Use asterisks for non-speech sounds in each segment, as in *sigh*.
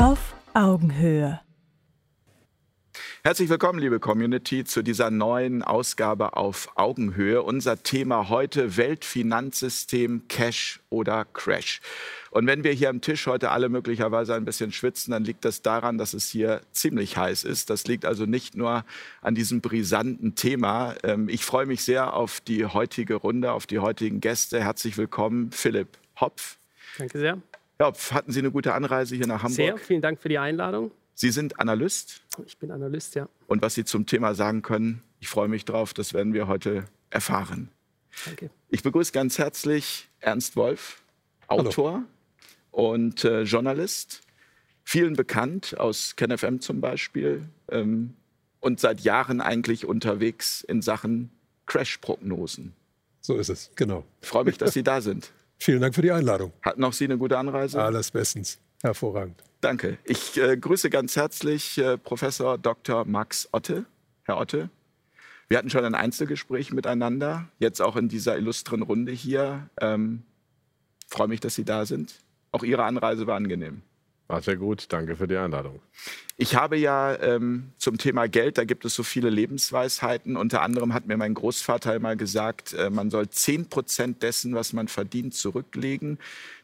Auf Augenhöhe. Herzlich willkommen, liebe Community, zu dieser neuen Ausgabe auf Augenhöhe. Unser Thema heute Weltfinanzsystem, Cash oder Crash. Und wenn wir hier am Tisch heute alle möglicherweise ein bisschen schwitzen, dann liegt das daran, dass es hier ziemlich heiß ist. Das liegt also nicht nur an diesem brisanten Thema. Ähm, ich freue mich sehr auf die heutige Runde, auf die heutigen Gäste. Herzlich willkommen, Philipp Hopf. Danke sehr. Herr Hopf, hatten Sie eine gute Anreise hier nach Hamburg? Sehr, vielen Dank für die Einladung. Sie sind Analyst? Ich bin Analyst, ja. Und was Sie zum Thema sagen können, ich freue mich drauf, das werden wir heute erfahren. Danke. Ich begrüße ganz herzlich Ernst Wolf, Autor Hallo. und äh, Journalist, vielen bekannt aus KenFM zum Beispiel ähm, und seit Jahren eigentlich unterwegs in Sachen Crash-Prognosen. So ist es, genau. Ich freue mich, dass Sie da sind. Vielen Dank für die Einladung. Hatten auch Sie eine gute Anreise? Alles bestens. Hervorragend. Danke. Ich äh, grüße ganz herzlich äh, Professor Dr. Max Otte. Herr Otte, wir hatten schon ein Einzelgespräch miteinander, jetzt auch in dieser illustren Runde hier. Ähm, freue mich, dass Sie da sind. Auch Ihre Anreise war angenehm. War sehr gut. Danke für die Einladung. Ich habe ja ähm, zum Thema Geld, da gibt es so viele Lebensweisheiten. Unter anderem hat mir mein Großvater mal gesagt, äh, man soll 10 Prozent dessen, was man verdient, zurücklegen.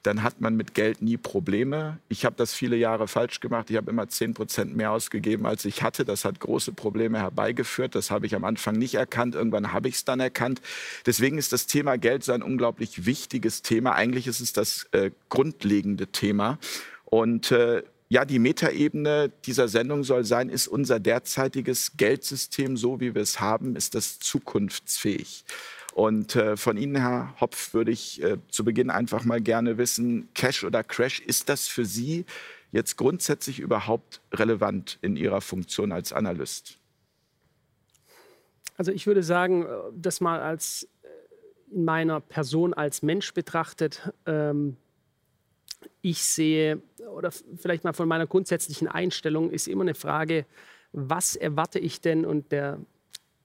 Dann hat man mit Geld nie Probleme. Ich habe das viele Jahre falsch gemacht. Ich habe immer 10 Prozent mehr ausgegeben, als ich hatte. Das hat große Probleme herbeigeführt. Das habe ich am Anfang nicht erkannt. Irgendwann habe ich es dann erkannt. Deswegen ist das Thema Geld so ein unglaublich wichtiges Thema. Eigentlich ist es das äh, grundlegende Thema. Und äh, ja, die Metaebene dieser Sendung soll sein, ist unser derzeitiges Geldsystem, so wie wir es haben, ist das zukunftsfähig? Und äh, von Ihnen, Herr Hopf, würde ich äh, zu Beginn einfach mal gerne wissen, Cash oder Crash, ist das für Sie jetzt grundsätzlich überhaupt relevant in Ihrer Funktion als Analyst? Also ich würde sagen, äh, das mal als äh, in meiner Person als Mensch betrachtet, ähm, ich sehe, oder vielleicht mal von meiner grundsätzlichen Einstellung, ist immer eine Frage, was erwarte ich denn und der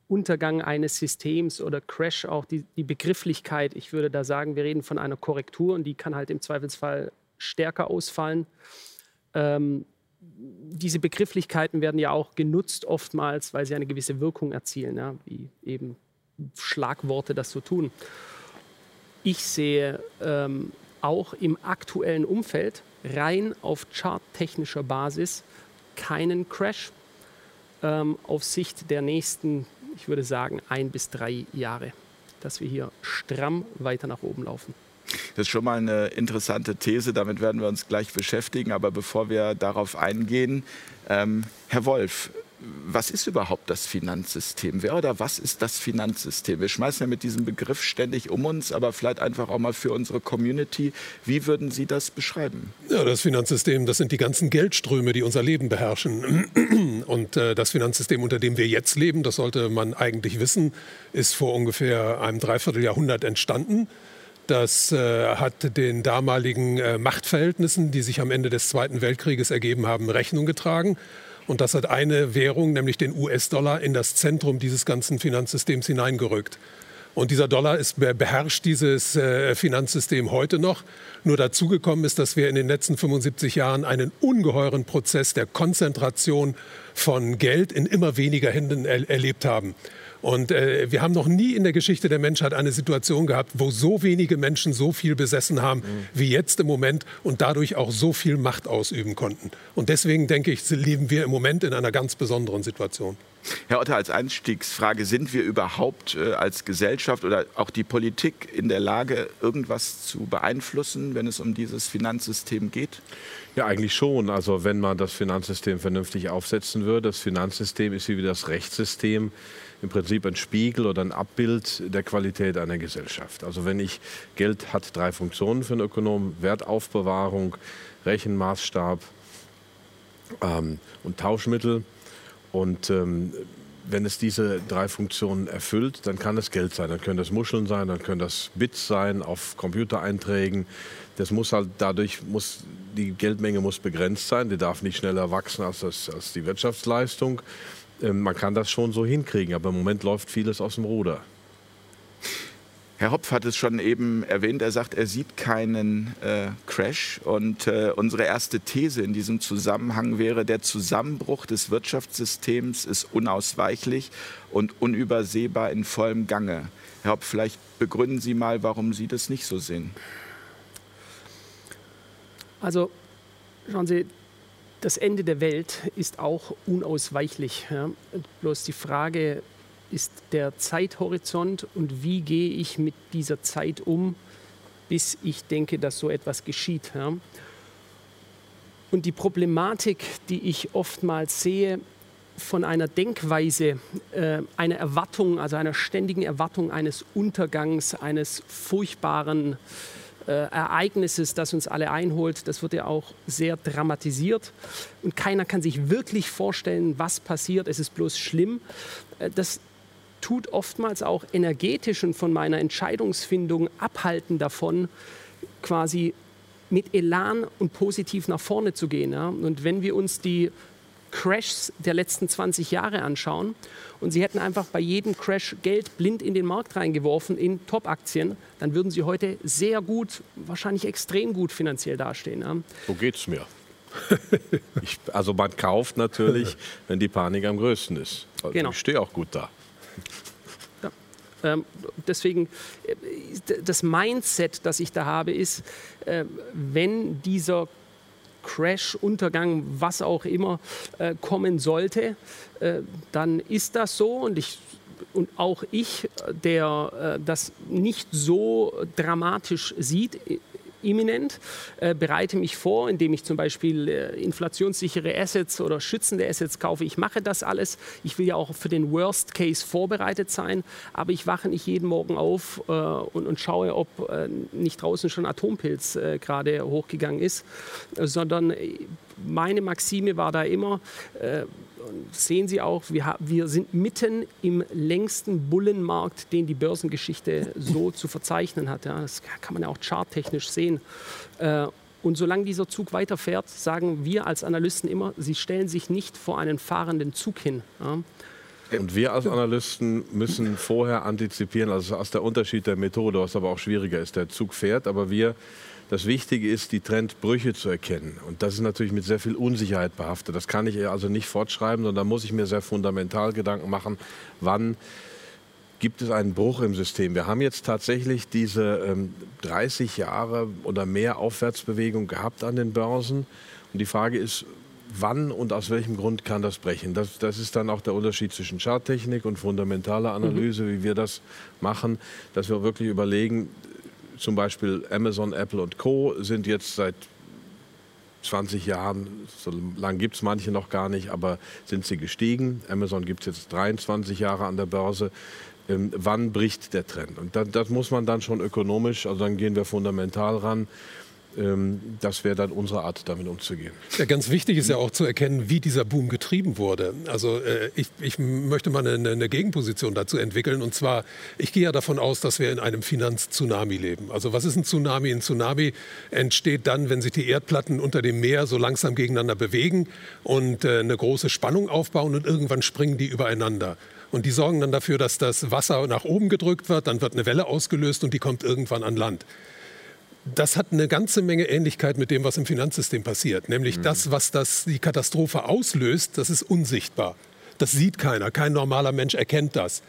Untergang eines Systems oder Crash, auch die, die Begrifflichkeit, ich würde da sagen, wir reden von einer Korrektur und die kann halt im Zweifelsfall stärker ausfallen. Ähm, diese Begrifflichkeiten werden ja auch genutzt oftmals, weil sie eine gewisse Wirkung erzielen, ja, wie eben Schlagworte das so tun. Ich sehe ähm, auch im aktuellen Umfeld rein auf charttechnischer Basis keinen Crash ähm, auf Sicht der nächsten, ich würde sagen, ein bis drei Jahre, dass wir hier stramm weiter nach oben laufen. Das ist schon mal eine interessante These, damit werden wir uns gleich beschäftigen. Aber bevor wir darauf eingehen, ähm, Herr Wolf, was ist überhaupt das Finanzsystem? Wer oder was ist das Finanzsystem? Wir schmeißen ja mit diesem Begriff ständig um uns, aber vielleicht einfach auch mal für unsere Community. Wie würden Sie das beschreiben? Ja, das Finanzsystem, das sind die ganzen Geldströme, die unser Leben beherrschen. *clears throat* Und äh, das Finanzsystem, unter dem wir jetzt leben, das sollte man eigentlich wissen, ist vor ungefähr einem Dreivierteljahrhundert entstanden. Das äh, hat den damaligen äh, Machtverhältnissen, die sich am Ende des Zweiten Weltkrieges ergeben haben, Rechnung getragen. Und das hat eine Währung, nämlich den US-Dollar, in das Zentrum dieses ganzen Finanzsystems hineingerückt. Und dieser Dollar ist, beherrscht dieses äh, Finanzsystem heute noch. Nur dazugekommen ist, dass wir in den letzten 75 Jahren einen ungeheuren Prozess der Konzentration von Geld in immer weniger Händen er erlebt haben. Und äh, wir haben noch nie in der Geschichte der Menschheit eine Situation gehabt, wo so wenige Menschen so viel besessen haben mhm. wie jetzt im Moment und dadurch auch so viel Macht ausüben konnten. Und deswegen denke ich, leben wir im Moment in einer ganz besonderen Situation. Herr Otter, als Einstiegsfrage, sind wir überhaupt äh, als Gesellschaft oder auch die Politik in der Lage, irgendwas zu beeinflussen, wenn es um dieses Finanzsystem geht? Ja, eigentlich schon. Also wenn man das Finanzsystem vernünftig aufsetzen würde. Das Finanzsystem ist wie das Rechtssystem im Prinzip ein Spiegel oder ein Abbild der Qualität einer Gesellschaft. Also wenn ich Geld hat drei Funktionen für einen Ökonom: Wertaufbewahrung, Rechenmaßstab ähm, und Tauschmittel. Und ähm, wenn es diese drei Funktionen erfüllt, dann kann es Geld sein. Dann können das Muscheln sein, dann können das Bits sein auf Computereinträgen. Das muss halt dadurch muss die Geldmenge muss begrenzt sein. Die darf nicht schneller wachsen als, das, als die Wirtschaftsleistung. Ähm, man kann das schon so hinkriegen, aber im Moment läuft vieles aus dem Ruder. Herr Hopf hat es schon eben erwähnt. Er sagt, er sieht keinen äh, Crash. Und äh, unsere erste These in diesem Zusammenhang wäre, der Zusammenbruch des Wirtschaftssystems ist unausweichlich und unübersehbar in vollem Gange. Herr Hopf, vielleicht begründen Sie mal, warum Sie das nicht so sehen. Also, schauen Sie, das Ende der Welt ist auch unausweichlich. Ja? Bloß die Frage ist der Zeithorizont und wie gehe ich mit dieser Zeit um, bis ich denke, dass so etwas geschieht. Ja? Und die Problematik, die ich oftmals sehe, von einer Denkweise, äh, einer Erwartung, also einer ständigen Erwartung eines Untergangs, eines furchtbaren äh, Ereignisses, das uns alle einholt, das wird ja auch sehr dramatisiert. Und keiner kann sich wirklich vorstellen, was passiert. Es ist bloß schlimm. Äh, das tut oftmals auch energetisch und von meiner Entscheidungsfindung abhalten davon, quasi mit Elan und positiv nach vorne zu gehen. Ja? Und wenn wir uns die Crashs der letzten 20 Jahre anschauen und Sie hätten einfach bei jedem Crash Geld blind in den Markt reingeworfen in Top-Aktien, dann würden Sie heute sehr gut, wahrscheinlich extrem gut finanziell dastehen. Ja? So geht es mir. *laughs* ich, also man kauft natürlich, *laughs* wenn die Panik am größten ist. Also genau. Ich stehe auch gut da. Ähm, deswegen, äh, das Mindset, das ich da habe, ist, äh, wenn dieser Crash, Untergang, was auch immer äh, kommen sollte, äh, dann ist das so. Und ich und auch ich, der äh, das nicht so dramatisch sieht, imminent, äh, bereite mich vor, indem ich zum Beispiel äh, inflationssichere Assets oder schützende Assets kaufe. Ich mache das alles. Ich will ja auch für den Worst Case vorbereitet sein, aber ich wache nicht jeden Morgen auf äh, und, und, schaue, ob äh, nicht draußen schon Atompilz äh, gerade hochgegangen ist, sondern äh, meine Maxime war da immer, sehen Sie auch, wir, wir sind mitten im längsten Bullenmarkt, den die Börsengeschichte so zu verzeichnen hat. Ja. Das kann man ja auch charttechnisch sehen. Äh, und solange dieser Zug weiterfährt, sagen wir als Analysten immer, Sie stellen sich nicht vor einen fahrenden Zug hin. Ja. Und wir als Analysten müssen vorher antizipieren, also das ist der Unterschied der Methode, was aber auch schwieriger ist. Der Zug fährt, aber wir das Wichtige ist, die Trendbrüche zu erkennen. Und das ist natürlich mit sehr viel Unsicherheit behaftet. Das kann ich also nicht fortschreiben, sondern da muss ich mir sehr fundamental Gedanken machen, wann gibt es einen Bruch im System. Wir haben jetzt tatsächlich diese ähm, 30 Jahre oder mehr Aufwärtsbewegung gehabt an den Börsen. Und die Frage ist, wann und aus welchem Grund kann das brechen? Das, das ist dann auch der Unterschied zwischen Charttechnik und fundamentaler Analyse, mhm. wie wir das machen, dass wir wirklich überlegen, zum Beispiel Amazon, Apple und Co. sind jetzt seit 20 Jahren, so lange gibt es manche noch gar nicht, aber sind sie gestiegen. Amazon gibt es jetzt 23 Jahre an der Börse. Ähm, wann bricht der Trend? Und das, das, muss man dann schon ökonomisch, also dann gehen wir fundamental ran. Ähm, das wäre dann unsere Art, damit umzugehen. Ja, ganz wichtig ist ja auch zu erkennen, wie dieser Boom getrieben wurde. Also äh, ich, ich, möchte mal eine, eine, Gegenposition dazu entwickeln. Und zwar, ich gehe ja davon aus, dass wir in einem Finanztsunami leben. Also was ist ein Tsunami? Ein Tsunami entsteht dann, wenn sich die Erdplatten unter dem Meer so langsam gegeneinander bewegen und äh, eine große Spannung aufbauen und irgendwann springen die übereinander. Und die sorgen dann dafür, dass das Wasser nach oben gedrückt wird, dann wird eine Welle ausgelöst und die kommt irgendwann an Land das hat eine ganze Menge Ähnlichkeit mit dem, was im Finanzsystem passiert. Nämlich mhm. das, was das, die Katastrophe auslöst, das ist unsichtbar. Das sieht keiner. Kein normaler Mensch erkennt das.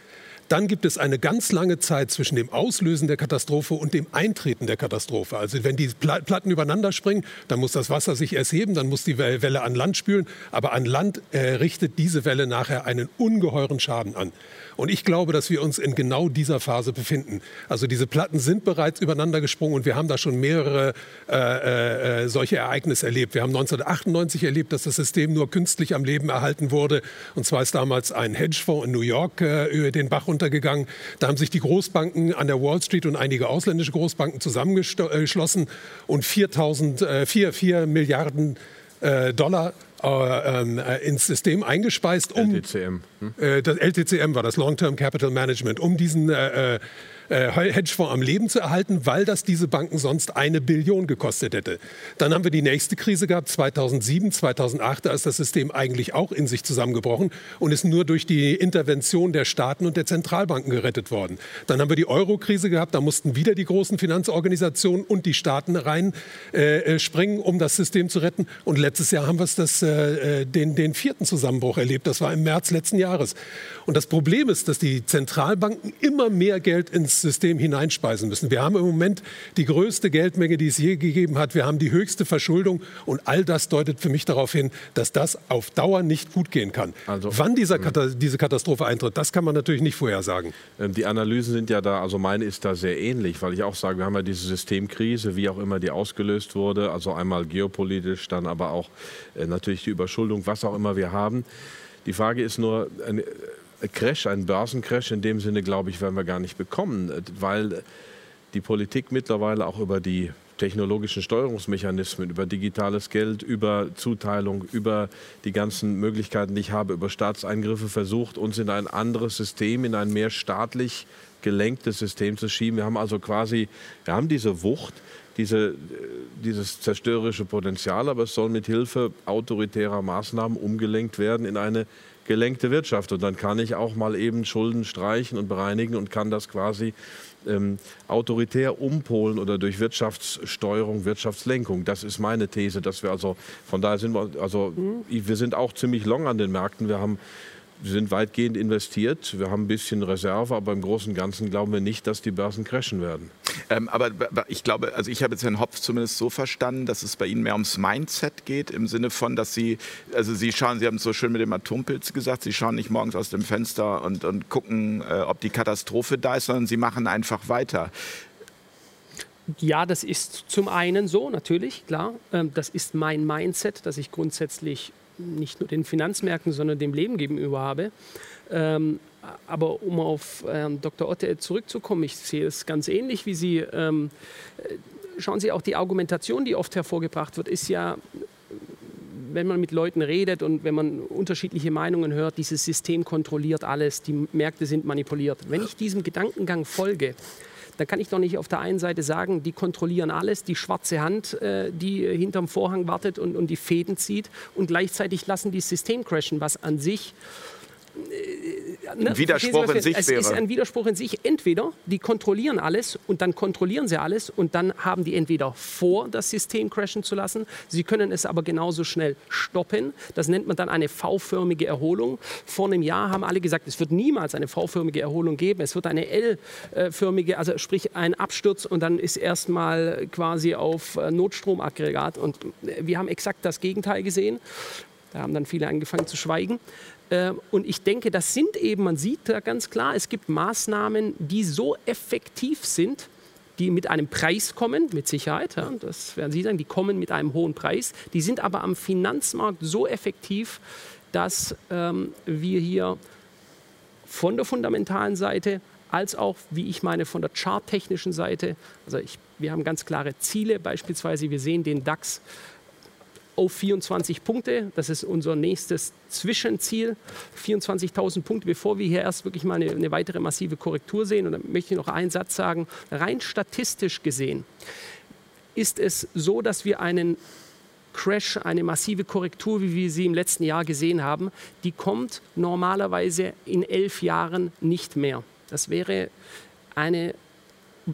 Dann gibt es eine ganz lange Zeit zwischen dem Auslösen der Katastrophe und dem Eintreten der Katastrophe. Also wenn die Platten übereinander springen, dann muss das Wasser sich erst heben, dann muss die Welle an Land spülen. Aber an Land äh, richtet diese Welle nachher einen ungeheuren Schaden an. Und ich glaube, dass wir uns in genau dieser Phase befinden. Also diese Platten sind bereits übereinander gesprungen und wir haben da schon mehrere äh, äh, solche Ereignisse erlebt. Wir haben 1998 erlebt, dass das System nur künstlich am Leben erhalten wurde. Und zwar ist damals ein Hedgefonds in New York äh, über den Bach runtergegangen. Da haben sich die Großbanken an der Wall Street und einige ausländische Großbanken zusammengeschlossen und 4.000, äh, 4, 4 Milliarden äh, Dollar äh, ähm, äh, ins System eingespeist, um LTCM. Hm? Äh, das LTCM war das Long-Term Capital Management, um diesen äh, äh, Hedgefonds am Leben zu erhalten, weil das diese Banken sonst eine Billion gekostet hätte. Dann haben wir die nächste Krise gehabt, 2007, 2008, da ist das System eigentlich auch in sich zusammengebrochen und ist nur durch die Intervention der Staaten und der Zentralbanken gerettet worden. Dann haben wir die Euro-Krise gehabt, da mussten wieder die großen Finanzorganisationen und die Staaten rein äh, springen, um das System zu retten. Und letztes Jahr haben wir das, äh, den, den vierten Zusammenbruch erlebt. Das war im März letzten Jahres. Und das Problem ist, dass die Zentralbanken immer mehr Geld ins System hineinspeisen müssen. Wir haben im Moment die größte Geldmenge, die es je gegeben hat. Wir haben die höchste Verschuldung. Und all das deutet für mich darauf hin, dass das auf Dauer nicht gut gehen kann. Also, Wann dieser hm. Kata diese Katastrophe eintritt, das kann man natürlich nicht vorhersagen. Ähm, die Analysen sind ja da, also meine ist da sehr ähnlich, weil ich auch sage, wir haben ja diese Systemkrise, wie auch immer die ausgelöst wurde, also einmal geopolitisch, dann aber auch äh, natürlich die Überschuldung, was auch immer wir haben. Die Frage ist nur, Crash, ein Börsencrash in dem Sinne, glaube ich, werden wir gar nicht bekommen, weil die Politik mittlerweile auch über die technologischen Steuerungsmechanismen, über digitales Geld, über Zuteilung, über die ganzen Möglichkeiten, die ich habe, über Staatseingriffe versucht, uns in ein anderes System, in ein mehr staatlich gelenktes System zu schieben. Wir haben also quasi, wir haben diese Wucht, diese, dieses zerstörerische Potenzial, aber es soll mit Hilfe autoritärer Maßnahmen umgelenkt werden in eine gelenkte Wirtschaft. Und dann kann ich auch mal eben Schulden streichen und bereinigen und kann das quasi ähm, autoritär umpolen oder durch Wirtschaftssteuerung, Wirtschaftslenkung. Das ist meine These, dass wir also, von daher sind wir, also mhm. wir sind auch ziemlich long an den Märkten. Wir haben sind weitgehend investiert. Wir haben ein bisschen Reserve, aber im Großen und Ganzen glauben wir nicht, dass die Börsen crashen werden. Ähm, aber ich glaube, also ich habe jetzt Herrn Hopf zumindest so verstanden, dass es bei Ihnen mehr ums Mindset geht, im Sinne von, dass Sie, also Sie schauen, Sie haben es so schön mit dem Atompilz gesagt, Sie schauen nicht morgens aus dem Fenster und, und gucken, äh, ob die Katastrophe da ist, sondern Sie machen einfach weiter. Ja, das ist zum einen so, natürlich, klar. Ähm, das ist mein Mindset, dass ich grundsätzlich nicht nur den Finanzmärkten, sondern dem Leben gegenüber habe. Ähm, aber um auf ähm, Dr. Otte zurückzukommen, ich sehe es ganz ähnlich wie Sie. Ähm, äh, schauen Sie, auch die Argumentation, die oft hervorgebracht wird, ist ja, wenn man mit Leuten redet und wenn man unterschiedliche Meinungen hört, dieses System kontrolliert alles, die Märkte sind manipuliert. Wenn ich diesem Gedankengang folge, dann kann ich doch nicht auf der einen Seite sagen, die kontrollieren alles, die schwarze Hand, äh, die hinterm Vorhang wartet und, und die Fäden zieht und gleichzeitig lassen die System crashen, was an sich ne, Widerspruch in sich es wäre. Es ist ein Widerspruch in sich. Entweder die kontrollieren alles und dann kontrollieren sie alles und dann haben die entweder vor, das System crashen zu lassen. Sie können es aber genauso schnell stoppen. Das nennt man dann eine V-förmige Erholung. Vor einem Jahr haben alle gesagt, es wird niemals eine V-förmige Erholung geben. Es wird eine L-förmige, also sprich ein Absturz und dann ist erstmal quasi auf äh, Notstromaggregat. Und wir haben exakt das Gegenteil gesehen. Da haben dann viele angefangen zu schweigen. Ähm, und ich denke, das sind eben, man sieht da ganz klar, es gibt Maßnahmen, die so effektiv sind, die mit einem Preis kommen, mit Sicherheit, ja, das werden Sie sagen, die kommen mit einem hohen Preis, die sind aber am Finanzmarkt so effektiv, dass ähm, wir hier von der fundamentalen Seite als auch, wie ich meine, von der charttechnischen Seite, also ich, wir haben ganz klare Ziele, beispielsweise wir sehen den DAX auf 24 Punkte. Das ist unser nächstes Zwischenziel. 24.000 Punkte, bevor wir hier erst wirklich mal eine, eine weitere massive Korrektur sehen. Und dann möchte ich noch einen Satz sagen. Rein statistisch gesehen ist es so, dass wir einen Crash, eine massive Korrektur, wie wir sie im letzten Jahr gesehen haben, die kommt normalerweise in elf Jahren nicht mehr. Das wäre eine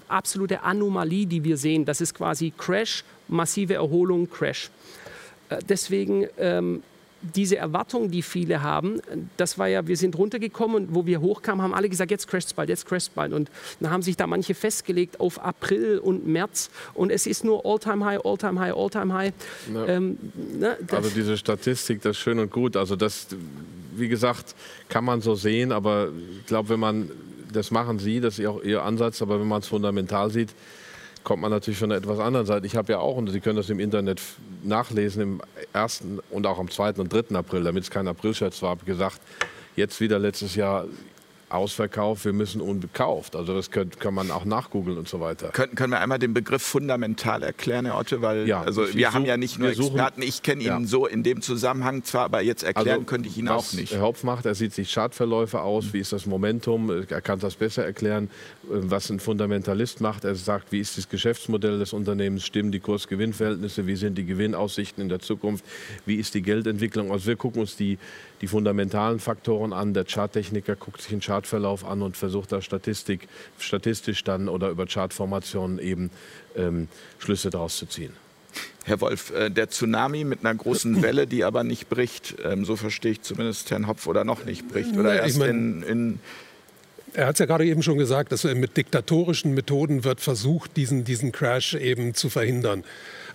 absolute Anomalie, die wir sehen. Das ist quasi Crash, massive Erholung, Crash. Äh, deswegen ähm, diese Erwartung, die viele haben, das war ja, wir sind runtergekommen und wo wir hochkamen, haben alle gesagt, jetzt crasht bald, jetzt crasht bald. Und dann haben sich da manche festgelegt auf April und März und es ist nur All-Time-High, All-Time-High, All-Time-High. Ja. Ähm, ne, also diese Statistik, das ist schön und gut. Also das, wie gesagt, kann man so sehen, aber ich glaube, wenn man, das machen Sie, das ist auch Ihr Ansatz, aber wenn man es fundamental sieht, kommt man natürlich von einer etwas anderen Seite. Ich habe ja auch, und Sie können das im Internet nachlesen, im 1. und auch am 2. und 3. April, damit es kein Aprilscherz war, habe gesagt, jetzt wieder letztes Jahr Ausverkauf, wir müssen unbekauft. Also das kann, kann man auch nachgoogeln und so weiter. Können, können wir einmal den Begriff fundamental erklären, Herr Otte? Weil ja, also wir haben ja nicht nur Experten, ich kenne ihn ja. so in dem Zusammenhang zwar, aber jetzt erklären also, könnte ich ihn auch nicht. Herr Hopf macht, er sieht sich Chartverläufe aus, wie ist das Momentum, er kann das besser erklären, was ein Fundamentalist macht. Er sagt, wie ist das Geschäftsmodell des Unternehmens, stimmen die Kurs-Gewinn-Verhältnisse, wie sind die Gewinnaussichten in der Zukunft, wie ist die Geldentwicklung. Also wir gucken uns die, die fundamentalen Faktoren an. Der Charttechniker guckt sich den Chartverlauf an und versucht da Statistik, statistisch dann oder über Chartformationen eben ähm, Schlüsse daraus zu ziehen. Herr Wolf, äh, der Tsunami mit einer großen *clears throat* Welle, die aber nicht bricht, ähm, so verstehe ich zumindest Herrn Hopf, oder noch nicht bricht, oder erst ich mein, in, in er hat es ja gerade eben schon gesagt, dass mit diktatorischen Methoden wird versucht, diesen, diesen Crash eben zu verhindern.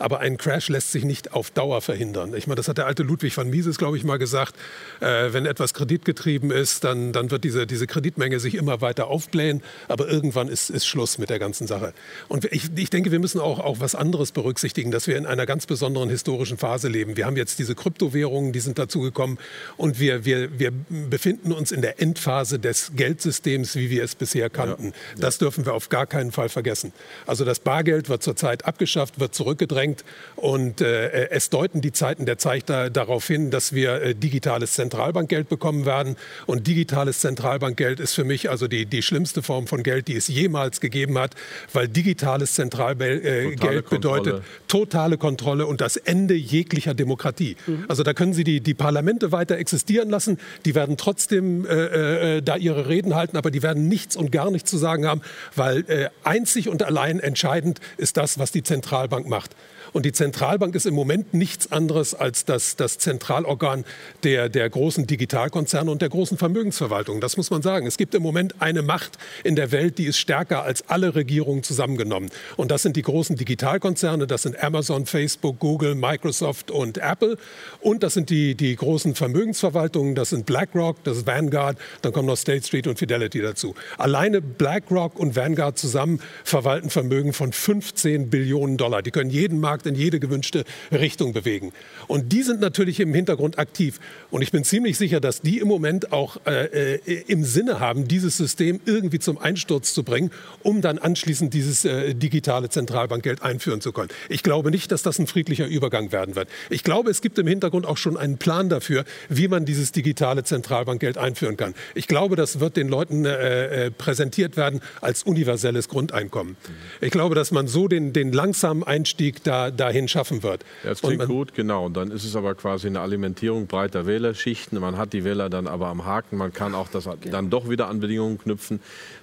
Aber ein Crash lässt sich nicht auf Dauer verhindern. Ich meine, das hat der alte Ludwig van Mises, glaube ich, mal gesagt. Äh, wenn etwas kreditgetrieben ist, dann, dann wird diese, diese Kreditmenge sich immer weiter aufblähen. Aber irgendwann ist, ist Schluss mit der ganzen Sache. Und ich, ich denke, wir müssen auch, auch was anderes berücksichtigen, dass wir in einer ganz besonderen historischen Phase leben. Wir haben jetzt diese Kryptowährungen, die sind dazugekommen. Und wir, wir, wir befinden uns in der Endphase des Geldsystems, wie wir es bisher kannten. Ja, ja. Das dürfen wir auf gar keinen Fall vergessen. Also das Bargeld wird zurzeit abgeschafft, wird zurückgedrängt anfängt. Und äh, es deuten die Zeiten der Zeit da, darauf hin, dass wir äh, digitales Zentralbankgeld bekommen werden. Und digitales Zentralbankgeld ist für mich also die, die schlimmste Form von Geld, die es jemals gegeben hat, weil digitales Zentralgeld äh, bedeutet totale Kontrolle und das Ende jeglicher Demokratie. Mhm. Also da können Sie die, die Parlamente weiter existieren lassen, die werden trotzdem äh, äh, da ihre Reden halten, aber die werden nichts und gar nichts zu sagen haben, weil äh, einzig und allein entscheidend ist das, was die Zentralbank macht. Und die Zentralbank ist im Moment nichts anderes als das, das Zentralorgan der, der großen Digitalkonzerne und der großen Vermögensverwaltung. Das muss man sagen. Es gibt im Moment eine Macht in der Welt, die ist stärker als alle Regierungen zusammengenommen. Und das sind die großen Digitalkonzerne. Das sind Amazon, Facebook, Google, Microsoft und Apple. Und das sind die, die großen Vermögensverwaltungen. Das sind BlackRock, das ist Vanguard. Dann kommen noch State Street und Fidelity dazu. Alleine BlackRock und Vanguard zusammen verwalten Vermögen von 15 Billionen Dollar. Die können jeden Markt Markt in jede gewünschte Richtung bewegen. Und die sind natürlich im Hintergrund aktiv. Und ich bin ziemlich sicher, dass die im Moment auch äh, äh, im Sinne haben, dieses System irgendwie zum Einsturz zu bringen, um dann anschließend dieses äh, digitale Zentralbankgeld einführen zu können. Ich glaube nicht, dass das ein friedlicher Übergang werden wird. Ich glaube, es gibt im Hintergrund auch schon einen Plan dafür, wie man dieses digitale Zentralbankgeld einführen kann. Ich glaube, das wird den Leuten äh, äh präsentiert werden als universelles Grundeinkommen. Ich glaube, dass man so den, den langsamen Einstieg da dahin schaffen wird. Ja, das klingt gut, genau. Und dann ist es aber quasi eine Alimentierung breiter Wählerschichten. Man hat die Wähler dann aber am Haken. Man kann auch das genau. dann doch wieder an Bedingungen knüpfen.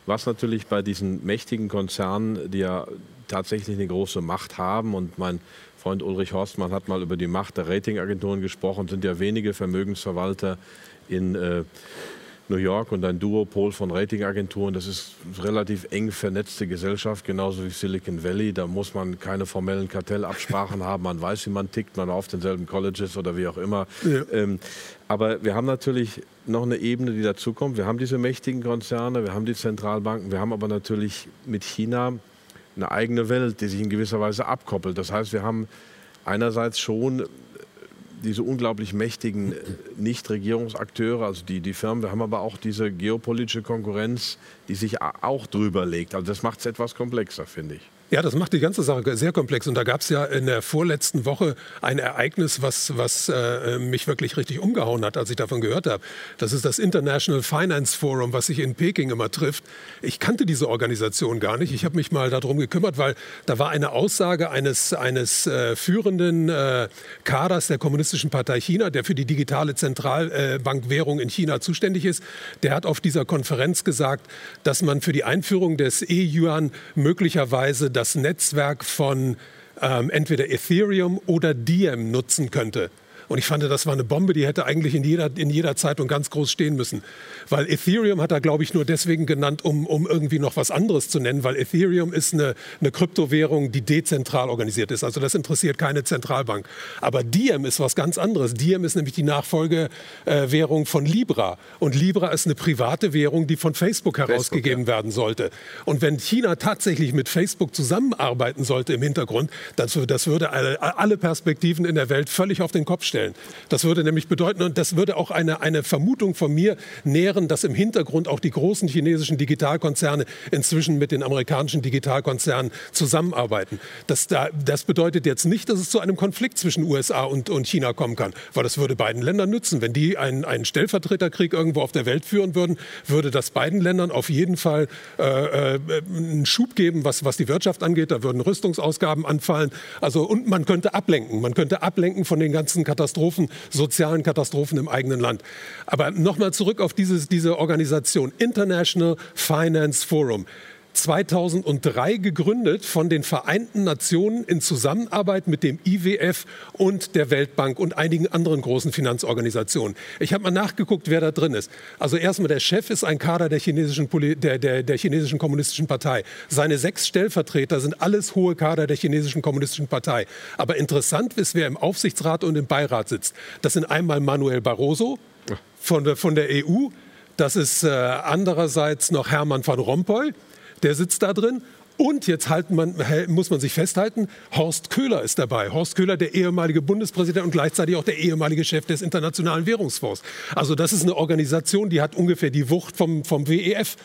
Was natürlich bei diesen mächtigen Konzernen, die ja tatsächlich eine große Macht haben und mein Freund Ulrich Horstmann hat mal über die Macht der Ratingagenturen gesprochen, sind ja wenige Vermögensverwalter in äh, New York und ein Duopol von Ratingagenturen. Das ist eine relativ eng vernetzte Gesellschaft, genauso wie Silicon Valley. Da muss man keine formellen Kartellabsprachen *laughs* haben. Man weiß, wie man tickt, man auf denselben Colleges oder wie auch immer. Ja. Ähm, aber wir haben natürlich noch eine Ebene, die dazukommt. Wir haben diese mächtigen Konzerne, wir haben die Zentralbanken, wir haben aber natürlich mit China eine eigene Welt, die sich in gewisser Weise abkoppelt. Das heißt, wir haben einerseits schon diese unglaublich mächtigen äh, Nichtregierungsakteure, also die, die Firmen. Wir haben aber auch diese geopolitische Konkurrenz, die sich auch drüber legt. Also das macht es etwas komplexer, finde ich. Ja, das macht die ganze Sache sehr komplex. Und da gab es ja in der vorletzten Woche ein Ereignis, was, was äh, mich wirklich richtig umgehauen hat, als ich davon gehört habe. Das ist das International Finance Forum, was sich in Peking immer trifft. Ich kannte diese Organisation gar nicht. Ich habe mich mal darum gekümmert, weil da war eine Aussage eines, eines äh, führenden äh, Kaders der Kommunistischen Partei China, der für die digitale Zentralbankwährung in China zuständig ist. Der hat auf dieser Konferenz gesagt, dass man für die Einführung des E-Yuan möglicherweise das Netzwerk von ähm, entweder Ethereum oder Diem nutzen könnte. Und ich fand, das war eine Bombe, die hätte eigentlich in jeder, in jeder Zeitung ganz groß stehen müssen. Weil Ethereum hat er, glaube ich, nur deswegen genannt, um, um irgendwie noch was anderes zu nennen, weil Ethereum ist eine, eine Kryptowährung, die dezentral organisiert ist. Also das interessiert keine Zentralbank. Aber Diem ist was ganz anderes. Diem ist nämlich die Nachfolgewährung von Libra. Und Libra ist eine private Währung, die von Facebook herausgegeben Facebook, ja. werden sollte. Und wenn China tatsächlich mit Facebook zusammenarbeiten sollte im Hintergrund, das, das würde alle, alle Perspektiven in der Welt völlig auf den Kopf stellen stellen. Das würde nämlich bedeuten, und das würde auch eine, eine Vermutung von mir nähren, dass im Hintergrund auch die großen chinesischen Digitalkonzerne inzwischen mit den amerikanischen Digitalkonzernen zusammenarbeiten. Das, da, das bedeutet jetzt nicht, dass es zu einem Konflikt zwischen USA und, und China kommen kann, weil das würde beiden Ländern nützen. Wenn die einen, einen Stellvertreterkrieg irgendwo auf der Welt führen würden, würde das beiden Ländern auf jeden Fall äh, äh, einen Schub geben, was, was die Wirtschaft angeht. Da würden Rüstungsausgaben anfallen. Also, und man könnte ablenken. Man könnte ablenken von den ganzen Katastrophen, sozialen Katastrophen im eigenen Land. Aber nochmal zurück auf dieses, diese Organisation International Finance Forum. 2003 gegründet von den Vereinten Nationen in Zusammenarbeit mit dem IWF und der Weltbank und einigen anderen großen Finanzorganisationen. Ich habe mal nachgeguckt, wer da drin ist. Also erstmal der Chef ist ein Kader der chinesischen, der, der, der chinesischen kommunistischen Partei. Seine sechs Stellvertreter sind alles hohe Kader der chinesischen kommunistischen Partei. Aber interessant ist, wer im Aufsichtsrat und im Beirat sitzt. Das sind einmal Manuel Barroso von der, von der EU. Das ist äh, andererseits noch Hermann van Rompuy der sitzt da drin. Und jetzt man, muss man sich festhalten, Horst Köhler ist dabei. Horst Köhler, der ehemalige Bundespräsident und gleichzeitig auch der ehemalige Chef des Internationalen Währungsfonds. Also das ist eine Organisation, die hat ungefähr die Wucht vom, vom WEF.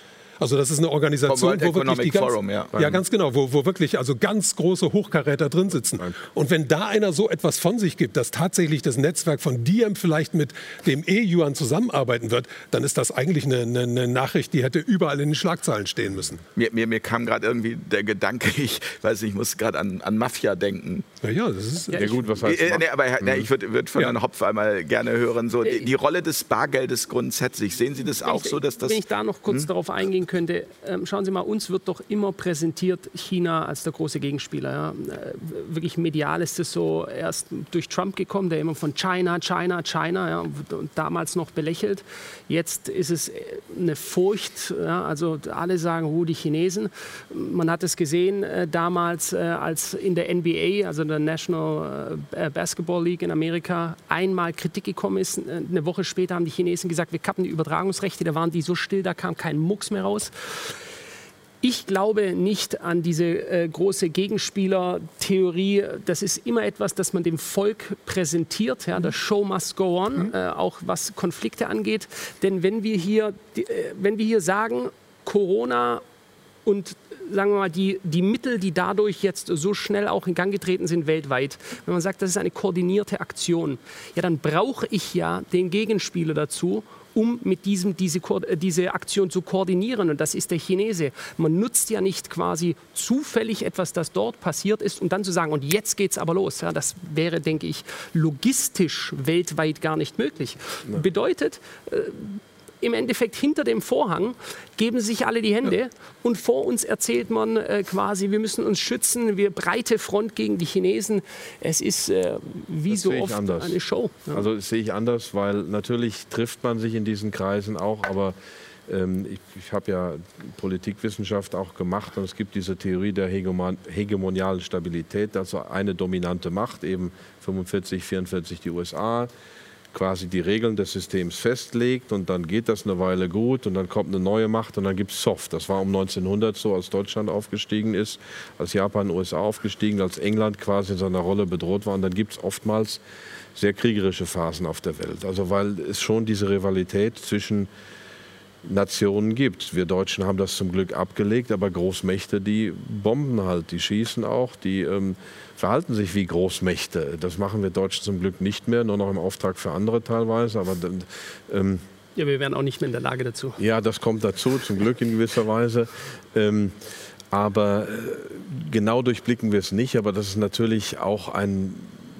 Also das ist eine Organisation, wo wirklich die ganz, Forum, ja. ja. ganz genau, wo, wo wirklich also ganz große Hochkaräter drin sitzen. Und wenn da einer so etwas von sich gibt, dass tatsächlich das Netzwerk von Diem vielleicht mit dem E-Yuan zusammenarbeiten wird, dann ist das eigentlich eine, eine, eine, Nachricht, die hätte überall in den Schlagzeilen stehen müssen. Mir, mir, mir kam gerade irgendwie der Gedanke, *laughs* ich weiß nicht, ich muss gerade an, an Mafia denken. Ja, ja, das ist ja, gut, was heißt äh, nee, aber mhm. nee, ich würde würd von ja. Herrn Hopf einmal gerne hören, so die, die, Rolle des Bargeldes grundsätzlich. Sehen Sie das wenn auch ich, so, dass das... Wenn ich da noch kurz hm? darauf eingehen könnte, ähm, schauen Sie mal, uns wird doch immer präsentiert China als der große Gegenspieler. Ja. Äh, wirklich medial ist es so erst durch Trump gekommen, der immer von China, China, China ja, und damals noch belächelt. Jetzt ist es äh, eine Furcht, ja, also alle sagen, oh, die Chinesen. Man hat es gesehen äh, damals, als in der NBA, also der National Basketball League in Amerika, einmal Kritik gekommen ist. Eine Woche später haben die Chinesen gesagt, wir kappen die Übertragungsrechte, da waren die so still, da kam kein Mucks mehr raus. Ich glaube nicht an diese äh, große Gegenspieler-Theorie. Das ist immer etwas, das man dem Volk präsentiert. Ja, der Show must go on, mhm. äh, auch was Konflikte angeht. Denn wenn wir hier, die, äh, wenn wir hier sagen, Corona und sagen wir mal, die, die Mittel, die dadurch jetzt so schnell auch in Gang getreten sind weltweit, wenn man sagt, das ist eine koordinierte Aktion, ja, dann brauche ich ja den Gegenspieler dazu, um mit diesem diese, äh, diese Aktion zu koordinieren. Und das ist der Chinese. Man nutzt ja nicht quasi zufällig etwas, das dort passiert ist, um dann zu sagen, und jetzt geht es aber los. Ja, das wäre, denke ich, logistisch weltweit gar nicht möglich. Ja. Bedeutet, äh, im Endeffekt hinter dem Vorhang geben sich alle die Hände ja. und vor uns erzählt man äh, quasi, wir müssen uns schützen, wir breite Front gegen die Chinesen. Es ist äh, wie das so oft anders. eine Show. Ja. Also das sehe ich anders, weil natürlich trifft man sich in diesen Kreisen auch, aber ähm, ich, ich habe ja Politikwissenschaft auch gemacht und es gibt diese Theorie der Hegemon hegemonialen Stabilität, also eine dominante Macht, eben 45, 44 die USA, quasi die Regeln des Systems festlegt und dann geht das eine Weile gut und dann kommt eine neue Macht und dann gibt es Soft. Das war um 1900 so, als Deutschland aufgestiegen ist, als Japan, USA aufgestiegen, als England quasi in seiner Rolle bedroht war und dann gibt es oftmals sehr kriegerische Phasen auf der Welt. Also weil es schon diese Rivalität zwischen Nationen gibt. Wir Deutschen haben das zum Glück abgelegt, aber Großmächte, die bomben halt, die schießen auch, die ähm, verhalten sich wie Großmächte. Das machen wir Deutschen zum Glück nicht mehr, nur noch im Auftrag für andere teilweise. Aber ähm, ja, wir wären auch nicht mehr in der Lage dazu. Ja, das kommt dazu, zum Glück in gewisser Weise. Ähm, aber äh, genau durchblicken wir es nicht. Aber das ist natürlich auch ein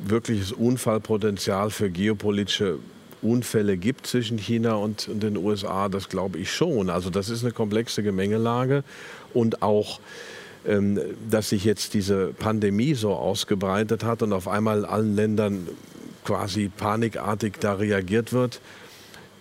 wirkliches Unfallpotenzial für geopolitische Unfälle gibt zwischen China und, und den USA, das glaube ich schon. Also das ist eine komplexe Gemengelage und auch dass sich jetzt diese Pandemie so ausgebreitet hat und auf einmal allen Ländern quasi panikartig da reagiert wird,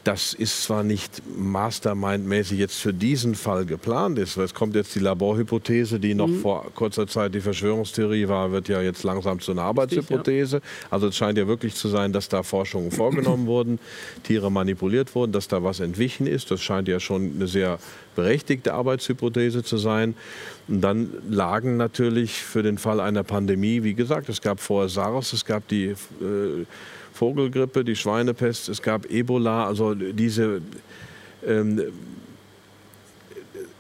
das ist zwar nicht mastermindmäßig jetzt für diesen Fall geplant ist. Es kommt jetzt die Laborhypothese, die noch mhm. vor kurzer Zeit die Verschwörungstheorie war, wird ja jetzt langsam zu einer Arbeitshypothese. Also es scheint ja wirklich zu sein, dass da Forschungen *clears throat* vorgenommen wurden, Tiere manipuliert wurden, dass da was entwichen ist. Das scheint ja schon eine sehr berechtigte Arbeitshypothese zu sein. Und dann lagen natürlich für den Fall einer Pandemie, wie gesagt, es gab vorher SARS, es gab die äh, Vogelgrippe, die Schweinepest, es gab Ebola, also diese ähm,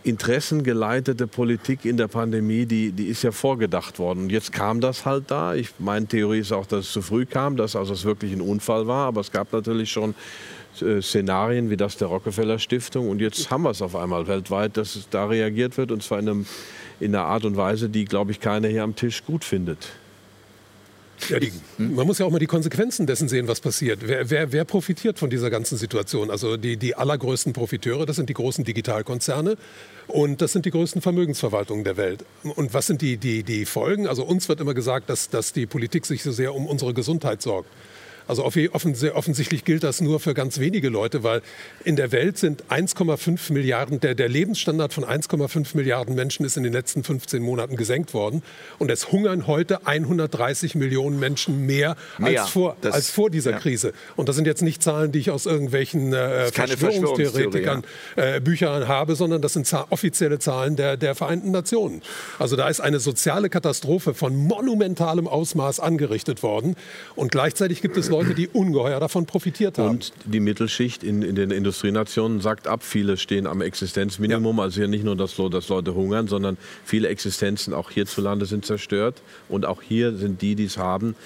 interessengeleitete Politik in der Pandemie, die, die ist ja vorgedacht worden. Und jetzt kam das halt da. Ich, meine Theorie ist auch, dass es zu früh kam, dass also es wirklich ein Unfall war. Aber es gab natürlich schon äh, Szenarien wie das der Rockefeller Stiftung. Und jetzt haben wir es auf einmal weltweit, dass da reagiert wird. Und zwar in, einem, in einer Art und Weise, die, glaube ich, keiner hier am Tisch gut findet. Ja, die, man muss ja auch mal die Konsequenzen dessen sehen, was passiert. Wer, wer, wer profitiert von dieser ganzen Situation? Also die, die allergrößten Profiteure, das sind die großen Digitalkonzerne und das sind die größten Vermögensverwaltungen der Welt. Und was sind die, die, die Folgen? Also uns wird immer gesagt, dass, dass die Politik sich so sehr um unsere Gesundheit sorgt. Also offensichtlich gilt das nur für ganz wenige Leute, weil in der Welt sind 1,5 Milliarden, der, der Lebensstandard von 1,5 Milliarden Menschen ist in den letzten 15 Monaten gesenkt worden. Und es hungern heute 130 Millionen Menschen mehr, mehr als, vor, das, als vor dieser ja. Krise. Und das sind jetzt nicht Zahlen, die ich aus irgendwelchen äh, Verschwörungstheoretikern ja. äh, Büchern habe, sondern das sind offizielle Zahlen der, der Vereinten Nationen. Also da ist eine soziale Katastrophe von monumentalem Ausmaß angerichtet worden. Und gleichzeitig gibt es Leute, die ungeheuer davon profitiert haben. Und die Mittelschicht in, in den Industrienationen sagt ab, viele stehen am Existenzminimum. Ja. Also hier nicht nur, dass, dass Leute hungern, sondern viele Existenzen auch hierzulande sind zerstört. Und auch hier sind die, die es haben,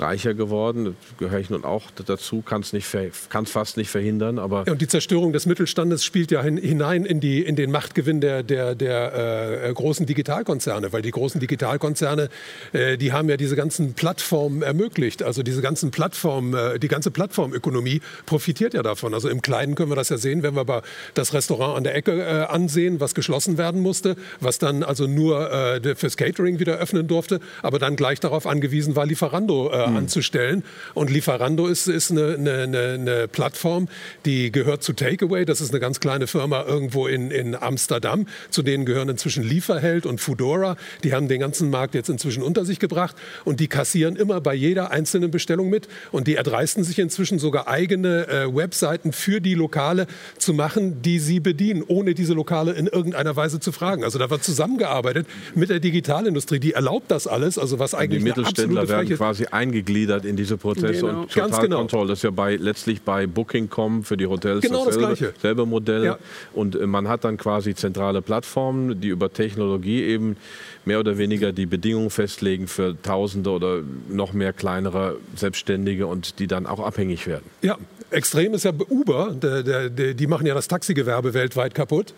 reicher geworden. Gehöre ich nun auch dazu, kann es fast nicht verhindern. Aber ja, und die Zerstörung des Mittelstandes spielt ja hinein in, die, in den Machtgewinn der, der, der äh, großen Digitalkonzerne, weil die großen Digitalkonzerne, äh, die haben ja diese ganzen Plattformen ermöglicht. Also diese ganzen Plattformen, äh, die ganze Plattformökonomie profitiert ja davon. Also im Kleinen können wir das ja sehen, wenn wir aber das Restaurant an der Ecke äh, ansehen, was geschlossen werden musste, was dann also nur äh, fürs Catering wieder öffnen durfte, aber dann gleich darauf angewiesen war, Lieferando äh, mhm. anzustellen. Und Lieferando ist, ist eine, eine, eine, Plattform, die gehört zu Takeaway. Das ist eine ganz kleine Firma irgendwo in, in Amsterdam. Zu denen gehören inzwischen Lieferheld und Foodora. Die haben den ganzen Markt jetzt inzwischen unter sich gebracht und die kassieren immer bei jeder einzelnen Bestellung mit. Und die erdreisten sich inzwischen sogar eigene äh, Webseiten für die Lokale zu machen, die sie bedienen, ohne diese Lokale in irgendeiner Weise zu fragen. Also da wird zusammengearbeitet mit der Digitalindustrie. Die erlaubt das alles, also was eigentlich die Mittelständler werden quasi eingegliedert eingegliedert in diese Prozesse genau. und total genau. Kontrolle. Das ist ja bei, letztlich bei Booking.com für die Hotels genau dasselbe, das selbe Modell. Ja. Und äh, man hat dann quasi zentrale Plattformen, die über Technologie eben mehr oder weniger die Bedingungen festlegen für Tausende oder noch mehr kleinere Selbstständige und die dann auch abhängig werden. Ja, extrem ist ja Uber, der, der, der, die machen ja das Taxigewerbe weltweit kaputt.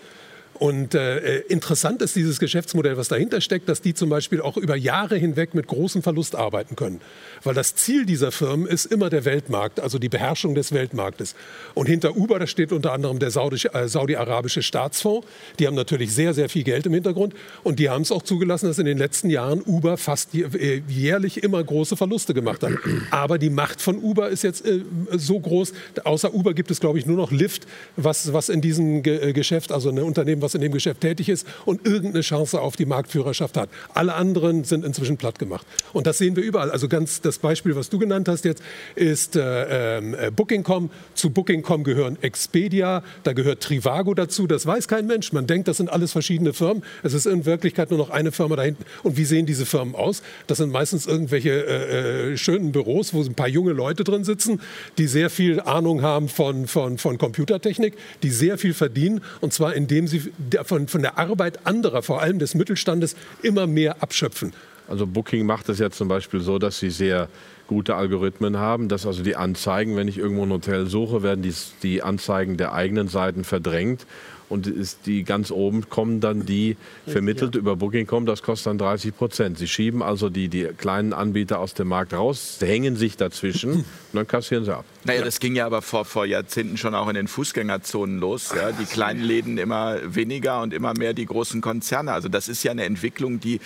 Und äh, interessant ist dieses Geschäftsmodell, was dahinter steckt, dass die zum Beispiel auch über Jahre hinweg mit großem Verlust arbeiten können. Weil das Ziel dieser Firmen ist immer der Weltmarkt, also die Beherrschung des Weltmarktes. Und hinter Uber, da steht unter anderem der äh, saudi-arabische Staatsfonds. Die haben natürlich sehr, sehr viel Geld im Hintergrund. Und die haben es auch zugelassen, dass in den letzten Jahren Uber fast äh, jährlich immer große Verluste gemacht hat. Aber die Macht von Uber ist jetzt äh, so groß. Außer Uber gibt es, glaube ich, nur noch Lyft, was, was in diesem Ge Geschäft, also ein Unternehmen, was in dem Geschäft tätig ist und irgendeine Chance auf die Marktführerschaft hat. Alle anderen sind inzwischen platt gemacht. Und das sehen wir überall. Also ganz das Beispiel, was du genannt hast jetzt, ist äh, äh, Booking.com. Zu Booking.com gehören Expedia, da gehört Trivago dazu. Das weiß kein Mensch. Man denkt, das sind alles verschiedene Firmen. Es ist in Wirklichkeit nur noch eine Firma da hinten. Und wie sehen diese Firmen aus? Das sind meistens irgendwelche äh, äh schönen Büros, wo ein paar junge Leute drin sitzen, die sehr viel Ahnung haben von, von, von Computertechnik, die sehr viel verdienen. Und zwar indem sie von, von der Arbeit anderer, vor allem des Mittelstandes, immer mehr abschöpfen. Also Booking macht es ja zum Beispiel so, dass sie sehr gute Algorithmen haben, dass also die Anzeigen, wenn ich irgendwo ein Hotel suche, werden die, die Anzeigen der eigenen Seiten verdrängt und ist die ganz oben kommen dann die vermittelt ja. über Booking.com, das kostet dann 30 Prozent. Sie schieben also die, die kleinen Anbieter aus dem Markt raus, hängen sich dazwischen *laughs* und dann kassieren sie ab. Naja, das ging ja aber vor, vor Jahrzehnten schon auch in den Fußgängerzonen los. Ja? Die kleinen Läden immer weniger und immer mehr die großen Konzerne. Also das ist ja eine Entwicklung, die,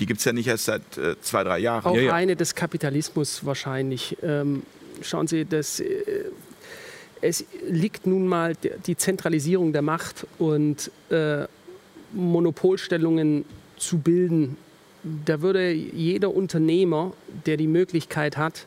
die gibt es ja nicht erst seit äh, zwei, drei Jahren. Auch ja, ja. eine des Kapitalismus wahrscheinlich. Ähm, schauen Sie, das äh, es liegt nun mal die Zentralisierung der Macht und äh, Monopolstellungen zu bilden. Da würde jeder Unternehmer, der die Möglichkeit hat,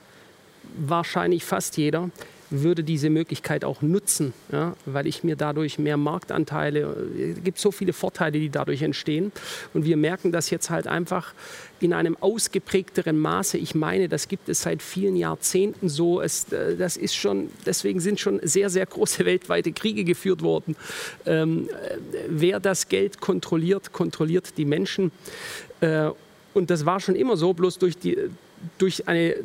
wahrscheinlich fast jeder, würde diese Möglichkeit auch nutzen, ja, weil ich mir dadurch mehr Marktanteile, es gibt so viele Vorteile, die dadurch entstehen. Und wir merken das jetzt halt einfach in einem ausgeprägteren Maße. Ich meine, das gibt es seit vielen Jahrzehnten so. Es, äh, das ist schon, deswegen sind schon sehr, sehr große *laughs* weltweite Kriege geführt worden. Ähm, äh, wer das Geld kontrolliert, kontrolliert die Menschen. Äh, und das war schon immer so, bloß durch, die, durch eine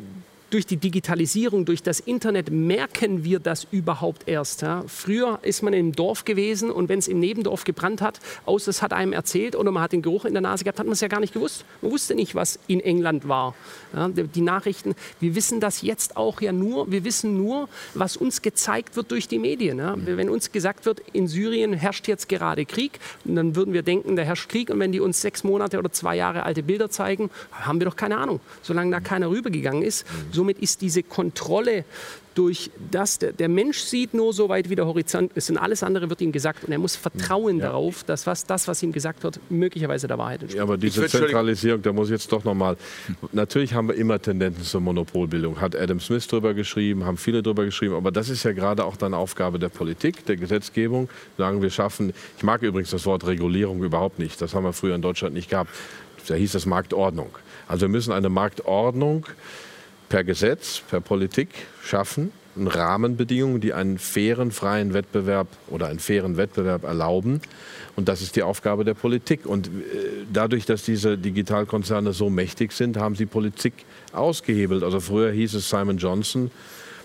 durch die Digitalisierung, durch das Internet merken wir das überhaupt erst. Ja. Früher ist man im Dorf gewesen und wenn es im Nebendorf gebrannt hat, außer es hat einem erzählt oder man hat den Geruch in der Nase gehabt, hat man es ja gar nicht gewusst. Man wusste nicht, was in England war. Ja, die Nachrichten, wir wissen das jetzt auch ja nur, wir wissen nur, was uns gezeigt wird durch die Medien. Ja. Wenn uns gesagt wird, in Syrien herrscht jetzt gerade Krieg, dann würden wir denken, da herrscht Krieg und wenn die uns sechs Monate oder zwei Jahre alte Bilder zeigen, haben wir doch keine Ahnung. Solange da keiner rübergegangen ist, so somit ist diese Kontrolle durch das, der, der, Mensch sieht nur so weit, wie der Horizont ist und alles andere wird ihm gesagt und er muss vertrauen ja. darauf, dass was, das, was ihm gesagt wird, möglicherweise der Wahrheit entspricht. Ja, aber diese Zentralisierung, da muss ich jetzt doch nochmal, natürlich haben wir immer Tendenzen zur Monopolbildung, hat Adam Smith drüber geschrieben, haben viele drüber geschrieben, aber das ist ja gerade auch dann Aufgabe der Politik, der Gesetzgebung, sagen wir schaffen, ich mag übrigens das Wort Regulierung überhaupt nicht, das haben wir früher in Deutschland nicht gehabt, da hieß das Marktordnung. Also wir müssen eine Marktordnung per Gesetz, per Politik schaffen, Rahmenbedingungen, die einen fairen, freien Wettbewerb oder einen fairen Wettbewerb erlauben. Und das ist die Aufgabe der Politik. Und äh, dadurch, dass diese Digitalkonzerne so mächtig sind, haben sie Politik ausgehebelt. Also früher hieß es Simon Johnson,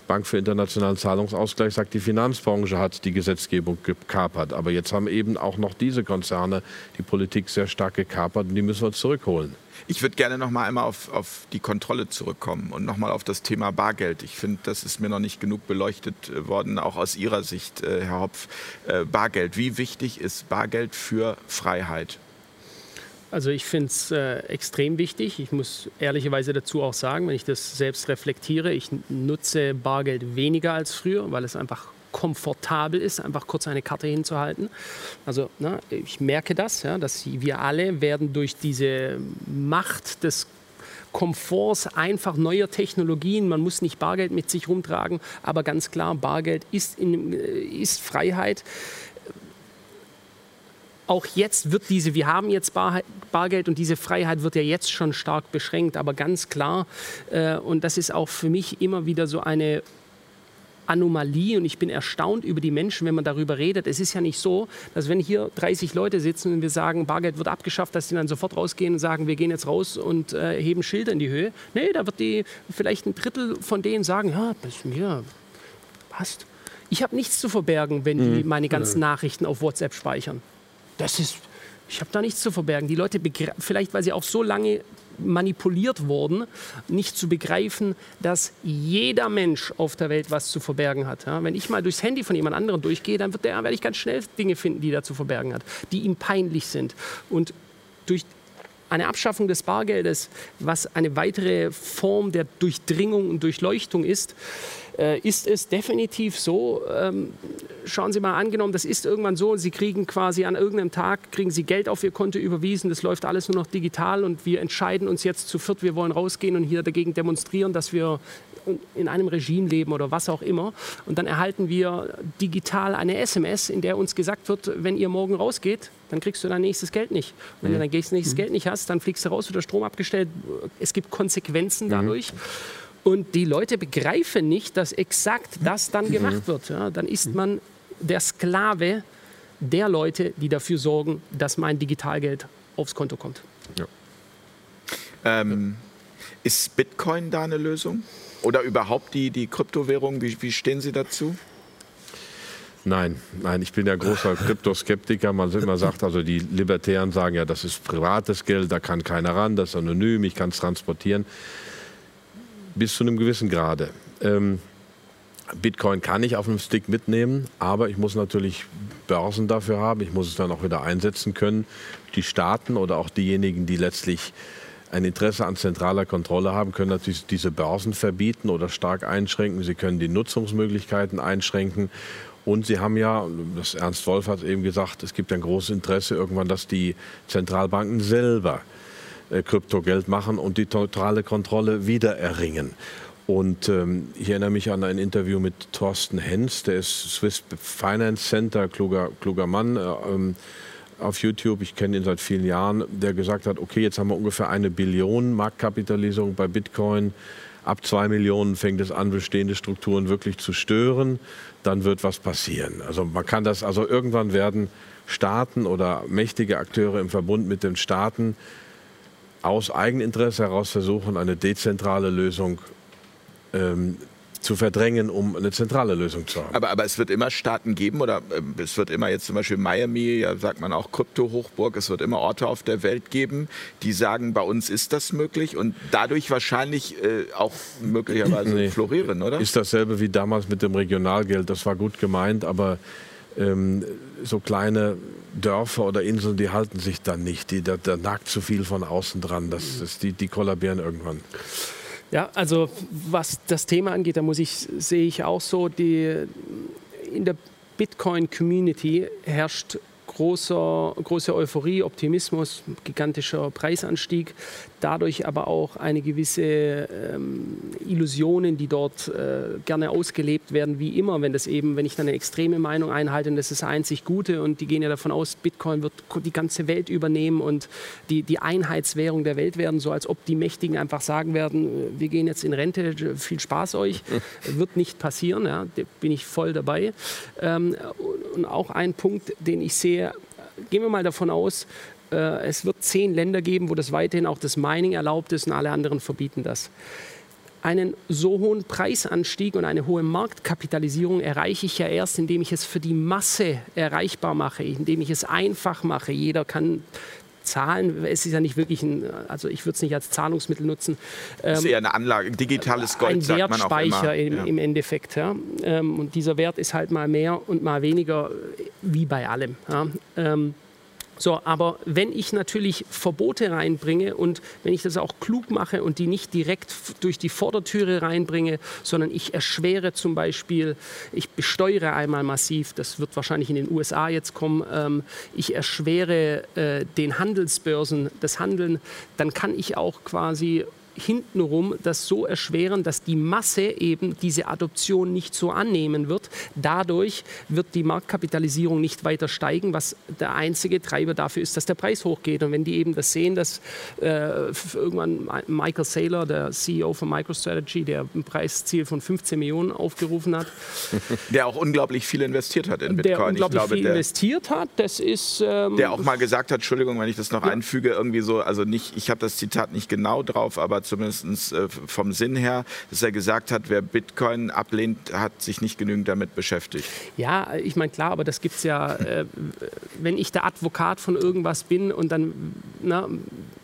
Bank für internationalen Zahlungsausgleich, sagt, die Finanzbranche hat die Gesetzgebung gekapert. Aber jetzt haben eben auch noch diese Konzerne die Politik sehr stark gekapert und die müssen wir zurückholen. Ich würde gerne noch mal einmal auf, auf die Kontrolle zurückkommen und noch mal auf das Thema Bargeld. Ich finde, das ist mir noch nicht genug beleuchtet äh, worden, auch aus Ihrer Sicht, äh, Herr Hopf. Äh, Bargeld, wie wichtig ist Bargeld für Freiheit? Also ich finde es äh, extrem wichtig. Ich muss ehrlicherweise dazu auch sagen, wenn ich das selbst reflektiere, ich nutze Bargeld weniger als früher, weil es einfach komfortabel ist, einfach kurz eine Karte hinzuhalten. Also na, ich merke das, ja, dass wir alle werden durch diese Macht des Komforts einfach neuer Technologien. Man muss nicht Bargeld mit sich rumtragen, aber ganz klar, Bargeld ist, in, äh, ist Freiheit. Auch jetzt wird diese, wir haben jetzt Bar, Bargeld und diese Freiheit wird ja jetzt schon stark beschränkt, aber ganz klar, äh, und das ist auch für mich immer wieder so eine Anomalie und ich bin erstaunt über die Menschen, wenn man darüber redet. Es ist ja nicht so, dass wenn hier 30 Leute sitzen und wir sagen, Bargeld wird abgeschafft, dass die dann sofort rausgehen und sagen, wir gehen jetzt raus und äh, heben Schilder in die Höhe. Nee, da wird die vielleicht ein Drittel von denen sagen, ja, das mir passt. Ich habe nichts zu verbergen, wenn die mhm. meine ganzen Nachrichten auf WhatsApp speichern. Das ist, ich habe da nichts zu verbergen. Die Leute, vielleicht weil sie auch so lange manipuliert worden, nicht zu begreifen, dass jeder Mensch auf der Welt was zu verbergen hat. Ja, wenn ich mal durchs Handy von jemand anderem durchgehe, dann der, werde ich ganz schnell Dinge finden, die er zu verbergen hat, die ihm peinlich sind. Und durch eine Abschaffung des Bargeldes, was eine weitere Form der Durchdringung und Durchleuchtung ist, äh, ist es definitiv so, ähm, schauen Sie mal angenommen, das ist irgendwann so, Sie kriegen quasi an irgendeinem Tag, kriegen Sie Geld auf Ihr Konto überwiesen, das läuft alles nur noch digital und wir entscheiden uns jetzt zu viert, wir wollen rausgehen und hier dagegen demonstrieren, dass wir in einem Regime leben oder was auch immer. Und dann erhalten wir digital eine SMS, in der uns gesagt wird, wenn ihr morgen rausgeht, dann kriegst du dein nächstes Geld nicht. Und wenn mhm. du dein nächstes mhm. Geld nicht hast, dann fliegst du raus, wird der Strom abgestellt. Es gibt Konsequenzen mhm. dadurch. Mhm. Und die Leute begreifen nicht, dass exakt das dann gemacht wird. Ja, dann ist man der Sklave der Leute, die dafür sorgen, dass mein Digitalgeld aufs Konto kommt. Ja. Ähm, ist Bitcoin da eine Lösung? Oder überhaupt die, die Kryptowährung? Wie, wie stehen Sie dazu? Nein, nein, ich bin ja großer *laughs* Kryptoskeptiker. Man immer sagt, also die Libertären sagen ja, das ist privates Geld, da kann keiner ran, das ist anonym, ich kann es transportieren bis zu einem gewissen Grade. Ähm, Bitcoin kann ich auf einem Stick mitnehmen, aber ich muss natürlich Börsen dafür haben. Ich muss es dann auch wieder einsetzen können. Die Staaten oder auch diejenigen, die letztlich ein Interesse an zentraler Kontrolle haben, können natürlich diese Börsen verbieten oder stark einschränken. Sie können die Nutzungsmöglichkeiten einschränken. Und Sie haben ja, das Ernst Wolf hat eben gesagt, es gibt ein großes Interesse irgendwann, dass die Zentralbanken selber äh, Kryptogeld machen und die totale Kontrolle wieder erringen. Und ähm, ich erinnere mich an ein Interview mit Thorsten Hens, der ist Swiss Finance Center, kluger, kluger Mann äh, ähm, auf YouTube. Ich kenne ihn seit vielen Jahren, der gesagt hat, okay, jetzt haben wir ungefähr eine Billion Marktkapitalisierung bei Bitcoin. Ab zwei Millionen fängt es an, bestehende Strukturen wirklich zu stören. Dann wird was passieren. Also man kann das, also irgendwann werden Staaten oder mächtige Akteure im Verbund mit den Staaten aus Eigeninteresse heraus versuchen, eine dezentrale Lösung ähm, zu verdrängen, um eine zentrale Lösung zu haben. Aber, aber es wird immer Staaten geben oder äh, es wird immer jetzt zum Beispiel Miami, ja, sagt man auch Krypto-Hochburg, es wird immer Orte auf der Welt geben, die sagen, bei uns ist das möglich und dadurch wahrscheinlich äh, auch möglicherweise *clears throat* nee. florieren, oder? Ist dasselbe wie damals mit dem Regionalgeld, das war gut gemeint, aber ähm, so kleine Dörfer oder Inseln, die halten sich dann nicht, die, da, da nagt zu viel von außen dran, das, das, die, die kollabieren irgendwann. Ja, also was das Thema angeht, da muss ich, sehe ich auch so, die, in der Bitcoin-Community herrscht großer, große Euphorie, Optimismus, gigantischer Preisanstieg, dadurch aber auch eine gewisse ähm, Illusionen, die dort äh, gerne ausgelebt werden, wie immer, wenn das eben, wenn ich dann eine extreme Meinung einhalte, das ist das einzig Gute und die gehen ja davon aus, Bitcoin wird die ganze Welt übernehmen und die, die Einheitswährung der Welt werden, so als ob die Mächtigen einfach sagen werden, äh, wir gehen jetzt in Rente, viel Spaß euch, *laughs* wird nicht passieren, ja, da bin ich voll dabei. Ähm, und auch ein Punkt, den ich sehe, gehen wir mal davon aus, es wird zehn Länder geben, wo das weiterhin auch das Mining erlaubt ist und alle anderen verbieten das. Einen so hohen Preisanstieg und eine hohe Marktkapitalisierung erreiche ich ja erst, indem ich es für die Masse erreichbar mache, indem ich es einfach mache. Jeder kann zahlen. Es ist ja nicht wirklich ein, also ich würde es nicht als Zahlungsmittel nutzen. Es ist eher eine Anlage, digitales Gold, ein sagt man auch immer. Im, ja. im Endeffekt. Ja. Ähm, und dieser Wert ist halt mal mehr und mal weniger, wie bei allem. Ja. Ähm, so, aber wenn ich natürlich Verbote reinbringe und wenn ich das auch klug mache und die nicht direkt durch die Vordertüre reinbringe, sondern ich erschwere zum Beispiel, ich besteuere einmal massiv, das wird wahrscheinlich in den USA jetzt kommen, ähm, ich erschwere äh, den Handelsbörsen das Handeln, dann kann ich auch quasi hintenrum das so erschweren, dass die Masse eben diese Adoption nicht so annehmen wird. Dadurch wird die Marktkapitalisierung nicht weiter steigen, was der einzige Treiber dafür ist, dass der Preis hochgeht. Und wenn die eben das sehen, dass äh, irgendwann Michael Saylor, der CEO von MicroStrategy, der ein Preisziel von 15 Millionen aufgerufen hat. *laughs* Der auch unglaublich viel investiert hat in Bitcoin. Der unglaublich glaube, viel der, investiert hat, das ist... Ähm, der auch mal gesagt hat, Entschuldigung, wenn ich das noch ja. einfüge, irgendwie so, also nicht, ich habe das Zitat nicht genau drauf, aber zumindest äh, vom Sinn her, dass er gesagt hat, wer Bitcoin ablehnt, hat sich nicht genügend damit beschäftigt. Ja, ich meine, klar, aber das gibt es ja, äh, wenn ich der Advokat von irgendwas bin und dann, na,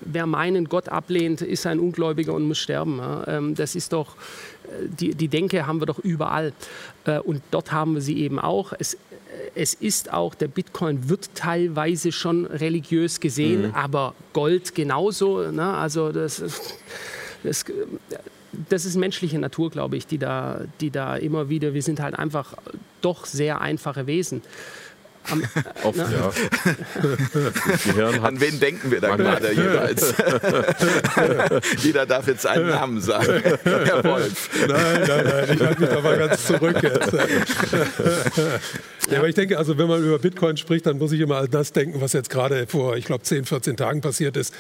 wer meinen Gott ablehnt, ist ein Ungläubiger und muss sterben. Ja? Ähm, das ist doch, äh, die, die Denke haben wir doch überall. Äh, und dort haben wir sie eben auch. Es, es ist auch, der Bitcoin wird teilweise schon religiös gesehen, mhm. aber Gold genauso. Ne? Also das, das, das ist menschliche Natur, glaube ich, die da, die da immer wieder, wir sind halt einfach doch sehr einfache Wesen. Am, Oft, ne? ja. An wen denken wir da gerade jeweils? *laughs* Jeder darf jetzt einen Namen sagen. Herr Wolf. Nein, nein, nein, ich halte mich da mal ganz zurück jetzt. Ja, aber ich denke, also wenn man über Bitcoin spricht, dann muss ich immer an das denken, was jetzt gerade vor, ich glaube, 10, 14 Tagen passiert ist,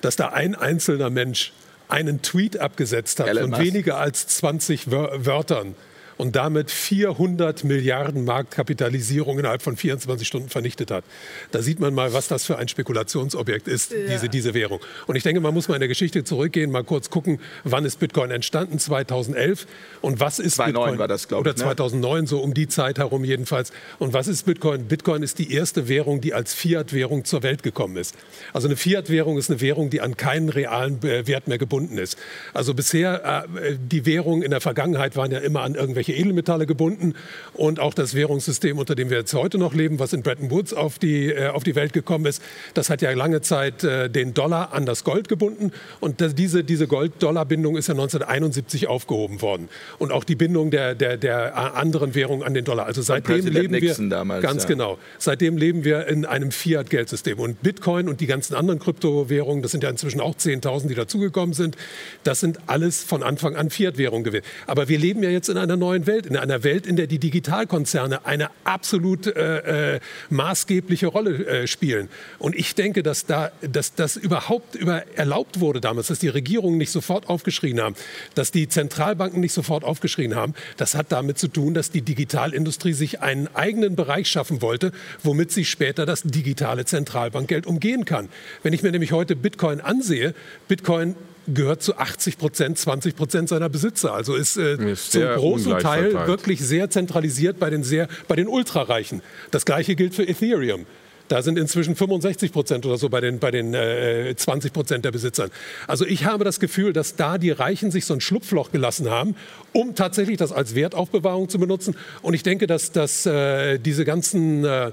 dass da ein einzelner Mensch einen Tweet abgesetzt hat Elon von weniger als 20 Wörtern und damit 400 Milliarden Marktkapitalisierung innerhalb von 24 Stunden vernichtet hat. Da sieht man mal, was das für ein Spekulationsobjekt ist, ja. diese, diese Währung. Und ich denke, man muss mal in der Geschichte zurückgehen, mal kurz gucken, wann ist Bitcoin entstanden? 2011. Und was ist 2009 Bitcoin? war das, glaube ich. Oder 2009, ne? so um die Zeit herum jedenfalls. Und was ist Bitcoin? Bitcoin ist die erste Währung, die als Fiat-Währung zur Welt gekommen ist. Also eine Fiat-Währung ist eine Währung, die an keinen realen Wert mehr gebunden ist. Also bisher, äh, die Währungen in der Vergangenheit waren ja immer an irgendwelche irgendwelche Edelmetalle gebunden. Und auch das Währungssystem, unter dem wir jetzt heute noch leben, was in Bretton Woods auf die, äh, auf die Welt gekommen ist, das hat ja lange Zeit äh, den Dollar an das Gold gebunden. Und das, diese, diese Gold-Dollar-Bindung ist ja 1971 aufgehoben worden. Und auch die Bindung der, der, der anderen Währungen an den Dollar. Also seitdem leben wir damals, ganz ja. genau. Seitdem leben wir in einem Fiat-Geldsystem. Und Bitcoin und die ganzen anderen Kryptowährungen, das sind ja inzwischen auch 10.000, die dazugekommen sind, das sind alles von Anfang an Fiat-Währungen gewesen. Aber wir leben ja jetzt in einer neuen Welt, in einer Welt, in der die Digitalkonzerne eine absolut äh, äh, maßgebliche Rolle äh, spielen. Und ich denke, dass da, dass das überhaupt über erlaubt wurde damals, dass die Regierungen nicht sofort aufgeschrien haben, dass die Zentralbanken nicht sofort aufgeschrien haben. Das hat damit zu tun, dass die Digitalindustrie sich einen eigenen Bereich schaffen wollte, womit sie später das digitale Zentralbankgeld umgehen kann. Wenn ich mir nämlich heute Bitcoin ansehe, Bitcoin gehört zu 80 Prozent, 20 Prozent seiner Besitzer. Also ist, äh, Ist zum großen Teil wirklich sehr zentralisiert bei den, sehr, bei den Ultrareichen. Das gleiche gilt für Ethereum. Da sind inzwischen 65 Prozent oder so bei den, bei den äh, 20 Prozent der Besitzern. Also ich habe das Gefühl, dass da die Reichen sich so ein Schlupfloch gelassen haben, um tatsächlich das als Wertaufbewahrung zu benutzen. Und ich denke, dass, dass äh, diese ganzen äh,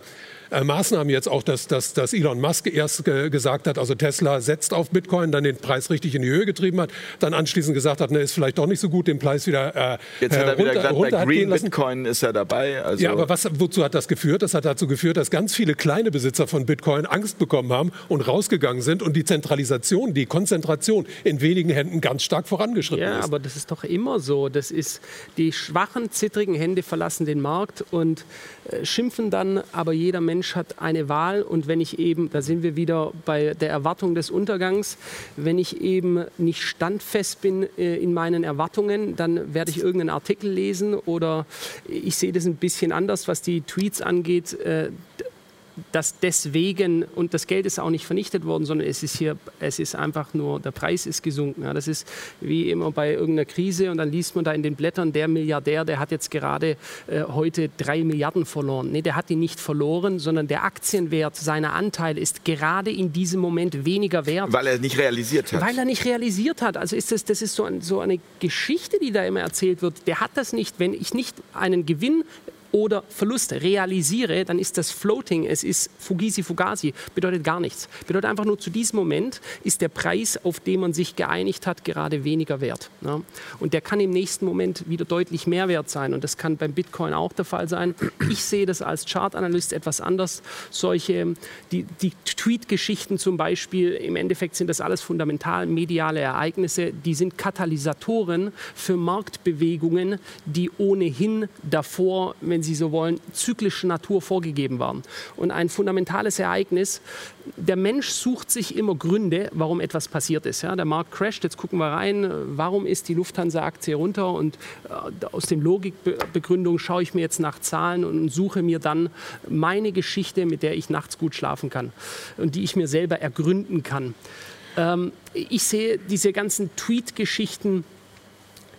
äh, Maßnahmen jetzt auch, dass, dass, dass Elon Musk erst ge gesagt hat, also Tesla setzt auf Bitcoin, dann den Preis richtig in die Höhe getrieben hat, dann anschließend gesagt hat, ne, ist vielleicht doch nicht so gut, den Preis wieder äh, Jetzt hat er wieder runter, gesagt, runter bei Green. Bitcoin ist er dabei. Also Ja, aber was, wozu hat das geführt? Das hat dazu geführt, dass ganz viele kleine Besitzer von Bitcoin Angst bekommen haben und rausgegangen sind und die Zentralisation, die Konzentration in wenigen Händen ganz stark vorangeschritten Ja, ist. aber das ist doch immer so. Das ist, die schwachen, zittrigen Hände verlassen den Markt und äh, schimpfen dann, aber jeder Mensch hat eine Wahl. Und wenn ich eben, da sind wir wieder bei der Erwartung des Untergangs, wenn ich eben nicht standfest bin äh, in meinen Erwartungen, dann werde ich irgendeinen Artikel lesen oder ich sehe das ein bisschen anders, was die Tweets angeht. Äh, dass deswegen, und das Geld ist auch nicht vernichtet worden, sondern es ist hier, es ist einfach nur, der Preis ist gesunken. Ja, das ist wie immer bei irgendeiner Krise und dann liest man da in den Blättern, der Milliardär, der hat jetzt gerade äh, heute drei Milliarden verloren. Nee, der hat die nicht verloren, sondern der Aktienwert seiner Anteile ist gerade in diesem Moment weniger wert. weil er nicht realisiert hat. Weil er nicht realisiert hat. Also ist das, das ist so, ein, so eine Geschichte, die da immer erzählt wird. Der hat das nicht. Wenn ich nicht einen Gewinn oder Verlust realisiere, dann ist das Floating, es ist Fugisi Fugasi, bedeutet gar nichts. Bedeutet einfach nur, zu diesem Moment ist der Preis, auf den man sich geeinigt hat, gerade weniger wert. Ja. Und der kann im nächsten Moment wieder deutlich mehr wert sein. Und das kann beim Bitcoin auch der Fall sein. Ich sehe das als Chartanalyst etwas anders. Solche, die, die Tweet-Geschichten zum Beispiel, im Endeffekt sind das alles fundamental mediale Ereignisse, die sind Katalysatoren für Marktbewegungen, die ohnehin davor, wenn Sie so wollen, zyklischer Natur vorgegeben waren. Und ein fundamentales Ereignis, der Mensch sucht sich immer Gründe, warum etwas passiert ist. Ja, der Markt crasht, jetzt gucken wir rein, warum ist die Lufthansa-Aktie runter und äh, aus den Logikbegründungen schaue ich mir jetzt nach Zahlen und suche mir dann meine Geschichte, mit der ich nachts gut schlafen kann und die ich mir selber ergründen kann. Ähm, ich sehe diese ganzen Tweet-Geschichten,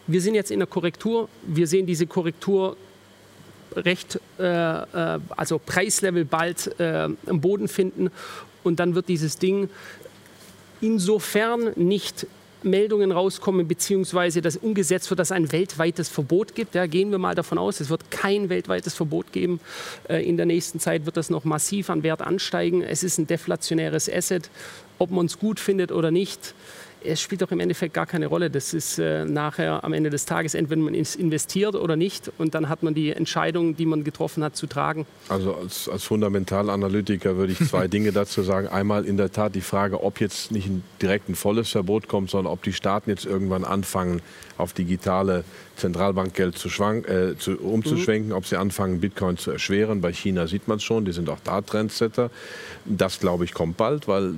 wir sind jetzt in der Korrektur, wir sehen diese Korrektur recht, äh, äh, also Preislevel bald äh, am Boden finden und dann wird dieses Ding insofern nicht Meldungen rauskommen, beziehungsweise das umgesetzt wird, dass es ein weltweites Verbot gibt. Ja, gehen wir mal davon aus, es wird kein weltweites Verbot geben. Äh, in der nächsten Zeit wird das noch massiv an Wert ansteigen. Es ist ein deflationäres Asset. Ob man es gut findet oder nicht, es spielt doch im Endeffekt gar keine Rolle. Das ist äh, nachher am Ende des Tages, entweder man investiert oder nicht. Und dann hat man die Entscheidung, die man getroffen hat, zu tragen. Also als, als Fundamentalanalytiker würde ich zwei *laughs* Dinge dazu sagen. Einmal in der Tat die Frage, ob jetzt nicht ein direkt ein volles Verbot kommt, sondern ob die Staaten jetzt irgendwann anfangen, auf digitale Zentralbankgeld zu schwank, äh, zu, umzuschwenken, ob sie anfangen, Bitcoin zu erschweren. Bei China sieht man es schon, die sind auch da Trendsetter. Das, glaube ich, kommt bald, weil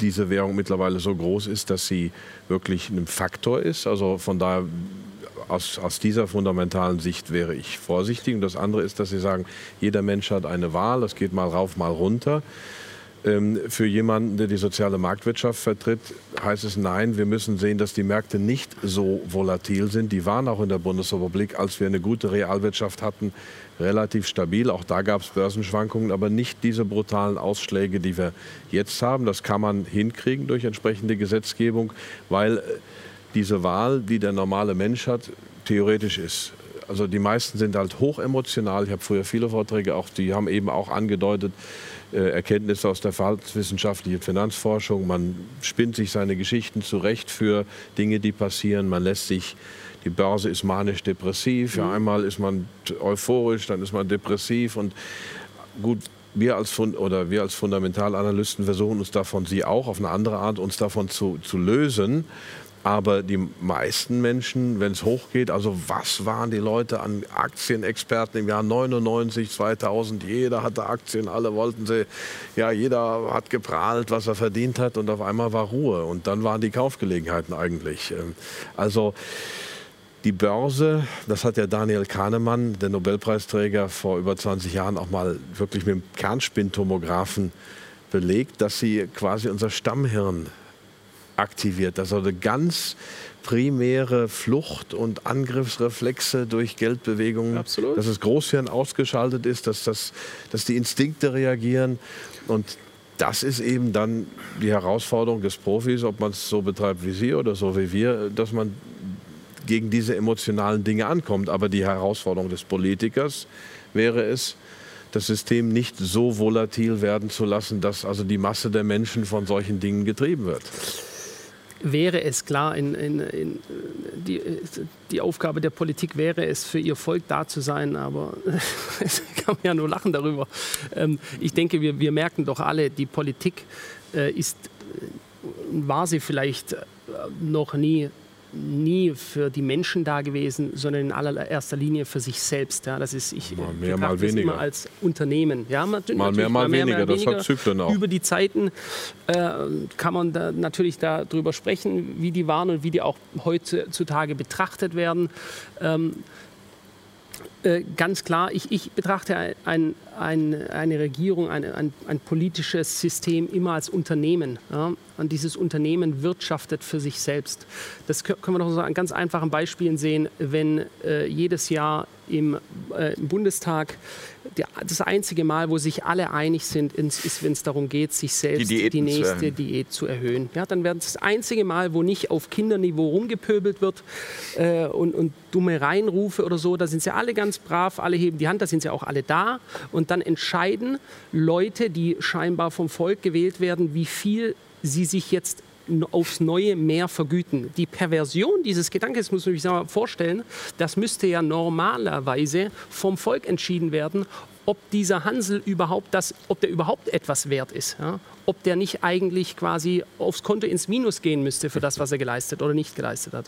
diese Währung mittlerweile so groß ist, dass sie wirklich ein Faktor ist. Also von daher aus, aus dieser fundamentalen Sicht wäre ich vorsichtig. Und das andere ist, dass Sie sagen, jeder Mensch hat eine Wahl, das geht mal rauf, mal runter. Ähm, für jemanden, der die soziale Marktwirtschaft vertritt, heißt es nein, wir müssen sehen, dass die Märkte nicht so volatil sind. Die waren auch in der Bundesrepublik, als wir eine gute Realwirtschaft hatten, relativ stabil. Auch da gab es Börsenschwankungen, aber nicht diese brutalen Ausschläge, die wir jetzt haben. Das kann man hinkriegen durch entsprechende Gesetzgebung, weil äh, diese Wahl, die der normale Mensch hat, theoretisch ist Also die meisten sind halt hochemotional. Ich habe früher viele Vorträge auch, die haben eben auch angedeutet, Erkenntnisse aus der verhaltenswissenschaftlichen Finanzforschung. Man spinnt sich seine Geschichten zurecht für Dinge, die passieren. Man lässt sich die Börse ist manisch-depressiv. Ja, mhm. einmal ist man euphorisch, dann ist man depressiv. Und gut, wir als, oder wir als Fundamentalanalysten versuchen uns davon, Sie auch auf eine andere Art, uns davon zu, zu lösen. Aber die meisten Menschen, wenn es hochgeht, also was waren die Leute an Aktienexperten im Jahr 99, 2000? Jeder hatte Aktien, alle wollten sie. Ja, jeder hat geprahlt, was er verdient hat und auf einmal war Ruhe. Und dann waren die Kaufgelegenheiten eigentlich. Ähm, also die Börse, das hat ja Daniel Kahnemann, der Nobelpreisträger, vor über 20 Jahren auch mal wirklich mit dem Kernspintomographen belegt, dass sie quasi unser Stammhirn aktiviert. Also ganz primäre Flucht- und Angriffsreflexe durch Geldbewegungen, Absolut. dass das Großhirn ausgeschaltet ist, dass, das, dass die Instinkte reagieren. Und das ist eben dann die Herausforderung des Profis, ob man es so betreibt wie Sie oder so wie wir, dass man gegen diese emotionalen Dinge ankommt. Aber die Herausforderung des Politikers wäre es, das System nicht so volatil werden zu lassen, dass also die Masse der Menschen von solchen Dingen getrieben wird wäre es klar, in, in, in die, die, Aufgabe der Politik wäre es, für ihr Volk da zu sein, aber *laughs* es kann man ja nur lachen darüber. Ähm, ich denke, wir, wir, merken doch alle, die Politik äh, ist, war sie vielleicht äh, noch nie nie für die Menschen da gewesen, sondern in allererster Linie für sich selbst. Ja, das ist, ich mal mehr, mal weniger. immer als Unternehmen. Ja, mal mehr, mal, mehr, weniger. Das hat Zyklen auch. Über die Zeiten äh, kann man da natürlich darüber sprechen, wie die waren und wie die auch heutzutage betrachtet werden. Ähm, äh, ganz klar, ich, ich betrachte ein, ein, eine Regierung, ein, ein, ein, politisches System immer als Unternehmen. Ja? Und dieses Unternehmen wirtschaftet für sich selbst. Das können wir noch so an ganz einfachen Beispielen sehen, wenn äh, jedes Jahr im, äh, im Bundestag die, das einzige Mal, wo sich alle einig sind, ist, wenn es darum geht, sich selbst die, die nächste Diät zu erhöhen. Ja, dann wäre das einzige Mal, wo nicht auf Kinderniveau rumgepöbelt wird äh, und, und dumme Reinrufe oder so. Da sind sie alle ganz brav, alle heben die Hand, da sind sie auch alle da. Und dann entscheiden Leute, die scheinbar vom Volk gewählt werden, wie viel sie sich jetzt aufs Neue mehr vergüten. Die Perversion dieses Gedankens muss man sich mal vorstellen, das müsste ja normalerweise vom Volk entschieden werden, ob dieser Hansel überhaupt das, ob der überhaupt etwas wert ist. Ja? Ob der nicht eigentlich quasi aufs Konto ins Minus gehen müsste für das, was er geleistet oder nicht geleistet hat.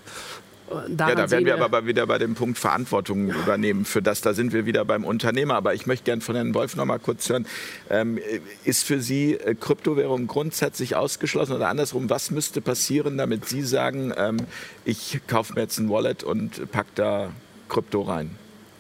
Daran ja, da werden wir aber wieder bei dem Punkt Verantwortung ja. übernehmen für das. Da sind wir wieder beim Unternehmer. Aber ich möchte gerne von Herrn Wolf noch mal kurz hören. Ähm, ist für Sie äh, Kryptowährung grundsätzlich ausgeschlossen oder andersrum? Was müsste passieren, damit Sie sagen, ähm, ich kaufe mir jetzt ein Wallet und packe da Krypto rein?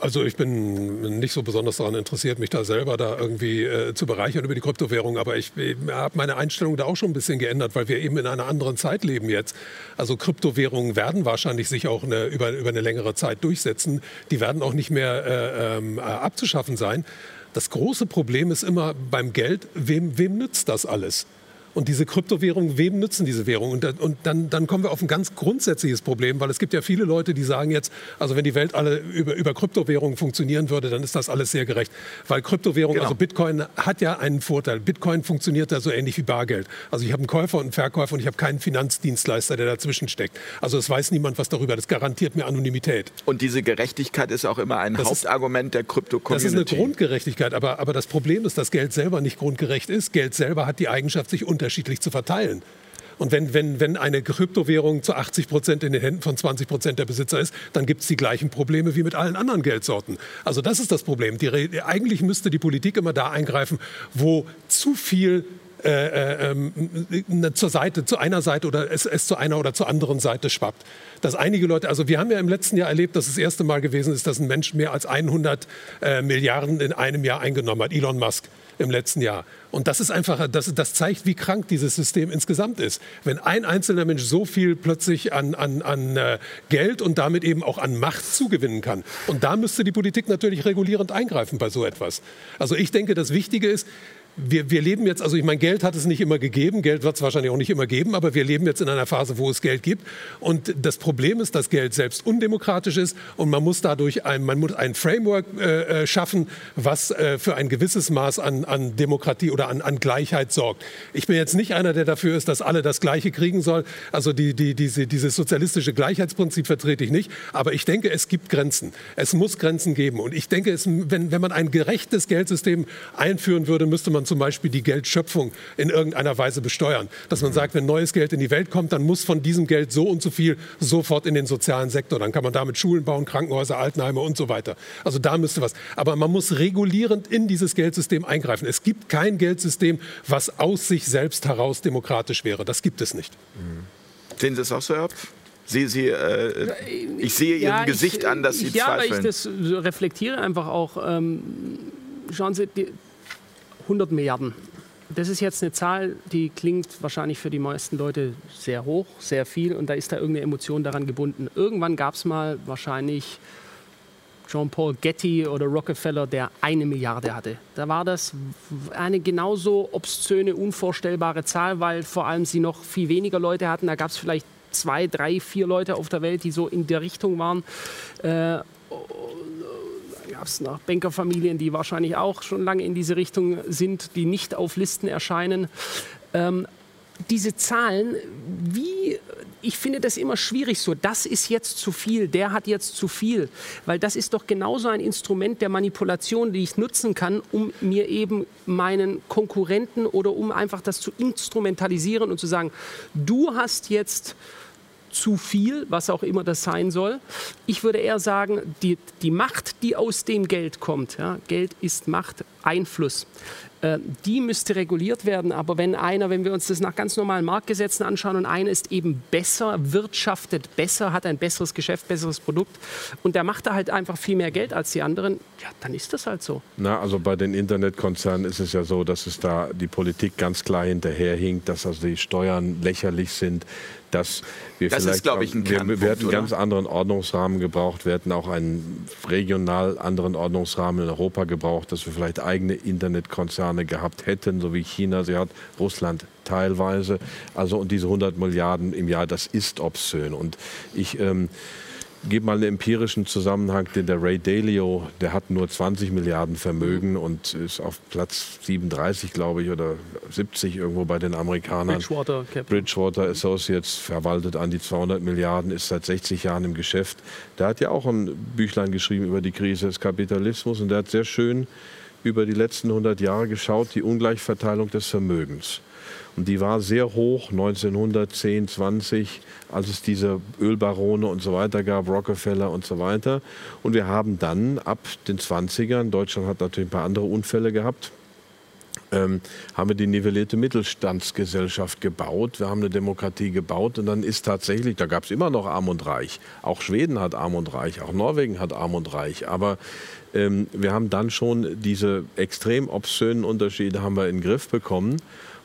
Also ich bin nicht so besonders daran interessiert, mich da selber da irgendwie äh, zu bereichern über die Kryptowährung, aber ich, ich habe meine Einstellung da auch schon ein bisschen geändert, weil wir eben in einer anderen Zeit leben jetzt. Also Kryptowährungen werden wahrscheinlich sich auch eine, über, über eine längere Zeit durchsetzen. Die werden auch nicht mehr äh, ähm, äh, abzuschaffen sein. Das große Problem ist immer beim Geld, wem, wem nützt das alles? Und diese Kryptowährungen, wem nützen diese Währungen? Und, und, dann, dann kommen wir auf ein ganz grundsätzliches Problem, weil es gibt ja viele Leute, die sagen jetzt, also wenn die Welt alle über, über Kryptowährungen funktionieren würde, dann ist das alles sehr gerecht. Weil Kryptowährung, genau. also Bitcoin hat ja einen Vorteil. Bitcoin funktioniert da so ähnlich wie Bargeld. Also ich habe einen Käufer und einen Verkäufer und ich habe keinen Finanzdienstleister, der dazwischen steckt. Also es weiß niemand was darüber. Das garantiert mir Anonymität. Und diese Gerechtigkeit ist auch immer ein das Hauptargument ist, der Krypto-Community. Das ist eine Grundgerechtigkeit, aber, aber das Problem ist, dass Geld selber nicht grundgerecht ist. Geld selber hat die Eigenschaft, sich unterschiedlich zu verteilen. Und wenn, wenn, wenn eine Kryptowährung zu 80 Prozent in den Händen von 20 Prozent der Besitzer ist, dann gibt es die gleichen Probleme wie mit allen anderen Geldsorten. Also das ist das Problem. Die, eigentlich müsste die Politik immer da eingreifen, wo zu viel äh, äh, ähm, zur Seite, zu einer Seite oder es, es zu einer oder zur anderen Seite schwappt. Dass einige Leute, also wir haben ja im letzten Jahr erlebt, dass das erste Mal gewesen ist, dass ein Mensch mehr als 100 äh, Milliarden in einem Jahr eingenommen hat, Elon Musk im letzten Jahr. Und das ist einfach, das, das zeigt, wie krank dieses System insgesamt ist. Wenn ein einzelner Mensch so viel plötzlich an, an, an äh, Geld und damit eben auch an Macht zugewinnen kann. Und da müsste die Politik natürlich regulierend eingreifen bei so etwas. Also ich denke, das Wichtige ist, wir, wir leben jetzt, also ich meine, Geld hat es nicht immer gegeben, Geld wird es wahrscheinlich auch nicht immer geben, aber wir leben jetzt in einer Phase, wo es Geld gibt. Und das Problem ist, dass Geld selbst undemokratisch ist und man muss dadurch ein, man muss ein Framework äh, äh, schaffen, was äh, für ein gewisses Maß an, an Demokratie oder an, an Gleichheit sorgt. Ich bin jetzt nicht einer, der dafür ist, dass alle das Gleiche kriegen soll. Also die, die, diese, dieses sozialistische Gleichheitsprinzip vertrete ich nicht. Aber ich denke, es gibt Grenzen. Es muss Grenzen geben. Und ich denke, es, wenn, wenn man ein gerechtes Geldsystem einführen würde, müsste man zum Beispiel die Geldschöpfung in irgendeiner Weise besteuern. Dass man sagt, wenn neues Geld in die Welt kommt, dann muss von diesem Geld so und so viel sofort in den sozialen Sektor. Dann kann man damit Schulen bauen, Krankenhäuser, Altenheime und so weiter. Also da müsste was. Aber man muss regulierend in dieses Geldsystem eingreifen. Es gibt kein Geldsystem, was aus sich selbst heraus demokratisch wäre. Das gibt es nicht. Sehen Sie es auch so, Herr Hopf? Sie, Sie, äh, ich sehe Ihrem Ja, Gesicht ich, an, dass Sie ja, aber zweifeln. ich das reflektiere einfach auch. Ähm, schauen Sie, die 100 Milliarden. Das ist jetzt eine Zahl, die klingt wahrscheinlich für die meisten Leute sehr hoch, sehr viel und da ist da irgendeine Emotion daran gebunden. Irgendwann gab es mal wahrscheinlich Jean-Paul Getty oder Rockefeller, der eine Milliarde hatte. Da war das eine genauso obszöne, unvorstellbare Zahl, weil vor allem sie noch viel weniger Leute hatten. Da gab es vielleicht zwei, drei, vier Leute auf der Welt, die so in der Richtung waren. Äh, gab es noch Bankerfamilien, die wahrscheinlich auch schon lange in diese Richtung sind, die nicht auf Listen erscheinen. Ähm, diese Zahlen, wie, ich finde das immer schwierig so, das ist jetzt zu viel, der hat jetzt zu viel, weil das ist doch genauso ein Instrument der Manipulation, die ich nutzen kann, um mir eben meinen Konkurrenten oder um einfach das zu instrumentalisieren und zu sagen, du hast jetzt zu viel, was auch immer das sein soll. Ich würde eher sagen, die, die Macht, die aus dem Geld kommt, ja, Geld ist Macht, Einfluss, äh, die müsste reguliert werden. Aber wenn einer, wenn wir uns das nach ganz normalen Marktgesetzen anschauen und einer ist eben besser, wirtschaftet besser, hat ein besseres Geschäft, besseres Produkt und der macht da halt einfach viel mehr Geld als die anderen, ja, dann ist das halt so. Na, also bei den Internetkonzernen ist es ja so, dass es da die Politik ganz klar hinterherhinkt, dass also die Steuern lächerlich sind, dass wir Das ist, vielleicht, glaube ich, ein wir, Kernpunkt, wir hätten einen ganz anderen Ordnungsrahmen gebraucht, wir hätten auch einen regional anderen Ordnungsrahmen in Europa gebraucht, dass wir vielleicht eigene Internetkonzerne gehabt hätten, so wie China sie hat, Russland teilweise. Also und diese 100 Milliarden im Jahr, das ist obszön. Und ich ähm, gebe mal einen empirischen Zusammenhang, denn der Ray Dalio, der hat nur 20 Milliarden Vermögen und ist auf Platz 37, glaube ich, oder 70 irgendwo bei den Amerikanern. Bridgewater Capital. Bridgewater Associates verwaltet an die 200 Milliarden, ist seit 60 Jahren im Geschäft. Der hat ja auch ein Büchlein geschrieben über die Krise des Kapitalismus und der hat sehr schön über die letzten 100 Jahre geschaut, die Ungleichverteilung des Vermögens. Und die war sehr hoch 1910, 20, als es diese Ölbarone und so weiter gab, Rockefeller und so weiter. Und wir haben dann ab den 20ern, Deutschland hat natürlich ein paar andere Unfälle gehabt, ähm, haben wir die nivellierte Mittelstandsgesellschaft gebaut. Wir haben eine Demokratie gebaut und dann ist tatsächlich, da gab es immer noch Arm und Reich. Auch Schweden hat Arm und Reich, auch Norwegen hat Arm und Reich. Aber ähm, wir haben dann schon diese extrem obszönen Unterschiede haben wir in den Griff bekommen.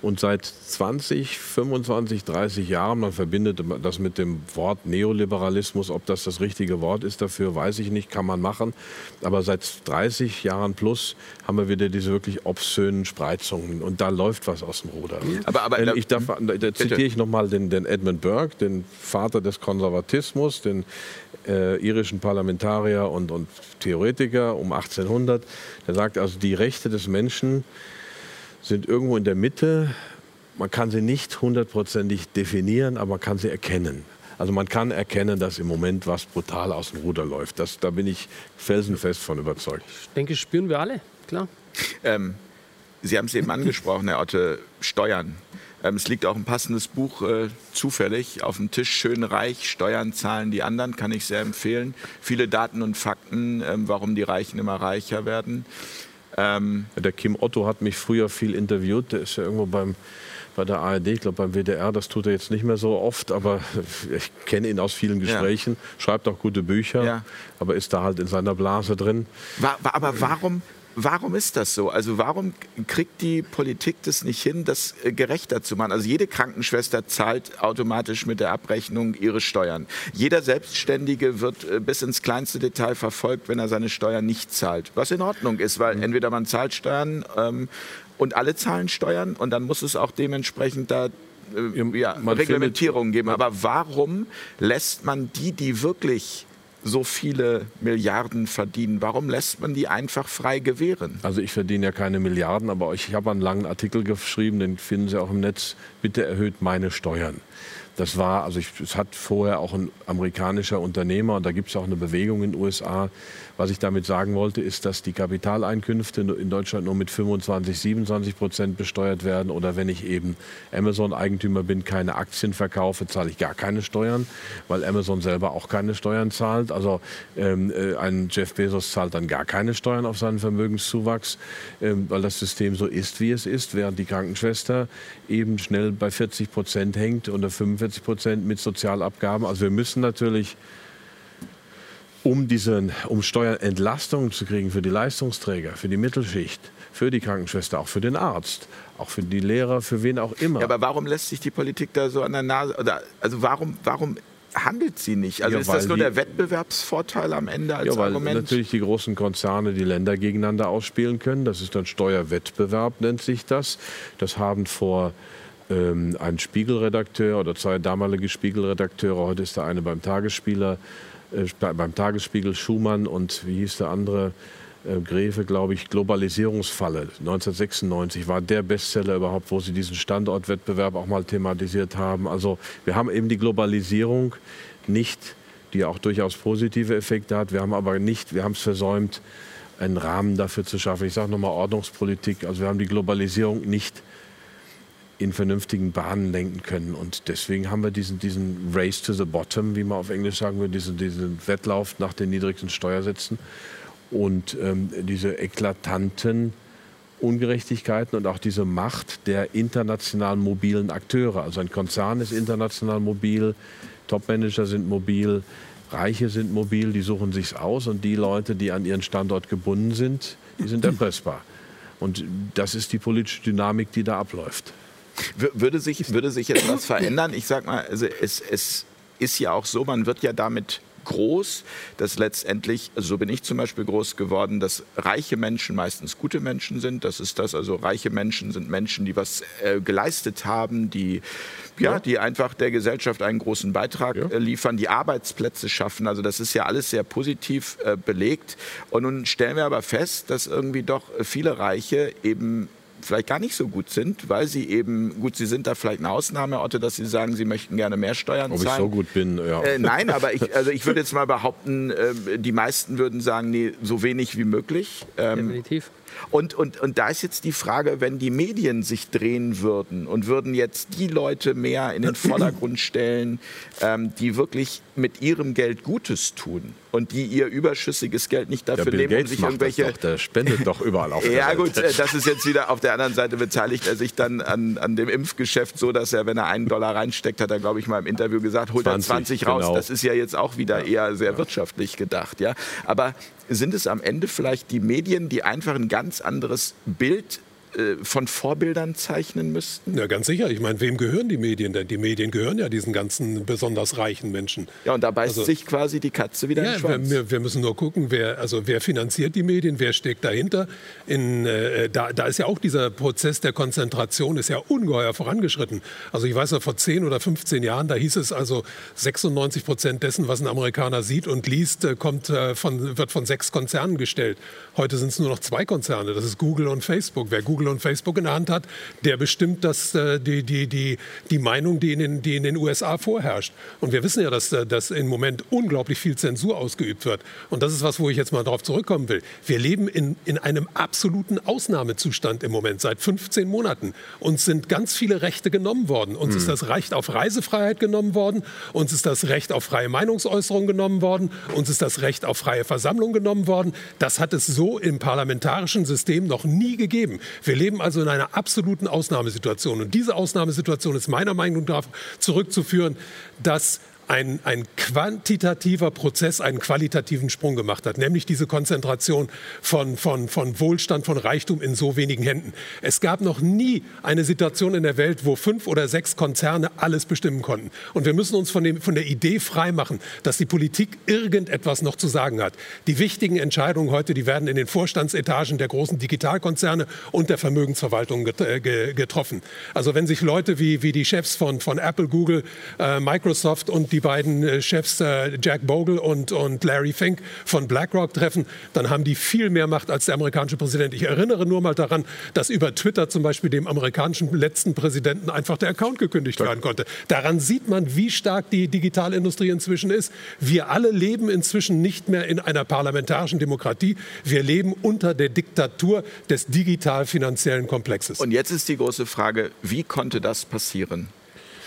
Und seit 20, 25, 30 Jahren, man verbindet das mit dem Wort Neoliberalismus, ob das das richtige Wort ist dafür, weiß ich nicht, kann man machen. Aber seit 30 Jahren plus haben wir wieder diese wirklich obszönen Spreizungen und da läuft was aus dem Ruder. Aber- aber- Wenn ich darf, da zitiere ich nochmal den, den Edmund Burke, den Vater des Konservatismus, den äh, irischen Parlamentarier und, und Theoretiker um 1800. Der sagt also, die Rechte des Menschen sind irgendwo in der Mitte. Man kann sie nicht hundertprozentig definieren, aber man kann sie erkennen. Also man kann erkennen, dass im Moment was brutal aus dem Ruder läuft. Das, da bin ich felsenfest von überzeugt. Ich denke, spüren wir alle, klar. Ähm, Sie haben es eben *laughs* angesprochen, Herr Otte, Steuern. Ähm, es liegt auch ein passendes Buch äh, zufällig auf dem Tisch, Schön reich, Steuern zahlen die anderen, kann ich sehr empfehlen. Viele Daten und Fakten, ähm, warum die Reichen immer reicher werden. Ähm, Der Kim Otto hat mich früher viel interviewt. Der ist ja irgendwo beim, bei der ARD, ich glaube beim WDR. Das tut er jetzt nicht mehr so oft, aber *laughs* ich kenne ihn aus vielen Gesprächen. Schreibt auch gute Bücher, Ja. aber ist da halt in seiner Blase drin. wa wa aber warum, warum ist das so? Also warum kriegt die Politik das nicht hin, das äh, gerechter zu machen? Also jede Krankenschwester zahlt automatisch mit der Abrechnung ihre Steuern. Jeder Selbstständige wird äh, bis ins kleinste Detail verfolgt, wenn er seine Steuern nicht zahlt. Was in Ordnung ist, weil mhm. entweder man zahlt Steuern ähm, und alle zahlen Steuern und dann muss es auch dementsprechend da äh, ja, Reglementierungen geben. Aber warum lässt man die, die wirklich so viele Milliarden verdienen? Warum lässt man die einfach frei gewähren? Also ich verdiene ja keine Milliarden, aber ich habe einen langen Artikel geschrieben, den finden Sie auch im Netz. Bitte erhöht meine Steuern. Das war, also es hat vorher auch ein amerikanischer Unternehmer, und da gibt es auch eine Bewegung in den USA, was ich damit sagen wollte, ist, dass die Kapitaleinkünfte in Deutschland nur mit 25, 27 Prozent besteuert werden. Oder wenn ich eben Amazon-Eigentümer bin, keine Aktien verkaufe, zahle ich gar keine Steuern, weil Amazon selber auch keine Steuern zahlt. Also ähm, äh, ein Jeff Bezos zahlt dann gar keine Steuern auf seinen Vermögenszuwachs, ähm, weil das System so ist, wie es ist, während die Krankenschwester eben schnell bei 40 Prozent hängt oder 45 Prozent mit Sozialabgaben. Also wir müssen natürlich um, diesen, um Steuerentlastungen zu kriegen für die Leistungsträger, für die Mittelschicht, für die Krankenschwester, auch für den Arzt, auch für die Lehrer, für wen auch immer. Ja, aber warum lässt sich die Politik da so an der Nase, oder, also warum, warum handelt sie nicht? Also ja, ist das nur die, der Wettbewerbsvorteil am Ende als ja, weil Argument? natürlich die großen Konzerne die Länder gegeneinander ausspielen können. Das ist dann Steuerwettbewerb, nennt sich das. Das haben vor ähm, ein Spiegelredakteur oder zwei damalige Spiegelredakteure, heute ist der eine beim Tagesspieler, äh, beim Tagesspiegel Schumann und wie hieß der andere? Äh, Gräfe, glaube ich, Globalisierungsfalle 1996 war der Bestseller überhaupt, wo sie diesen Standortwettbewerb auch mal thematisiert haben. Also wir haben eben die Globalisierung nicht, die auch durchaus positive Effekte hat. Wir haben aber nicht, wir haben es versäumt, einen Rahmen dafür zu schaffen. Ich sage nochmal Ordnungspolitik. Also wir haben die Globalisierung nicht in vernünftigen Bahnen lenken können. Und deswegen haben wir diesen, diesen Race to the Bottom, wie man auf Englisch sagen würde, diesen, diesen Wettlauf nach den niedrigsten Steuersätzen und ähm, diese eklatanten Ungerechtigkeiten und auch diese Macht der international mobilen Akteure. Also ein Konzern ist international mobil, Topmanager sind mobil, Reiche sind mobil, die suchen sich's aus und die Leute, die an ihren Standort gebunden sind, die sind *laughs* erpressbar. Und das ist die politische Dynamik, die da abläuft. Würde sich, würde sich jetzt was verändern? Ich sag mal, also es, es ist ja auch so, man wird ja damit groß, dass letztendlich, also so bin ich zum Beispiel groß geworden, dass reiche Menschen meistens gute Menschen sind. Das ist das, also reiche Menschen sind Menschen, die was äh, geleistet haben, die, ja, ja, die einfach der Gesellschaft einen großen Beitrag ja. äh, liefern, die Arbeitsplätze schaffen. Also das ist ja alles sehr positiv äh, belegt. Und nun stellen wir aber fest, dass irgendwie doch viele Reiche eben vielleicht gar nicht so gut sind, weil sie eben, gut, sie sind da vielleicht eine Ausnahme, Otto, dass sie sagen, sie möchten gerne mehr Steuern Ob zahlen. Ob ich so gut bin, ja. Äh, nein, aber ich, also ich würde jetzt mal behaupten, äh, die meisten würden sagen, nee, so wenig wie möglich. Ähm, Definitiv. Und, und, und da ist jetzt die Frage, wenn die Medien sich drehen würden und würden jetzt die Leute mehr in den Vordergrund stellen, ähm, die wirklich mit ihrem Geld Gutes tun und die ihr überschüssiges Geld nicht dafür nehmen, Gates um sich irgendwelche. Das doch, der spendet doch überall auf. *laughs* ja, gut, äh, das ist jetzt wieder auf der anderen Seite beteiligt er sich dann an, an dem Impfgeschäft so, dass er, wenn er einen Dollar reinsteckt, hat er, glaube ich, mal im Interview gesagt, holt 20, er 20 raus. Genau. Das ist ja jetzt auch wieder ja. eher sehr ja. wirtschaftlich gedacht. Ja? Aber sind es am Ende vielleicht die Medien, die einfach ein ganz anderes Bild von Vorbildern zeichnen müssten? Ja, ganz sicher. Ich meine, wem gehören die Medien denn? Die Medien gehören ja diesen ganzen besonders reichen Menschen. Ja, und da beißt also, sich quasi die Katze wieder ja, in den Schwanz. Wir, wir, müssen nur gucken, wer, also wer finanziert die Medien, wer steckt dahinter. In, äh, da, da ist ja auch dieser Prozess der Konzentration ist ja ungeheuer vorangeschritten. Also ich weiß ja, vor 10 oder 15 Jahren, da hieß es also, 96 Prozent dessen, was ein Amerikaner sieht und liest, äh, kommt, äh, von, wird von sechs Konzernen gestellt. Heute sind es nur noch zwei Konzerne. Das ist Google und Facebook. Wer Google Google und Facebook in der Hand hat, der bestimmt das, äh, die, die, die, die Meinung, die in, den, die in den USA vorherrscht. Und wir wissen ja, dass, äh, dass im Moment unglaublich viel Zensur ausgeübt wird. Und das ist was, wo ich jetzt mal darauf zurückkommen will. Wir leben in, in einem absoluten Ausnahmezustand im Moment, seit 15 Monaten. Uns sind ganz viele Rechte genommen worden. Uns mhm. ist das Recht auf Reisefreiheit genommen worden. Uns ist das Recht auf freie Meinungsäußerung genommen worden. Uns ist das Recht auf freie Versammlung genommen worden. Das hat es so im parlamentarischen System noch nie gegeben. Wir wir leben also in einer absoluten Ausnahmesituation. Und diese Ausnahmesituation ist meiner Meinung nach zurückzuführen, dass ein, ein quantitativer Prozess einen qualitativen Sprung gemacht hat, nämlich diese Konzentration von, von, von Wohlstand, von Reichtum in so wenigen Händen. Es gab noch nie eine Situation in der Welt, wo fünf oder sechs Konzerne alles bestimmen konnten. Und wir müssen uns von, dem, von der Idee freimachen, dass die Politik irgendetwas noch zu sagen hat. Die wichtigen Entscheidungen heute, die werden in den Vorstandsetagen der großen Digitalkonzerne und der Vermögensverwaltung äh, getroffen. Also wenn sich Leute wie, wie die Chefs von, von Apple, Google, äh, Microsoft und die beiden äh, Chefs äh, Jack Bogle und, und Larry Fink von BlackRock treffen, dann haben die viel mehr Macht als der amerikanische Präsident. Ich erinnere nur mal daran, dass über Twitter zum Beispiel dem amerikanischen letzten Präsidenten einfach der Account gekündigt werden konnte. Daran sieht man, wie stark die Digitalindustrie inzwischen ist. Wir alle leben inzwischen nicht mehr in einer parlamentarischen Demokratie. Wir leben unter der Diktatur des digital-finanziellen Komplexes. Und jetzt ist die große Frage, wie konnte das passieren?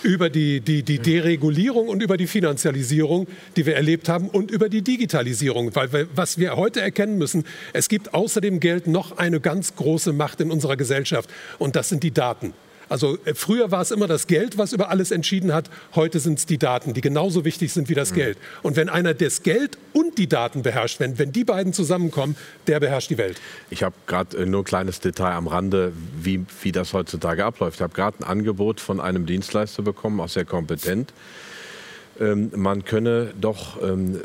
Über die, die, die Deregulierung und über die Finanzialisierung, die wir erlebt haben und über die Digitalisierung. Weil wir, was wir heute erkennen müssen, es gibt außer dem Geld noch eine ganz große Macht in unserer Gesellschaft und das sind die Daten. Also äh, früher war es immer das Geld, was über alles entschieden hat. Heute sind es die Daten, die genauso wichtig sind wie das mhm. Geld. Und wenn einer das Geld und die Daten beherrscht, wenn, wenn die beiden zusammenkommen, der beherrscht die Welt. Ich habe gerade äh, nur ein kleines Detail am Rande, wie, wie das heutzutage abläuft. Ich habe gerade ein Angebot von einem Dienstleister bekommen, auch sehr kompetent. Ähm, man könne doch ähm,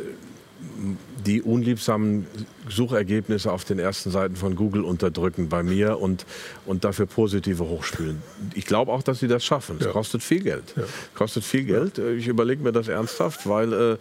die unliebsamen Suchergebnisse auf den ersten Seiten von Google unterdrücken bei mir und, und dafür positive hochspülen. Ich glaube auch, dass sie das schaffen. Es ja. kostet viel Geld. Ja. Kostet viel Geld. Ich überlege mir das ernsthaft, weil äh,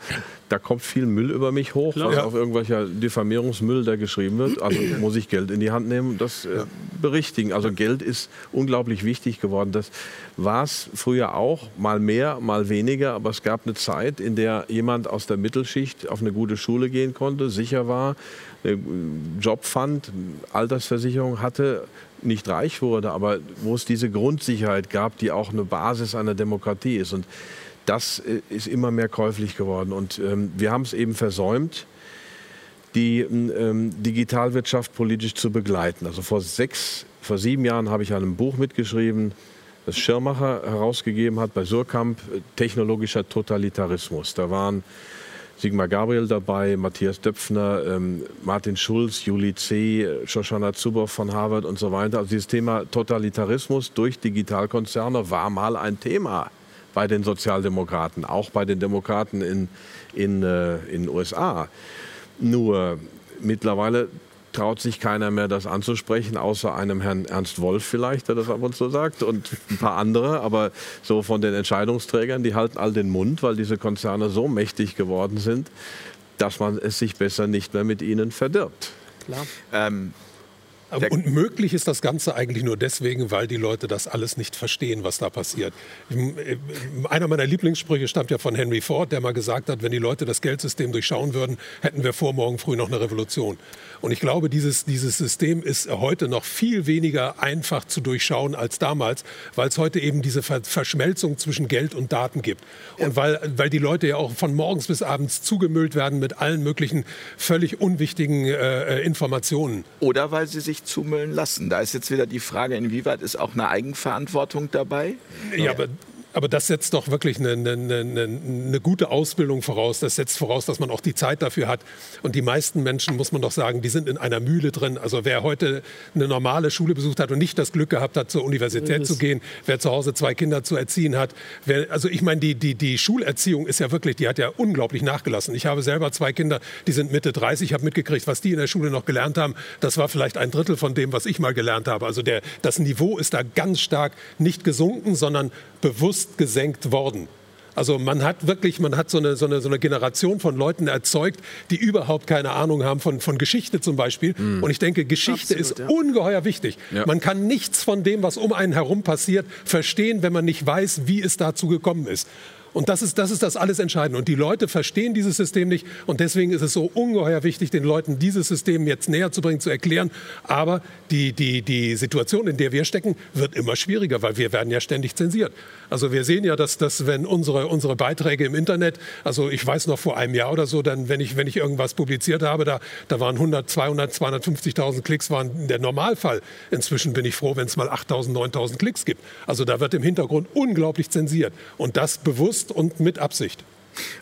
da kommt viel Müll über mich hoch, Klar. was ja. auf irgendwelcher Diffamierungsmüll da geschrieben wird. Also muss ich Geld in die Hand nehmen und das äh, berichtigen. Also Geld ist unglaublich wichtig geworden. Das war es früher auch, mal mehr, mal weniger. Aber es gab eine Zeit, in der jemand aus der Mittelschicht auf eine gute Schule gehen konnte, sicher war, einen Job fand, Altersversicherung hatte, nicht reich wurde, aber wo es diese Grundsicherheit gab, die auch eine Basis einer Demokratie ist. Und das äh, ist immer mehr käuflich geworden. Und ähm, wir haben es eben versäumt, die ähm, Digitalwirtschaft politisch zu begleiten. Also vor sechs, vor sieben Jahren habe ich an einem Buch mitgeschrieben, das Schirmacher herausgegeben hat bei Surkamp, äh, Technologischer Totalitarismus. Da waren Sigmar Gabriel dabei, Matthias Döpfner, ähm, Martin Schulz, Juli C., Shoshana Zuboff von Harvard und so weiter. Also dieses Thema Totalitarismus durch Digitalkonzerne war mal ein Thema bei den Sozialdemokraten, auch bei den Demokraten in in, äh, in USA. Nur mittlerweile traut sich keiner mehr, das anzusprechen, außer einem Herrn Ernst Wolf vielleicht, der das ab und zu sagt, und ein paar andere. Aber so von den Entscheidungsträgern, die halten all den Mund, weil diese Konzerne so mächtig geworden sind, dass man es sich besser nicht mehr mit ihnen verdirbt. Klar. Ähm, und möglich ist das Ganze eigentlich nur deswegen, weil die Leute das alles nicht verstehen, was da passiert. Äh, einer meiner Lieblingssprüche stammt ja von Henry Ford, der mal gesagt hat, wenn die Leute das Geldsystem durchschauen würden, hätten wir vor morgen früh noch eine Revolution. Und ich glaube, dieses, dieses System ist heute noch viel weniger einfach zu durchschauen als damals, weil es heute eben diese Verschmelzung zwischen Geld und Daten gibt. Und weil, weil die Leute ja auch von morgens bis abends zugemüllt werden mit allen möglichen völlig unwichtigen äh, äh Informationen. Oder weil sie sich zumüllen lassen. Da ist jetzt wieder die Frage, inwieweit ist auch eine Eigenverantwortung dabei? Ja, aber aber das setzt doch wirklich eine, eine, eine, eine, gute Ausbildung voraus. Das setzt voraus, dass man auch die Zeit dafür hat. Und die meisten Menschen, muss man doch sagen, die sind in einer Mühle drin. Also wer heute eine normale Schule besucht hat und nicht das Glück gehabt hat, zur Universität zu gehen, wer zu Hause zwei Kinder zu erziehen hat. Wer, also ich meine, die, die, die Schulerziehung ist ja wirklich, die hat ja unglaublich nachgelassen. Ich habe selber zwei Kinder, die sind Mitte 30. Ich habe mitgekriegt, was die in der Schule noch gelernt haben. Das war vielleicht ein Drittel von dem, was ich mal gelernt habe. Also der, das Niveau ist da ganz stark nicht gesunken, sondern bewusst gesenkt worden. Also man hat wirklich, man hat so eine, so, eine, so eine Generation von Leuten erzeugt, die überhaupt keine Ahnung haben von, von Geschichte zum Beispiel. Mm. Und ich denke, Geschichte Absolut, ist ja. ungeheuer wichtig. Ja. Man kann nichts von dem, was um einen herum passiert, verstehen, wenn man nicht weiß, wie es dazu gekommen ist. Und das ist, das ist das alles Entscheidende. Und die Leute verstehen dieses System nicht. Und deswegen ist es so ungeheuer wichtig, den Leuten dieses System jetzt näher zu bringen, zu erklären. Aber die, die, die Situation, in der wir stecken, wird immer schwieriger, weil wir werden ja ständig zensiert. Also wir sehen ja, dass, dass wenn unsere, unsere Beiträge im Internet, also ich weiß noch vor einem Jahr oder so, dann wenn ich, wenn ich irgendwas publiziert habe, da, da waren 100, 200, 250.000 Klicks, waren der Normalfall. Inzwischen bin ich froh, wenn es mal 8.000, 9.000 Klicks gibt. Also da wird im Hintergrund unglaublich zensiert. Und das bewusst bewusst und mit Absicht.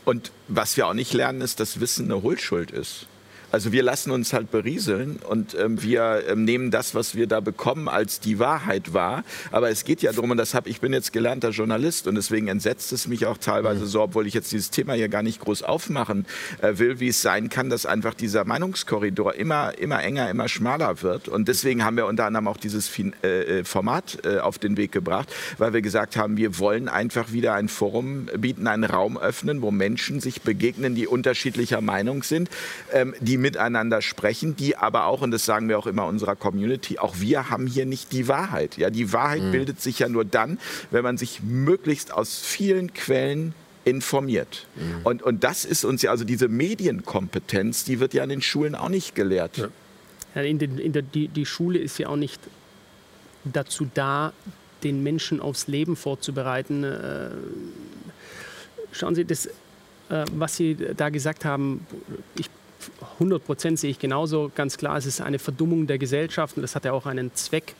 Und was wir auch nicht lernen, ist, dass Wissen eine Hohlschuld ist. Also wir lassen uns halt berieseln und ähm, wir ähm, nehmen das, was wir da bekommen, als die Wahrheit wahr. Aber es geht ja darum, und das habe ich bin jetzt gelernter Journalist und deswegen entsetzt es mich auch teilweise so, obwohl ich jetzt dieses Thema hier gar nicht groß aufmachen äh, will, wie es sein kann, dass einfach dieser Meinungskorridor immer immer enger, immer schmaler wird. Und deswegen haben wir unter anderem auch dieses fin äh, äh Format äh, auf den Weg gebracht, weil wir gesagt haben, wir wollen einfach wieder ein Forum bieten, einen Raum öffnen, wo Menschen sich begegnen, die unterschiedlicher Meinung sind, ähm, die miteinander sprechen, die aber auch, und das sagen wir auch immer unserer Community, auch wir haben hier nicht die Wahrheit. Ja, die Wahrheit mhm. bildet sich ja nur dann, wenn man sich möglichst aus vielen Quellen informiert. Mhm. Und, und das ist uns ja, also diese Medienkompetenz, die wird ja in den Schulen auch nicht gelehrt. Ja. Ja, in den, in der, die, die Schule ist ja auch nicht dazu da, den Menschen aufs Leben vorzubereiten. Äh, schauen Sie, das, äh, was Sie da gesagt haben, ich 100 Prozent sehe ich genauso. Ganz klar, es ist eine Verdummung der Gesellschaft und das hat ja auch einen Zweck.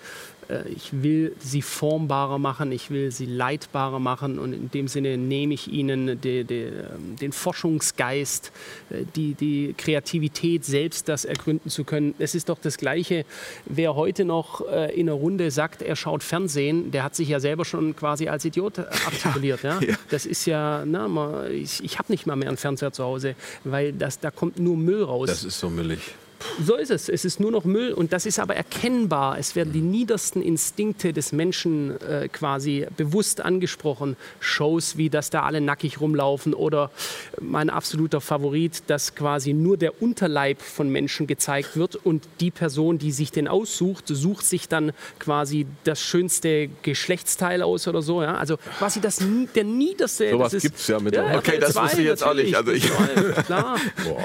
Äh, ich will sie formbarer machen, ich will sie leitbarer machen und in dem Sinne nehme ich ihnen die, die, ähm, den Forschungsgeist, äh, die, die Kreativität, selbst das ergründen zu können. Es ist doch das Gleiche, wer heute noch äh, in einer Runde sagt, er schaut Fernsehen, der hat sich ja selber schon quasi als Idiot artikuliert. Ja, ja. Das ist ja, na, ich, ich habe nicht mal mehr einen Fernseher zu Hause, weil das, da kommt nur Müll raus. Das ist so müllig. So ist es. Es ist nur noch Müll und das ist aber erkennbar. Es werden die niedersten Instinkte des Menschen äh, quasi bewusst angesprochen. Shows wie, dass da alle nackig rumlaufen oder mein absoluter Favorit, dass quasi nur der Unterleib von Menschen gezeigt wird und die Person, die sich den aussucht, sucht sich dann quasi das schönste Geschlechtsteil aus oder so. Ja? Also quasi das, der niederste. Sowas gibt es ja mit. Ja, okay, das wusste ich jetzt auch nicht. Also ich klar,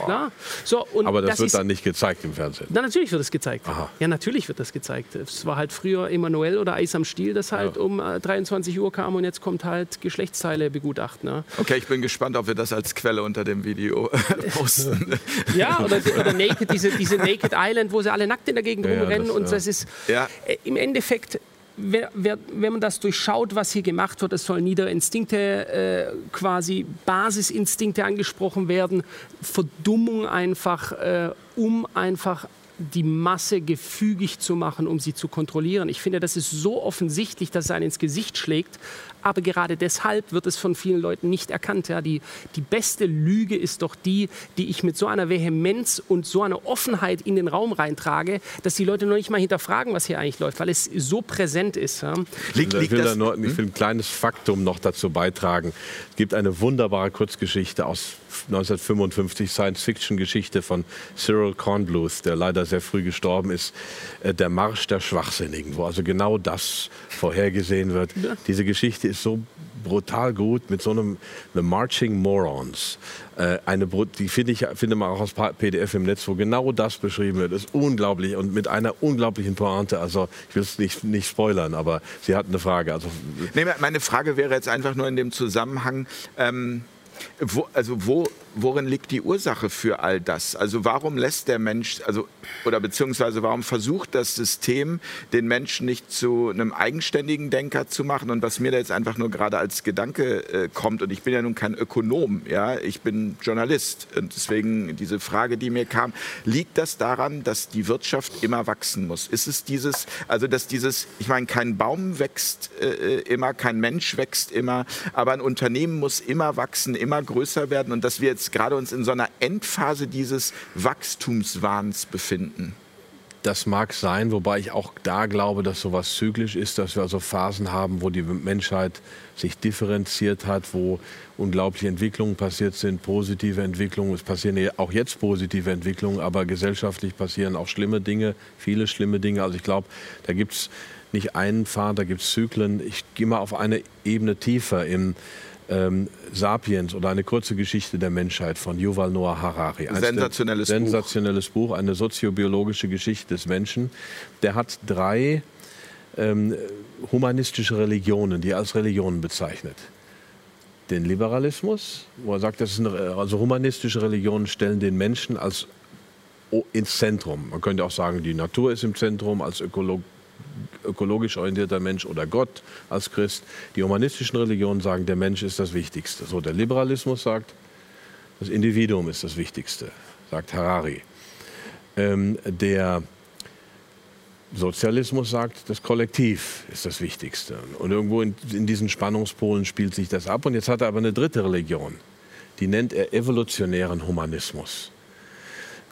klar. So, aber das, das wird dann nicht gezeigt gezeigt im Fernsehen? Na, natürlich wird es gezeigt. Aha. Ja, natürlich wird das gezeigt. Es war halt früher Emanuel oder Eis am Stiel, das halt ja. um 23 äh, Uhr kam und jetzt kommt halt Geschlechtsteile begutachten. Ne? Okay, ich bin gespannt, ob wir das als Quelle unter dem Video *laughs* posten. ja, oder, oder Naked, diese, diese Naked Island, wo sie alle nackt in der Gegend ja, rumrennen. Das, und das ist äh, im Endeffekt Wer, wer, wenn man das durchschaut, was hier gemacht wird, es sollen niedere Instinkte, äh, quasi Basisinstinkte angesprochen werden, Verdummung einfach, äh, um einfach die Masse gefügig zu machen, um sie zu kontrollieren. Ich finde, das ist so offensichtlich, dass es einen ins Gesicht schlägt. Aber gerade deshalb wird es von vielen Leuten nicht erkannt. Ja, die, die beste Lüge ist doch die, die ich mit so einer Vehemenz und so einer Offenheit in den Raum reintrage, dass die Leute noch nicht mal hinterfragen, was hier eigentlich läuft, weil es so präsent ist. Ja. Liegt, liegt ich, will das, nur, ich will ein kleines Faktum noch dazu beitragen. Es gibt eine wunderbare Kurzgeschichte aus 1955, Science-Fiction-Geschichte von Cyril Kornbluth, der leider sehr früh gestorben ist, äh, Der Marsch der Schwachsinnigen, wo also genau das vorhergesehen wird. Ja. Diese Geschichte ist so brutal gut mit so einem The Marching Morons. Äh, eine, die finde ich finde man auch aus PDF im Netz, wo genau das beschrieben wird. Das ist unglaublich und mit einer unglaublichen Pointe. Also ich will es nicht, nicht spoilern, aber Sie hatten eine Frage. Also, nee, meine Frage wäre jetzt einfach nur in dem Zusammenhang. Ähm wo, also wo, worin liegt die Ursache für all das? Also warum lässt der Mensch, also oder beziehungsweise warum versucht das System, den Menschen nicht zu einem eigenständigen Denker zu machen? Und was mir da jetzt einfach nur gerade als Gedanke äh, kommt, und ich bin ja nun kein Ökonom, ja, ich bin Journalist. Und deswegen diese Frage, die mir kam, liegt das daran, dass die Wirtschaft immer wachsen muss? Ist es dieses, also dass dieses, ich meine, kein Baum wächst äh, immer, kein Mensch wächst immer, aber ein Unternehmen muss immer wachsen, immer größer werden und dass wir jetzt gerade uns in so einer Endphase dieses Wachstumswahns befinden. Das mag sein, wobei ich auch da glaube, dass sowas zyklisch ist, dass wir also Phasen haben, wo die Menschheit sich differenziert hat, wo unglaubliche Entwicklungen passiert sind, positive Entwicklungen. Es passieren auch jetzt positive Entwicklungen, aber gesellschaftlich passieren auch schlimme Dinge, viele schlimme Dinge. Also ich glaube, da gibt es nicht einen Pfad, da gibt es Zyklen. Ich gehe mal auf eine Ebene tiefer. Im ähm, Sapiens oder eine kurze Geschichte der Menschheit von Yuval Noah Harari. Ein sensationelles, sensationelles Buch. Buch. eine soziobiologische Geschichte des Menschen. Der hat drei ähm, humanistische Religionen, die er als Religionen bezeichnet. Den Liberalismus, wo er sagt, das ist eine, also humanistische Religionen stellen den Menschen als ins Zentrum. Man könnte auch sagen, die Natur ist im Zentrum als Ökologie ökologisch orientierter Mensch oder Gott als Christ. Die humanistischen Religionen sagen, der Mensch ist das Wichtigste. So, der Liberalismus sagt, das Individuum ist das Wichtigste, sagt Harari. Ähm, der Sozialismus sagt, das Kollektiv ist das Wichtigste. Und irgendwo in, in, diesen Spannungspolen spielt sich das ab. Und jetzt hat er aber eine dritte Religion. Die nennt er evolutionären Humanismus.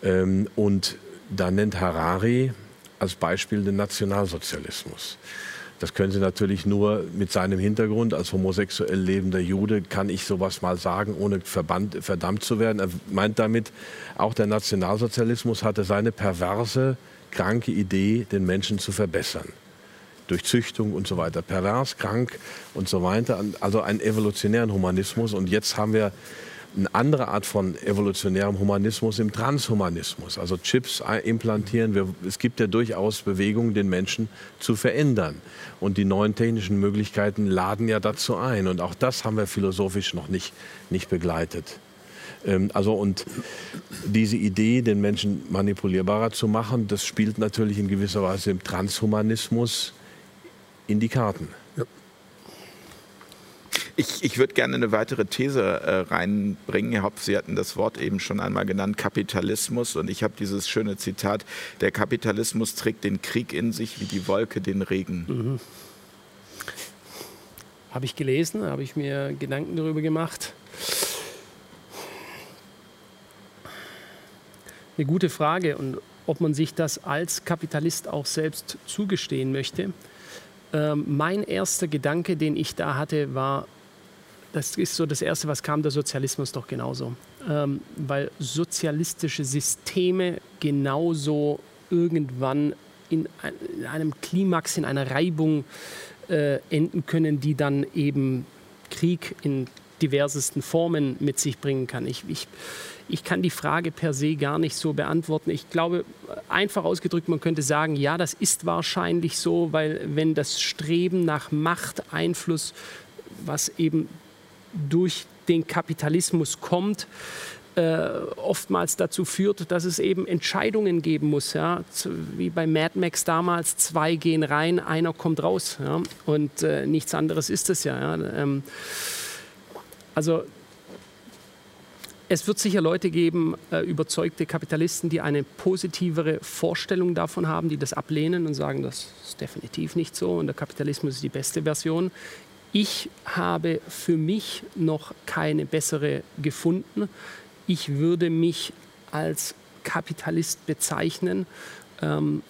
Ähm, und da nennt Harari als Beispiel den Nationalsozialismus. Das können Sie natürlich nur mit seinem Hintergrund als homosexuell lebender Jude, kann ich sowas mal sagen, ohne verbannt, verdammt zu werden. Er meint damit, auch der Nationalsozialismus hatte seine perverse, kranke Idee, den Menschen zu verbessern. Durch Züchtung und so weiter. Pervers, krank und so weiter. Also einen evolutionären Humanismus. Und jetzt haben wir eine andere Art von evolutionärem Humanismus im Transhumanismus. Also Chips implantieren. Wir, es gibt ja durchaus Bewegungen, den Menschen zu verändern. Und die neuen technischen Möglichkeiten laden ja dazu ein. Und auch das haben wir philosophisch noch nicht, nicht begleitet. Ähm, also und diese Idee, den Menschen manipulierbarer zu machen, das spielt natürlich in gewisser Weise im Transhumanismus in die Karten. Ich, ich würde gerne eine weitere These äh, reinbringen. Herr Hopf, Sie hatten das Wort eben schon einmal genannt, Kapitalismus. Und ich habe dieses schöne Zitat, der Kapitalismus trägt den Krieg in sich wie die Wolke den Regen. Mhm. Habe ich gelesen, habe ich mir Gedanken darüber gemacht. Eine gute Frage und ob man sich das als Kapitalist auch selbst zugestehen möchte. Ähm, mein erster Gedanke, den ich da hatte, war, das ist so das Erste, was kam, der Sozialismus doch genauso. Ähm, weil sozialistische Systeme genauso irgendwann in, in einem Klimax, in einer Reibung äh, enden können, die dann eben Krieg in diversesten Formen mit sich bringen kann. Ich, ich, ich kann die Frage per se gar nicht so beantworten. Ich glaube, einfach ausgedrückt, man könnte sagen, ja, das ist wahrscheinlich so, weil wenn das Streben nach Macht, Einfluss, was eben durch den Kapitalismus kommt, äh, oftmals dazu führt, dass es eben Entscheidungen geben muss. Ja? Wie bei Mad Max damals, zwei gehen rein, einer kommt raus. Ja? Und äh, nichts anderes ist es ja. ja? Ähm, also es wird sicher Leute geben, äh, überzeugte Kapitalisten, die eine positivere Vorstellung davon haben, die das ablehnen und sagen, das ist definitiv nicht so und der Kapitalismus ist die beste Version. Ich habe für mich noch keine bessere gefunden. Ich würde mich als Kapitalist bezeichnen. Ähm,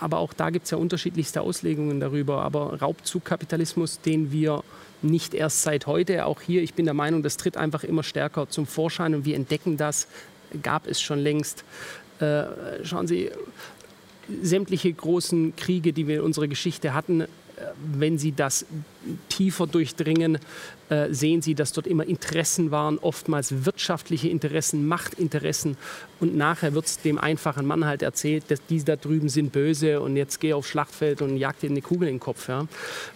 aber auch da gibt es ja unterschiedlichste Auslegungen darüber. Aber Raubzugkapitalismus, den wir nicht erst seit heute, auch hier, ich bin der Meinung, das tritt einfach immer stärker zum Vorschein und wir entdecken das, gab es schon längst. Äh, schauen Sie, sämtliche großen Kriege, die wir in unserer Geschichte hatten, wenn Sie das tiefer durchdringen, äh, sehen Sie, dass dort immer Interessen waren, oftmals wirtschaftliche Interessen, Machtinteressen. Und nachher wird es dem einfachen Mann halt erzählt, dass die da drüben sind böse und jetzt geh aufs Schlachtfeld und jagt dir eine Kugel in den Kopf. Ja?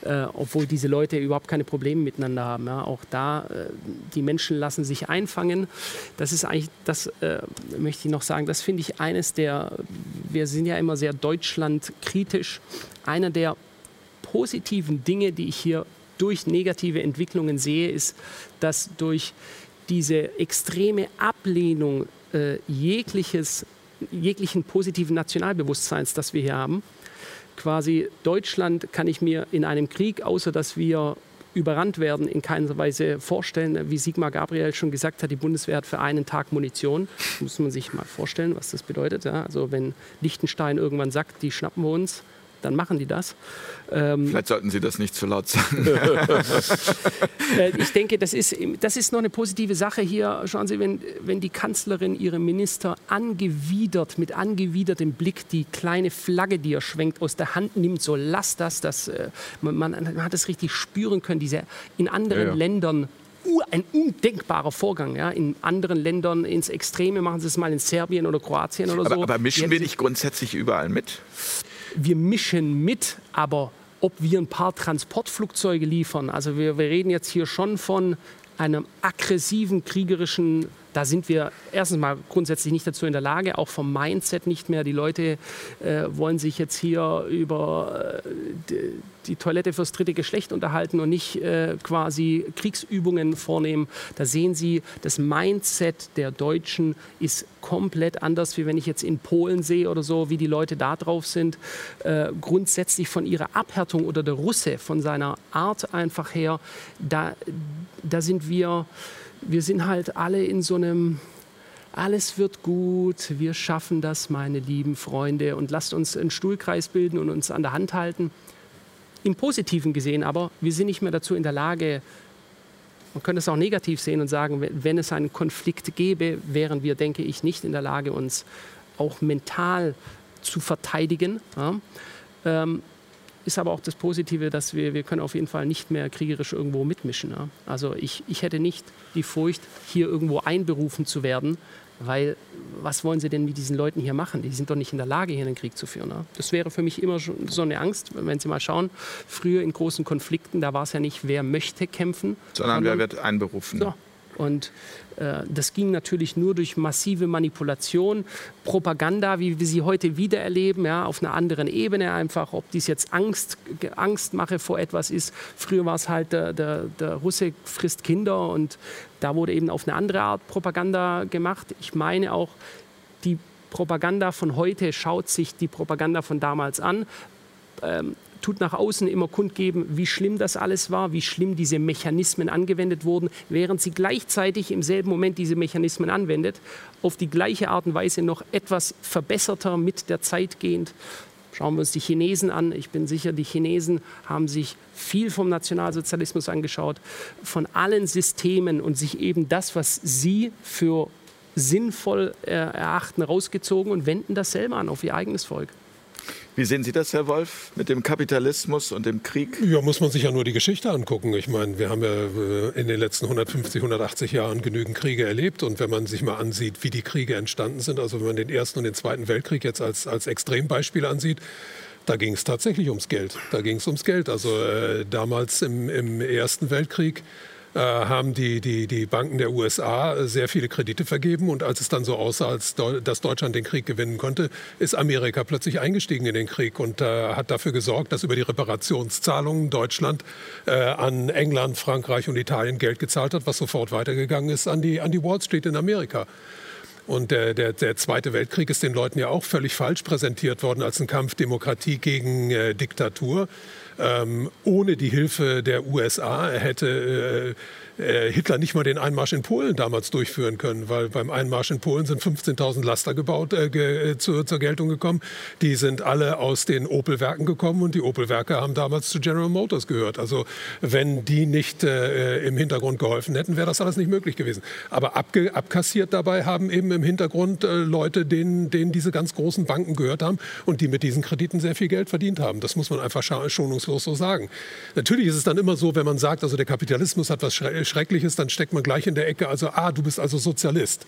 Äh, obwohl diese Leute überhaupt keine Probleme miteinander haben. Ja? Auch da, äh, die Menschen lassen sich einfangen. Das ist eigentlich, das äh, möchte ich noch sagen, das finde ich eines der, wir sind ja immer sehr deutschlandkritisch, einer der positiven Dinge, die ich hier durch negative Entwicklungen sehe, ist, dass durch diese extreme Ablehnung äh, jegliches, jeglichen positiven Nationalbewusstseins, das wir hier haben, quasi Deutschland kann ich mir in einem Krieg, außer dass wir überrannt werden, in keiner Weise vorstellen. Wie Sigmar Gabriel schon gesagt hat, die Bundeswehr hat für einen Tag Munition. Muss man sich mal vorstellen, was das bedeutet. Ja? Also wenn Liechtenstein irgendwann sagt, die schnappen wir uns, dann machen die das. Ähm, Vielleicht sollten Sie das nicht zu laut *laughs* sagen. Äh, ich denke, das ist, das ist noch eine positive Sache hier. Schauen Sie, wenn, wenn die Kanzlerin ihre Minister angewidert, mit angewidertem Blick die kleine Flagge, die er schwenkt, aus der Hand nimmt, so lass das, das äh, man, man, hat es richtig spüren können, diese in anderen ja, ja. Ländern ein undenkbarer Vorgang. Ja. In anderen Ländern ins Extreme machen sie es mal in Serbien oder Kroatien oder aber, so. Aber mischen wir nicht grundsätzlich überall mit? Wir mischen mit, aber ob wir ein paar Transportflugzeuge liefern, also wir, wir reden jetzt hier schon von einem aggressiven kriegerischen, da sind wir erstens mal grundsätzlich nicht dazu in der Lage, auch vom Mindset nicht mehr. Die Leute äh, wollen sich jetzt hier über äh, die, die, Toilette fürs dritte Geschlecht unterhalten und nicht äh, quasi Kriegsübungen vornehmen. Da sehen Sie, das Mindset der Deutschen ist komplett anders, wie wenn ich jetzt in Polen sehe oder so, wie die Leute da drauf sind. Äh, grundsätzlich von ihrer Abhärtung oder der Russe, von seiner Art einfach her, da, da sind wir wir sind halt alle in so einem alles wird gut, wir schaffen das, meine lieben Freunde, und lasst uns einen Stuhlkreis bilden und uns an der Hand halten. Im Positiven gesehen aber, wir sind nicht mehr dazu in der Lage, man könnte es auch negativ sehen und sagen, wenn es einen Konflikt gäbe, wären wir, denke ich, nicht in der Lage, uns auch mental zu verteidigen. Ja. Ähm, ist aber auch das Positive, dass wir, wir können auf jeden Fall nicht mehr kriegerisch irgendwo mitmischen. Ja? Also ich, ich hätte nicht die Furcht, hier irgendwo einberufen zu werden, weil was wollen sie denn mit diesen Leuten hier machen? Die sind doch nicht in der Lage, hier einen Krieg zu führen. Ja? Das wäre für mich immer schon so eine Angst, wenn Sie mal schauen, früher in großen Konflikten, da war es ja nicht, wer möchte kämpfen. Sondern, sondern wer wird einberufen. So, und äh, das ging natürlich nur durch massive Manipulation, Propaganda, wie wir sie heute wieder erleben, ja, auf einer anderen Ebene einfach, ob dies jetzt Angst, Angstmache vor etwas ist. Früher war es halt, der, der, der Russe frisst Kinder und da wurde eben auf eine andere Art Propaganda gemacht. Ich meine auch, die Propaganda von heute schaut sich die Propaganda von damals an. Ähm, tut nach außen immer kundgeben, wie schlimm das alles war, wie schlimm diese Mechanismen angewendet wurden, während sie gleichzeitig im selben Moment diese Mechanismen anwendet, auf die gleiche Art und Weise noch etwas verbesserter mit der Zeit gehend. Schauen wir uns die Chinesen an. Ich bin sicher, die Chinesen haben sich viel vom Nationalsozialismus angeschaut, von allen Systemen und sich eben das, was sie für sinnvoll äh, erachten, rausgezogen und wenden das selber an auf ihr eigenes Volk. Wie sehen Sie das, Herr Wolf, mit dem Kapitalismus und dem Krieg? Ja, muss man sich ja nur die Geschichte angucken. Ich meine, wir haben ja äh, in den letzten 150, 180 Jahren genügend Kriege erlebt. Und wenn man sich mal ansieht, wie die Kriege entstanden sind, also wenn man den Ersten und den Zweiten Weltkrieg jetzt als, als Extrembeispiel ansieht, da ging es tatsächlich ums Geld. Da ging es ums Geld. Also äh, damals im, im Ersten Weltkrieg haben die, die, die Banken der USA sehr viele Kredite vergeben. Und als es dann so aussah, als dass Deutschland den Krieg gewinnen konnte, ist Amerika plötzlich eingestiegen in den Krieg und äh, hat dafür gesorgt, dass über die Reparationszahlungen Deutschland äh, an England, Frankreich und Italien Geld gezahlt hat, was sofort weitergegangen ist an die, an die Wall Street in Amerika. Und der, der, der, Zweite Weltkrieg ist den Leuten ja auch völlig falsch präsentiert worden als ein Kampf Demokratie gegen äh, Diktatur. Ähm, ohne die Hilfe der USA hätte äh, äh, Hitler nicht mal den Einmarsch in Polen damals durchführen können, weil beim Einmarsch in Polen sind 15.000 Laster gebaut, äh, ge, äh, zu, zur Geltung gekommen. Die sind alle aus den Opel-Werken gekommen und die Opel-Werke haben damals zu General Motors gehört. Also wenn die nicht äh, im Hintergrund geholfen hätten, wäre das alles nicht möglich gewesen. Aber abge, abkassiert dabei haben eben im Hintergrund äh, Leute, denen, denen diese ganz großen Banken gehört haben und die mit diesen Krediten sehr viel Geld verdient haben. Das muss man einfach schonungslos so sagen. Natürlich ist es dann immer so, wenn man sagt, also der Kapitalismus hat was Schreckliches, dann steckt man gleich in der Ecke, also, ah, du bist also Sozialist.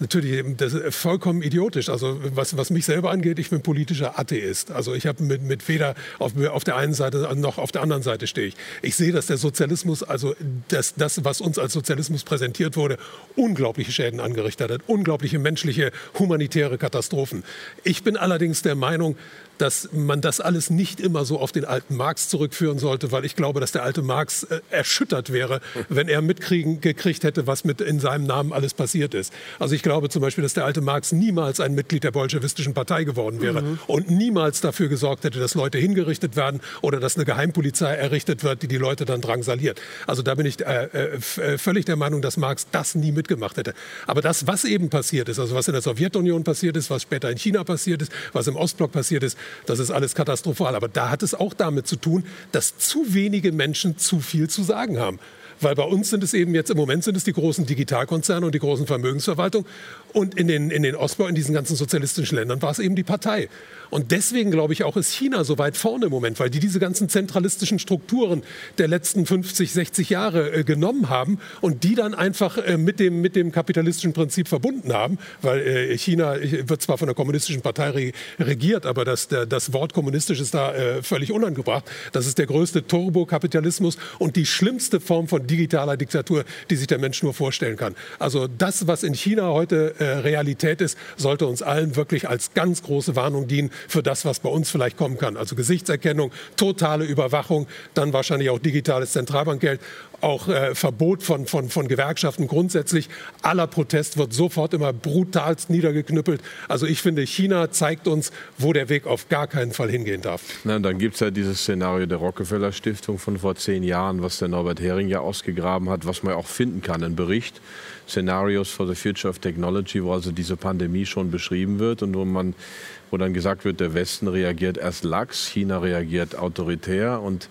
Natürlich, das ist vollkommen idiotisch. Also was, was mich selber angeht, ich bin politischer Atheist. Also ich habe mit, mit weder auf, auf der einen Seite noch auf der anderen Seite stehe ich. Ich sehe, dass der Sozialismus, also das, das, was uns als Sozialismus präsentiert wurde, unglaubliche Schäden angerichtet hat, unglaubliche menschliche, humanitäre Katastrophen. Ich bin allerdings der Meinung, dass man das alles nicht immer so auf den alten Marx zurückführen sollte, weil ich glaube, dass der alte Marx äh, erschüttert wäre, *laughs* wenn er mitkriegen gekriegt hätte, was mit in seinem Namen alles passiert ist. Also ich glaube zum Beispiel, dass der alte Marx niemals ein Mitglied der bolschewistischen Partei geworden wäre mhm. und niemals dafür gesorgt hätte, dass Leute hingerichtet werden oder dass eine Geheimpolizei errichtet wird, die die Leute dann drangsaliert. Also da bin ich äh, äh, äh völlig der Meinung, dass Marx das nie mitgemacht hätte. Aber das, was eben passiert ist, also was in der Sowjetunion passiert ist, was später in China passiert ist, was im Ostblock passiert ist, das ist alles katastrophal. Aber da hat es auch damit zu tun, dass zu wenige Menschen zu viel zu sagen haben. Weil bei uns sind es eben jetzt im Moment sind es die großen Digitalkonzerne und die großen Vermögensverwaltungen. Und in den, in den Ostbau, in diesen ganzen sozialistischen Ländern war es eben die Partei. Und deswegen glaube ich auch, ist China so weit vorne im Moment, weil die diese ganzen zentralistischen Strukturen der letzten 50, 60 Jahre äh, genommen haben und die dann einfach äh, mit, dem, mit dem kapitalistischen Prinzip verbunden haben. Weil äh, China wird zwar von der kommunistischen Partei re regiert, aber das, der, das Wort kommunistisch ist da äh, völlig unangebracht. Das ist der größte Turbokapitalismus und die schlimmste Form von digitaler Diktatur, die sich der Mensch nur vorstellen kann. Also das, was in China heute äh, Realität ist, sollte uns allen wirklich als ganz große Warnung dienen für das, was bei uns vielleicht kommen kann. Also Gesichtserkennung, totale Überwachung, dann wahrscheinlich auch digitales Zentralbankgeld auch äh, Verbot von, von, von Gewerkschaften grundsätzlich. Aller Protest wird sofort immer brutalst niedergeknüppelt. Also ich finde, China zeigt uns, wo der Weg auf gar keinen Fall hingehen darf. Na, dann gibt es ja dieses Szenario der Rockefeller Stiftung von vor zehn Jahren, was der Norbert Hering ja ausgegraben hat, was man auch finden kann, ein Bericht. Scenarios for the Future of Technology, wo also diese Pandemie schon beschrieben wird und wo man wo dann gesagt wird, der Westen reagiert erst lax, China reagiert autoritär und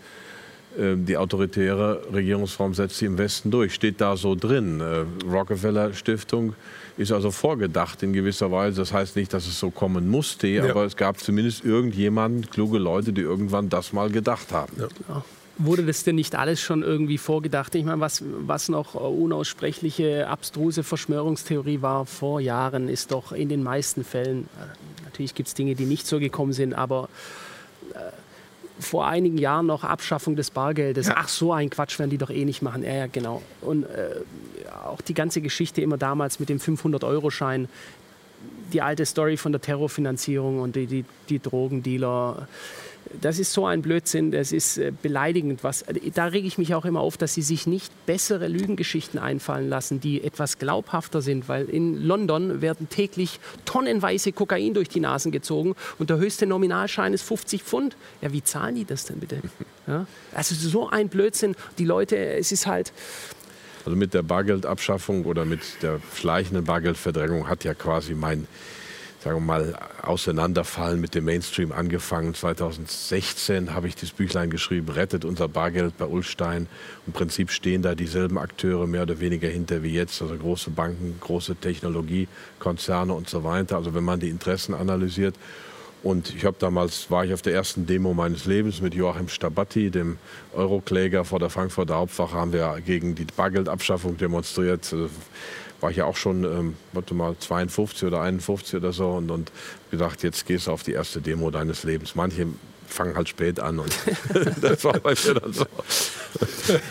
die autoritäre Regierungsform setzt sie im Westen durch. Steht da so drin. Äh, Rockefeller Stiftung ist also vorgedacht in gewisser Weise. Das heißt nicht, dass es so kommen musste, ja. aber es gab zumindest irgendjemanden, kluge Leute, die irgendwann das mal gedacht haben. Ja. Wurde das denn nicht alles schon irgendwie vorgedacht? Ich meine, was, was noch unaussprechliche, abstruse Verschwörungstheorie war vor Jahren, ist doch in den meisten Fällen, äh, natürlich gibt es Dinge, die nicht so gekommen sind, aber äh, vor einigen Jahren noch Abschaffung des Bargeldes. Ja. Ach, so ein Quatsch werden die doch eh nicht machen. Ja, ja genau. Und äh, auch die ganze Geschichte immer damals mit dem 500-Euro-Schein, die alte Story von der Terrorfinanzierung und die, die, die Drogendealer das ist so ein Blödsinn, das ist äh, beleidigend. Was, äh, da rege ich mich auch immer auf, dass sie sich nicht bessere Lügengeschichten einfallen lassen, die etwas glaubhafter sind, weil in London werden täglich tonnenweise Kokain durch die Nasen gezogen und der höchste Nominalschein ist 50 Pfund. Ja, wie zahlen die das denn bitte? *laughs* Ja? Also so ein Blödsinn. Die Leute, es ist halt... Also mit der Bargeldabschaffung oder mit der schleichenden Bargeldverdrängung hat ja quasi mein sagen wir mal, Auseinanderfallen mit dem Mainstream angefangen. 2016 habe ich das Büchlein geschrieben, Rettet unser Bargeld bei Ulstein. Im Prinzip stehen da dieselben Akteure mehr oder weniger hinter wie jetzt, also große Banken, große Technologiekonzerne und so weiter. Also wenn man die Interessen analysiert. Und ich habe damals, war ich auf der ersten Demo meines Lebens mit Joachim Stabatti, dem Eurokläger vor der Frankfurter Hauptwache, haben wir gegen die Bargeldabschaffung demonstriert war ich ja auch schon, ähm, warte mal, 52 oder 51 oder so und, und gedacht, jetzt gehst du auf die erste Demo deines Lebens. Manche fangen halt spät an und *laughs* das war bei mir dann so. *laughs*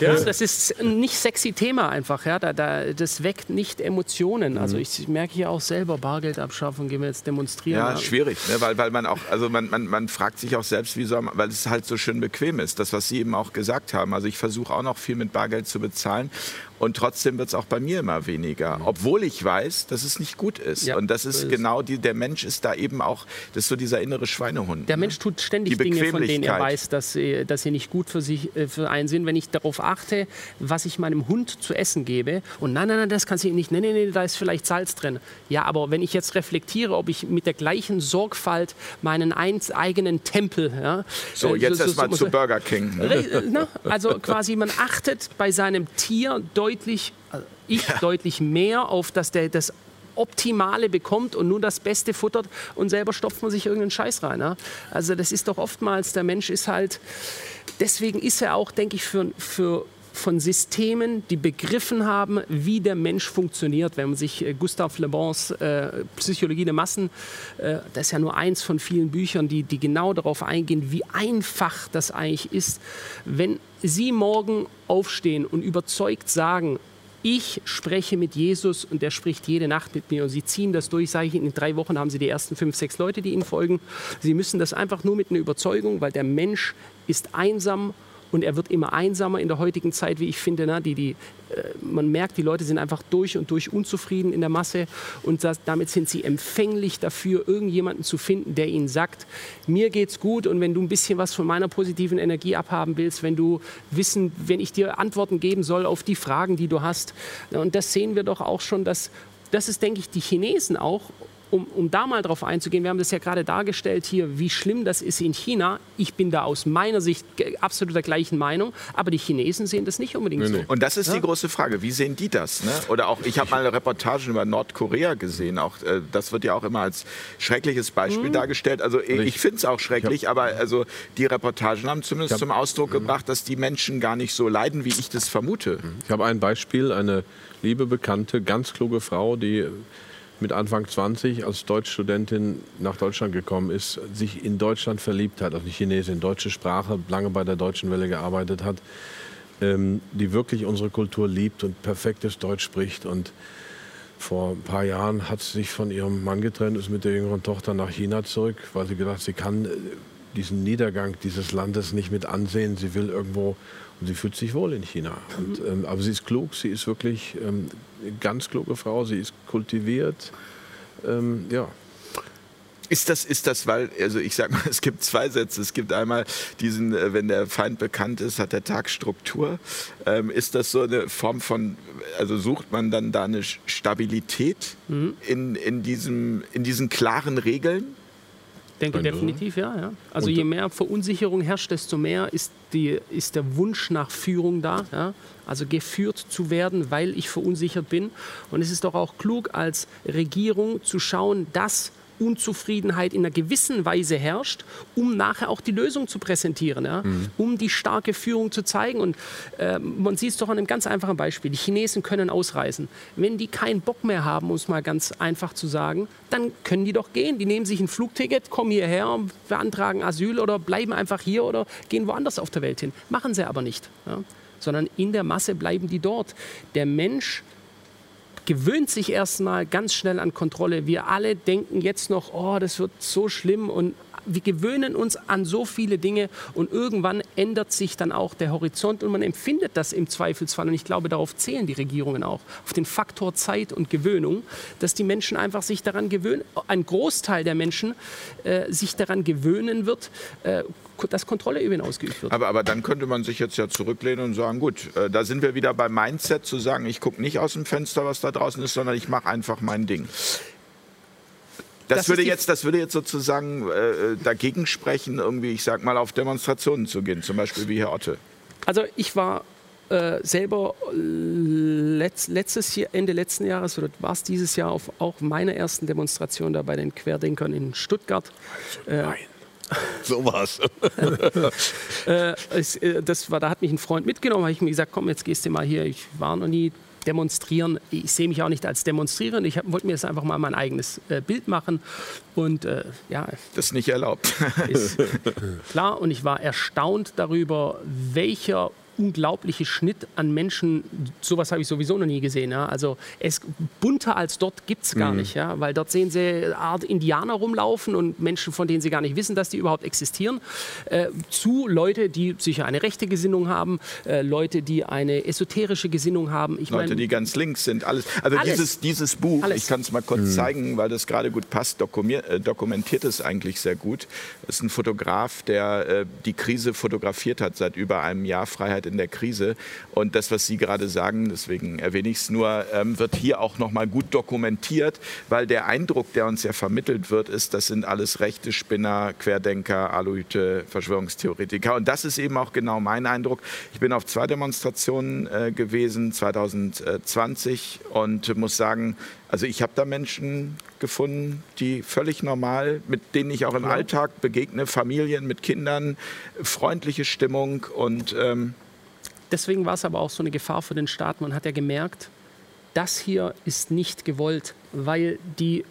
Ja, das ist ein nicht sexy Thema einfach. Ja? Da, da, das weckt nicht Emotionen. Also mhm. ich merke hier auch selber Bargeldabschaffung, gehen wir jetzt demonstrieren. Ja, schwierig, ne? weil, weil man auch, also man, man, man fragt sich auch selbst, wie soll man, weil es halt so schön bequem ist, das, was Sie eben auch gesagt haben. Also ich versuche auch noch viel mit Bargeld zu bezahlen und trotzdem wird es auch bei mir immer weniger, mhm. obwohl ich weiß, dass es nicht gut ist. Ja, und das ist so genau die, der Mensch ist da eben auch, das ist so dieser innere Schweinehund. Der ne? Mensch tut ständig Dinge, von denen er weiß, dass sie, dass sie nicht gut für sich äh, für einen sind. Wenn ich darauf achte, was ich meinem Hund zu essen gebe und nein, nein, nein, das kannst du nicht, nein, nein, nein, da ist vielleicht Salz drin. Ja, aber wenn ich jetzt reflektiere, ob ich mit der gleichen Sorgfalt meinen eigenen Tempel, ja, so äh, jetzt so, erstmal so, zu Burger King. Ne? Also quasi man achtet bei seinem Tier deutlich deutlich, also ich ja. deutlich mehr auf, dass der das Optimale bekommt und nur das Beste futtert und selber stopft man sich irgendeinen Scheiß rein. Ja? Also das ist doch oftmals, der Mensch ist halt, deswegen ist er auch, denke ich, für, für von Systemen, die begriffen haben, wie der Mensch funktioniert. Wenn man sich äh, Gustave Le Bons äh, Psychologie der Massen, äh, das ist ja nur eins von vielen Büchern, die, die genau darauf eingehen, wie einfach das eigentlich ist. Wenn Sie morgen aufstehen und überzeugt sagen, ich spreche mit Jesus und der spricht jede Nacht mit mir. Und Sie ziehen das durch, sage ich Ihnen, in drei Wochen haben Sie die ersten fünf, sechs Leute, die Ihnen folgen. Sie müssen das einfach nur mit einer Überzeugung, weil der Mensch ist einsam und er wird immer einsamer in der heutigen Zeit, wie ich finde. Ne? Die, die, äh, man merkt, die Leute sind einfach durch und durch unzufrieden in der Masse und das, damit sind sie empfänglich dafür, irgendjemanden zu finden, der ihnen sagt, mir geht's gut und wenn du ein bisschen was von meiner positiven Energie abhaben willst, wenn du wissen, wenn ich dir Antworten geben soll auf die Fragen, die du hast. Und das sehen wir doch auch schon, dass das ist, denke ich, die Chinesen auch um, um da mal drauf einzugehen, wir haben das ja gerade dargestellt hier, wie schlimm das ist in China. Ich bin da aus meiner Sicht absolut der gleichen Meinung, aber die Chinesen sehen das nicht unbedingt nee, so. Und das ist ja? die große Frage, wie sehen die das? Ne? Oder auch, ich habe mal eine Reportage über Nordkorea gesehen, auch, äh, das wird ja auch immer als schreckliches Beispiel mhm. dargestellt. Also ich, ich finde es auch schrecklich, hab, aber also die Reportagen haben zumindest hab, zum Ausdruck mhm. gebracht, dass die Menschen gar nicht so leiden, wie ich das vermute. Ich habe ein Beispiel, eine liebe Bekannte, ganz kluge Frau, die mit Anfang 20 als Deutschstudentin nach Deutschland gekommen ist, sich in Deutschland verliebt hat, also Chinesin, deutsche Sprache, lange bei der Deutschen Welle gearbeitet hat, ähm, die wirklich unsere Kultur liebt und perfektes Deutsch spricht und vor ein paar Jahren hat sie sich von ihrem Mann getrennt, ist mit der jüngeren Tochter nach China zurück, weil sie gedacht, sie kann äh, diesen Niedergang dieses Landes nicht mit ansehen. Sie will irgendwo sie fühlt sich wohl in China. Und, ähm, aber sie ist klug, sie ist wirklich ähm, eine ganz kluge Frau, sie ist kultiviert. Ähm, ja. Ist das, ist das, weil, also ich sag mal, *laughs* es gibt zwei Sätze. Es gibt einmal diesen, äh, wenn der Feind bekannt ist, hat der Tag Struktur. Ähm, ist das so eine Form von, also sucht man dann da eine Stabilität mhm. in, in, diesem, in diesen klaren Regeln? Denke definitiv, ja. ja. Also je mehr Verunsicherung herrscht, desto mehr ist, die, ist der Wunsch nach Führung da. Ja. Also geführt zu werden, weil ich verunsichert bin. Und es ist doch auch klug, als Regierung zu schauen, dass Unzufriedenheit in einer gewissen Weise herrscht, um nachher auch die Lösung zu präsentieren, ja? Mhm. um die starke Führung zu zeigen. Und äh, man sieht es doch an einem ganz einfachen Beispiel. Die Chinesen können ausreisen. Wenn die keinen Bock mehr haben, um es mal ganz einfach zu sagen, dann können die doch gehen. Die nehmen sich ein Flugticket, kommen hierher, beantragen Asyl oder bleiben einfach hier oder gehen woanders auf der Welt hin. Machen sie aber nicht. Ja? Sondern in der Masse bleiben die dort. Der Mensch gewöhnt sich erstmal ganz schnell an Kontrolle. Wir alle denken jetzt noch, oh, das wird so schlimm und wir gewöhnen uns an so viele Dinge und irgendwann ändert sich dann auch der Horizont und man empfindet das im Zweifelsfall. Und ich glaube, darauf zählen die Regierungen auch, auf den Faktor Zeit und Gewöhnung, dass die Menschen einfach sich daran gewöhnen, ein Großteil der Menschen äh, sich daran gewöhnen wird, äh, dass Kontrolle über ihn ausgeübt wird. Aber, aber dann könnte man sich jetzt ja zurücklehnen und sagen, gut, äh, da sind wir wieder beim Mindset zu sagen, ich gucke nicht aus dem Fenster, was da draußen ist, sondern ich mache einfach mein Ding. Das, das würde jetzt, das würde jetzt sozusagen äh, dagegen sprechen, irgendwie, ich sag mal, auf Demonstrationen zu gehen, zum Beispiel wie Herr Otte. Also ich war äh, selber letzt, letztes Jahr, Ende letzten Jahres oder war es dieses Jahr auf auch meiner ersten Demonstration da bei den Querdenkern in Stuttgart. Also, nein. *laughs* So war's. äh, äh, das war, da hat mich ein Freund mitgenommen, habe ich mir gesagt, komm, jetzt gehst du mal hier. Ich war noch nie demonstrieren. Ich sehe mich auch nicht als Demonstrierer. Ich wollte mir jetzt einfach mal mein eigenes äh, Bild machen. Und äh, ja. Das ist nicht erlaubt. Ist klar. Und ich war erstaunt darüber, welcher unglaubliche Schnitt an Menschen. Sowas habe ich sowieso noch nie gesehen. Ja. Also es bunter als dort gibt es gar mhm. nicht, ja, weil dort sehen sie eine Art Indianer rumlaufen und Menschen, von denen sie gar nicht wissen, dass die überhaupt existieren, äh, zu Leute, die sicher eine rechte Gesinnung haben, äh, Leute, die eine esoterische Gesinnung haben. Ich Leute, mein, die ganz links sind, alles. Also alles. Dieses, dieses Buch, alles. ich kann es mal kurz mhm. zeigen, weil das gerade gut passt, äh, dokumentiert es eigentlich sehr gut. Es ist ein Fotograf, der äh, die Krise fotografiert hat seit über einem Jahr, Freiheit in der Krise. Und das, was Sie gerade sagen, deswegen erwähne ich es nur, ähm, wird hier auch noch mal gut dokumentiert, weil der Eindruck, der uns ja vermittelt wird, ist, das sind alles rechte Spinner, Querdenker, Aluhüte, Verschwörungstheoretiker. Und das ist eben auch genau mein Eindruck. Ich bin auf zwei Demonstrationen äh, gewesen, 2020, und muss sagen, also ich habe da Menschen gefunden, die völlig normal, mit denen ich auch im Alltag begegne, Familien mit Kindern, freundliche Stimmung und ähm, deswegen war es aber auch so eine Gefahr für den Staat. Man hat ja gemerkt, das hier ist nicht gewollt, weil die,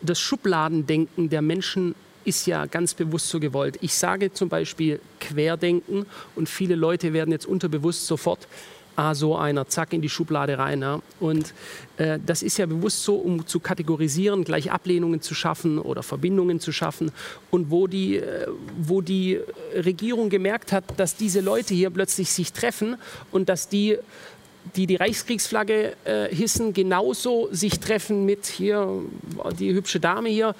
das Schubladendenken der Menschen ist ja ganz bewusst so gewollt. Ich sage zum Beispiel Querdenken und viele Leute werden jetzt unterbewusst sofort ah, so einer, zack, in die Schublade rein. Ja. Und äh, das ist ja bewusst so, um zu kategorisieren, gleich Ablehnungen zu schaffen oder Verbindungen zu schaffen. Und wo die, äh, wo die Regierung gemerkt hat, dass diese Leute hier plötzlich sich treffen und dass die die die Reichskriegsflagge äh, hissen, genauso sich treffen mit hier die hübsche Dame hier.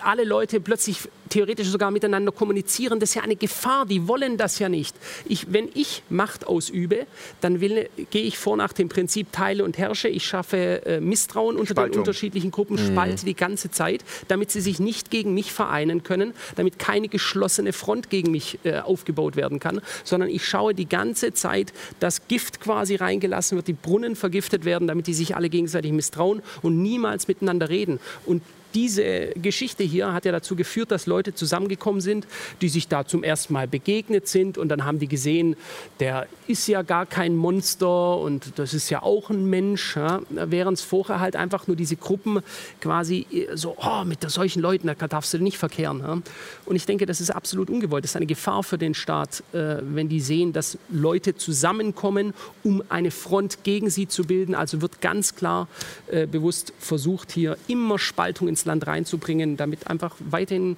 Alle Leute plötzlich theoretisch sogar miteinander kommunizieren, das ist ja eine Gefahr, die wollen das ja nicht. Ich, wenn ich Macht ausübe, dann gehe ich vor nach dem Prinzip Teile und herrsche, ich schaffe äh, Misstrauen unter Spaltung. den unterschiedlichen Gruppen, mhm. spalte die ganze Zeit, damit sie sich nicht gegen mich vereinen können, damit keine geschlossene Front gegen mich äh, aufgebaut werden kann, sondern ich schaue die ganze Zeit, dass Gift quasi reingelassen wird, die Brunnen vergiftet werden, damit die sich alle gegenseitig misstrauen und niemals miteinander reden. Und diese Geschichte hier hat ja dazu geführt, dass Leute zusammengekommen sind, die sich da zum ersten Mal begegnet sind und dann haben die gesehen, der ist ja gar kein Monster und das ist ja auch ein Mensch, ja? während es vorher halt einfach nur diese Gruppen quasi äh, so, oh, mit solchen Leuten, da darfst du nicht verkehren. Ja? Und ich denke, das ist absolut ungewollt. Das ist eine Gefahr für den Staat, äh, wenn die sehen, dass Leute zusammenkommen, um eine Front gegen sie zu bilden. Also wird ganz klar äh, bewusst versucht, hier immer Spaltung ins Land reinzubringen, damit einfach weiterhin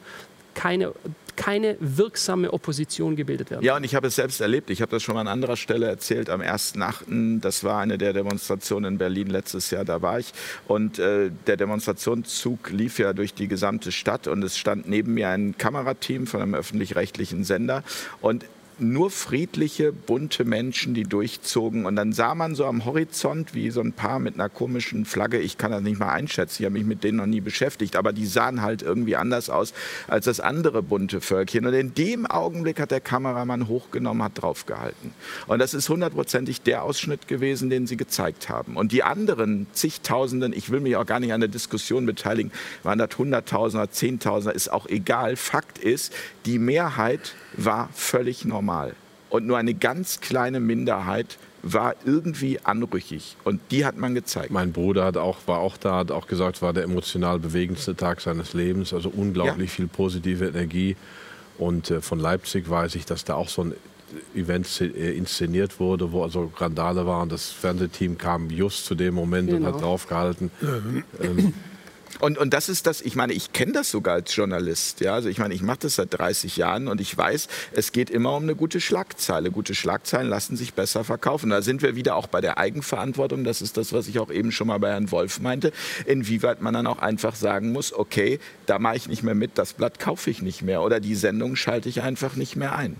keine keine wirksame Opposition gebildet werden. Ja, und ich habe es selbst erlebt. Ich habe das schon mal an anderer Stelle erzählt. Am 1.8., das war eine der Demonstrationen in Berlin letztes Jahr, da war ich. Und äh, der Demonstrationszug lief ja durch die gesamte Stadt und es stand neben mir ein Kamerateam von einem öffentlich-rechtlichen Sender. Und nur friedliche, bunte Menschen, die durchzogen. Und dann sah man so am Horizont, wie so ein Paar mit einer komischen Flagge, ich kann das nicht mal einschätzen, ich habe mich mit denen noch nie beschäftigt, aber die sahen halt irgendwie anders aus als das andere bunte Völkchen. Und in dem Augenblick hat der Kameramann hochgenommen, hat draufgehalten. Und das ist hundertprozentig der Ausschnitt gewesen, den sie gezeigt haben. Und die anderen zigtausenden, ich will mich auch gar nicht an der Diskussion beteiligen, waren das Hunderttausender, Zehntausender, ist auch egal. Fakt ist, die Mehrheit war völlig normal. Und nur eine ganz kleine Minderheit war irgendwie anrüchig. Und die hat man gezeigt. Mein Bruder hat auch, war auch da, hat auch gesagt, war der emotional bewegendste Tag seines Lebens. Also unglaublich ja. viel positive Energie. Und äh, von Leipzig weiß ich, dass da auch so ein Event äh, inszeniert wurde, wo also Randale waren. Das Fernsehteam kam just zu dem Moment genau. und hat genau. draufgehalten. *clears throat* ähm, und, und das ist das, ich meine, ich kenne das sogar als Journalist. Ja? Also ich meine, ich mache das seit 30 Jahren und ich weiß, es geht immer um eine gute Schlagzeile. Gute Schlagzeilen lassen sich besser verkaufen. Da sind wir wieder auch bei der Eigenverantwortung. Das ist das, was ich auch eben schon mal bei Herrn Wolf meinte. Inwieweit man dann auch einfach sagen muss, okay, da mache ich nicht mehr mit, das Blatt kaufe ich nicht mehr oder die Sendung schalte ich einfach nicht mehr ein.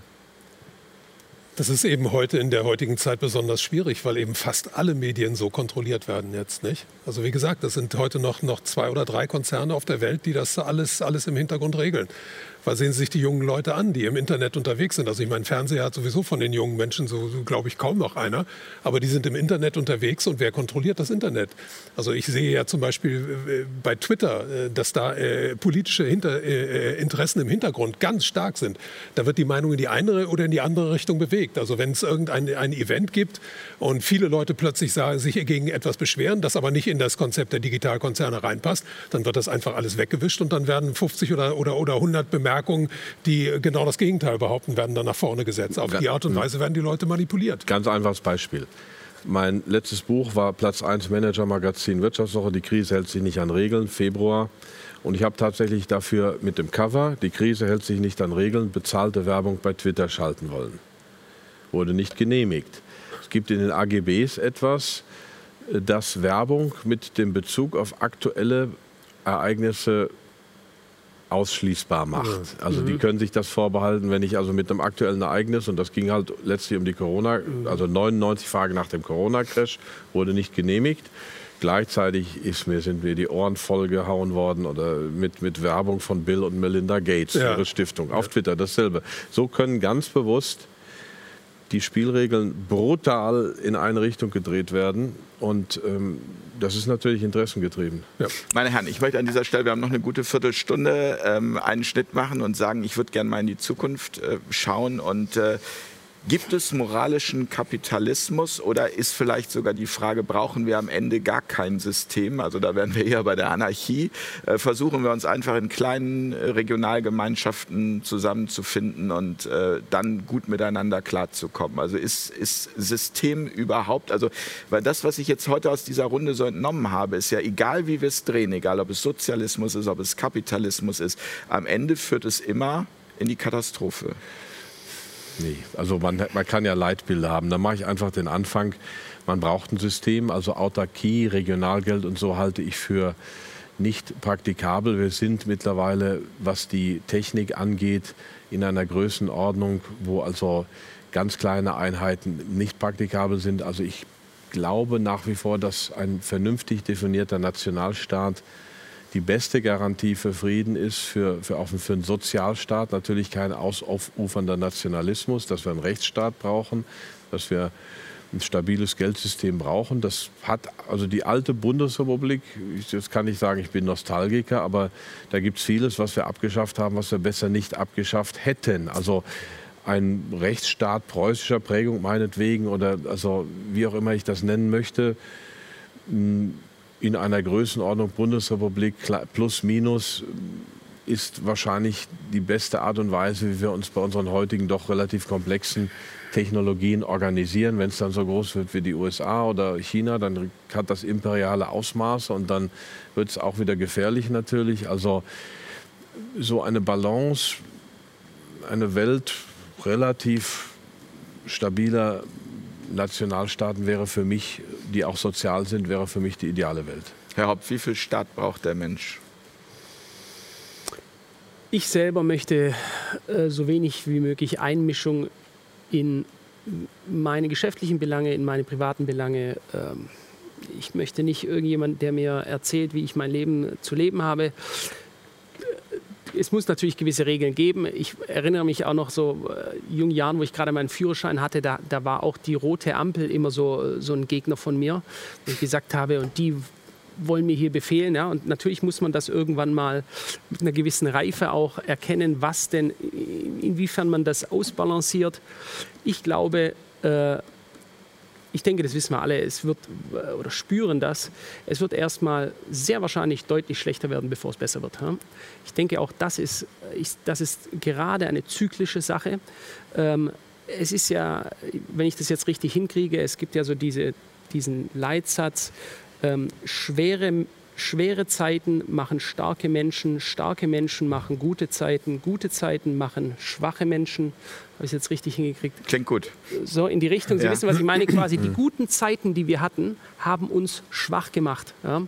Das ist eben heute in der heutigen Zeit besonders schwierig, weil eben fast alle Medien so kontrolliert werden jetzt, nicht? Also wie gesagt, das sind heute noch, noch zwei oder drei Konzerne auf der Welt, die das alles, alles im Hintergrund regeln. Weil sehen Sie sich die jungen Leute an, die im Internet unterwegs sind. Also ich meine, Fernseher hat sowieso von den jungen Menschen so, so glaube ich, kaum noch einer. Aber die sind im Internet unterwegs und wer kontrolliert das Internet? Also ich sehe ja zum Beispiel äh, bei Twitter, äh, dass da äh, politische Hinter Interessen im Hintergrund ganz stark sind. Da wird die Meinung in die eine oder in die andere Richtung bewegt. Also wenn es irgendein ein Event gibt und viele Leute plötzlich sagen, sich gegen etwas beschweren, das aber nicht in das Konzept der Digitalkonzerne reinpasst, dann wird das einfach alles weggewischt und dann werden 50 oder, oder, oder 100 Bemerkungen Bemerkungen, die genau das Gegenteil behaupten, werden dann nach vorne gesetzt. Auf die Art und Weise werden die Leute manipuliert. Ganz einfaches Beispiel. Mein letztes Buch war Platz 1 Manager Magazin Wirtschaftswoche. Die Krise hält sich nicht an Regeln, Februar. Und ich habe tatsächlich dafür mit dem Cover, die Krise hält sich nicht an Regeln, bezahlte Werbung bei Twitter schalten wollen. Wurde nicht genehmigt. Es gibt in den AGBs etwas, das Werbung mit dem Bezug auf aktuelle Ereignisse ausschließbar macht. Also die mhm. können sich das vorbehalten, wenn ich also mit einem aktuellen Ereignis, und das ging halt letztlich um die Corona, mhm. also 99 Tage nach dem Corona-Crash, wurde nicht genehmigt. Gleichzeitig ist mir, sind mir die Ohren vollgehauen worden oder mit, mit Werbung von Bill und Melinda Gates, ja. ihre Stiftung. Auf Twitter dasselbe. So können ganz bewusst die Spielregeln brutal in eine Richtung gedreht werden. Und ähm, das ist natürlich interessengetrieben. Ja. Meine Herren, ich möchte an dieser Stelle, wir haben noch eine gute Viertelstunde, ähm, einen Schnitt machen und sagen, ich würde gerne mal in die Zukunft äh, schauen und äh, Gibt es moralischen Kapitalismus oder ist vielleicht sogar die Frage, brauchen wir am Ende gar kein System? Also da wären wir eher bei der Anarchie. Äh, versuchen wir uns einfach in kleinen äh, Regionalgemeinschaften zusammenzufinden und äh, dann gut miteinander klarzukommen. Also ist, ist System überhaupt, also weil das, was ich jetzt heute aus dieser Runde so entnommen habe, ist ja egal, wie wir es drehen, egal ob es Sozialismus ist, ob es Kapitalismus ist, am Ende führt es immer in die Katastrophe. Nee, also man, man kann ja Leitbilder haben. Da mache ich einfach den Anfang. Man braucht ein System, also Autarkie, Regionalgeld und so halte ich für nicht praktikabel. Wir sind mittlerweile, was die Technik angeht, in einer Größenordnung, wo also ganz kleine Einheiten nicht praktikabel sind. Also ich glaube nach wie vor, dass ein vernünftig definierter Nationalstaat die beste Garantie für Frieden ist, für, für, auch für einen Sozialstaat natürlich kein ausufernder Nationalismus, dass wir einen Rechtsstaat brauchen, dass wir ein stabiles Geldsystem brauchen. Das hat also die alte Bundesrepublik, jetzt kann ich sagen, ich bin Nostalgiker, aber da gibt es vieles, was wir abgeschafft haben, was wir besser nicht abgeschafft hätten. Also ein Rechtsstaat preußischer Prägung meinetwegen oder also wie auch immer ich das nennen möchte, in einer Größenordnung Bundesrepublik plus minus ist wahrscheinlich die beste Art und Weise, wie wir uns bei unseren heutigen doch relativ komplexen Technologien organisieren. Wenn es dann so groß wird wie die USA oder China, dann hat das imperiale Ausmaße und dann wird es auch wieder gefährlich natürlich. Also so eine Balance, eine Welt relativ stabiler Nationalstaaten wäre für mich, die auch sozial sind, wäre für mich die ideale Welt. Herr Haupt, wie viel Staat braucht der Mensch? Ich selber möchte äh, so wenig wie möglich Einmischung in meine geschäftlichen Belange, in meine privaten Belange. Ähm, ich möchte nicht irgendjemand, der mir erzählt, wie ich mein Leben zu leben habe. Es muss natürlich gewisse Regeln geben. Ich erinnere mich auch noch so äh, jungen Jahren, wo ich gerade meinen Führerschein hatte, da, da war auch die rote Ampel immer so, so ein Gegner von mir, wo ich gesagt habe, und die wollen mir hier befehlen. Ja? Und natürlich muss man das irgendwann mal mit einer gewissen Reife auch erkennen, was denn, inwiefern man das ausbalanciert. Ich glaube, äh, ich denke, das wissen wir alle, es wird äh, oder spüren das, es wird erstmal sehr wahrscheinlich deutlich schlechter werden, bevor es besser wird. Ich denke auch, das ist, das ist gerade eine zyklische Sache. Ähm, es ist ja, wenn ich das jetzt richtig hinkriege, es gibt ja so diese, diesen Leitsatz, ähm, schwere, schwere Zeiten machen starke Menschen, starke Menschen machen gute Zeiten, gute Zeiten machen schwache Menschen. Habe ich es jetzt richtig hingekriegt? Klingt gut. So in die Richtung. Sie ja. wissen, was ich meine. *clears throat* Quasi die guten Zeiten, die wir hatten, haben uns schwach gemacht. Ja?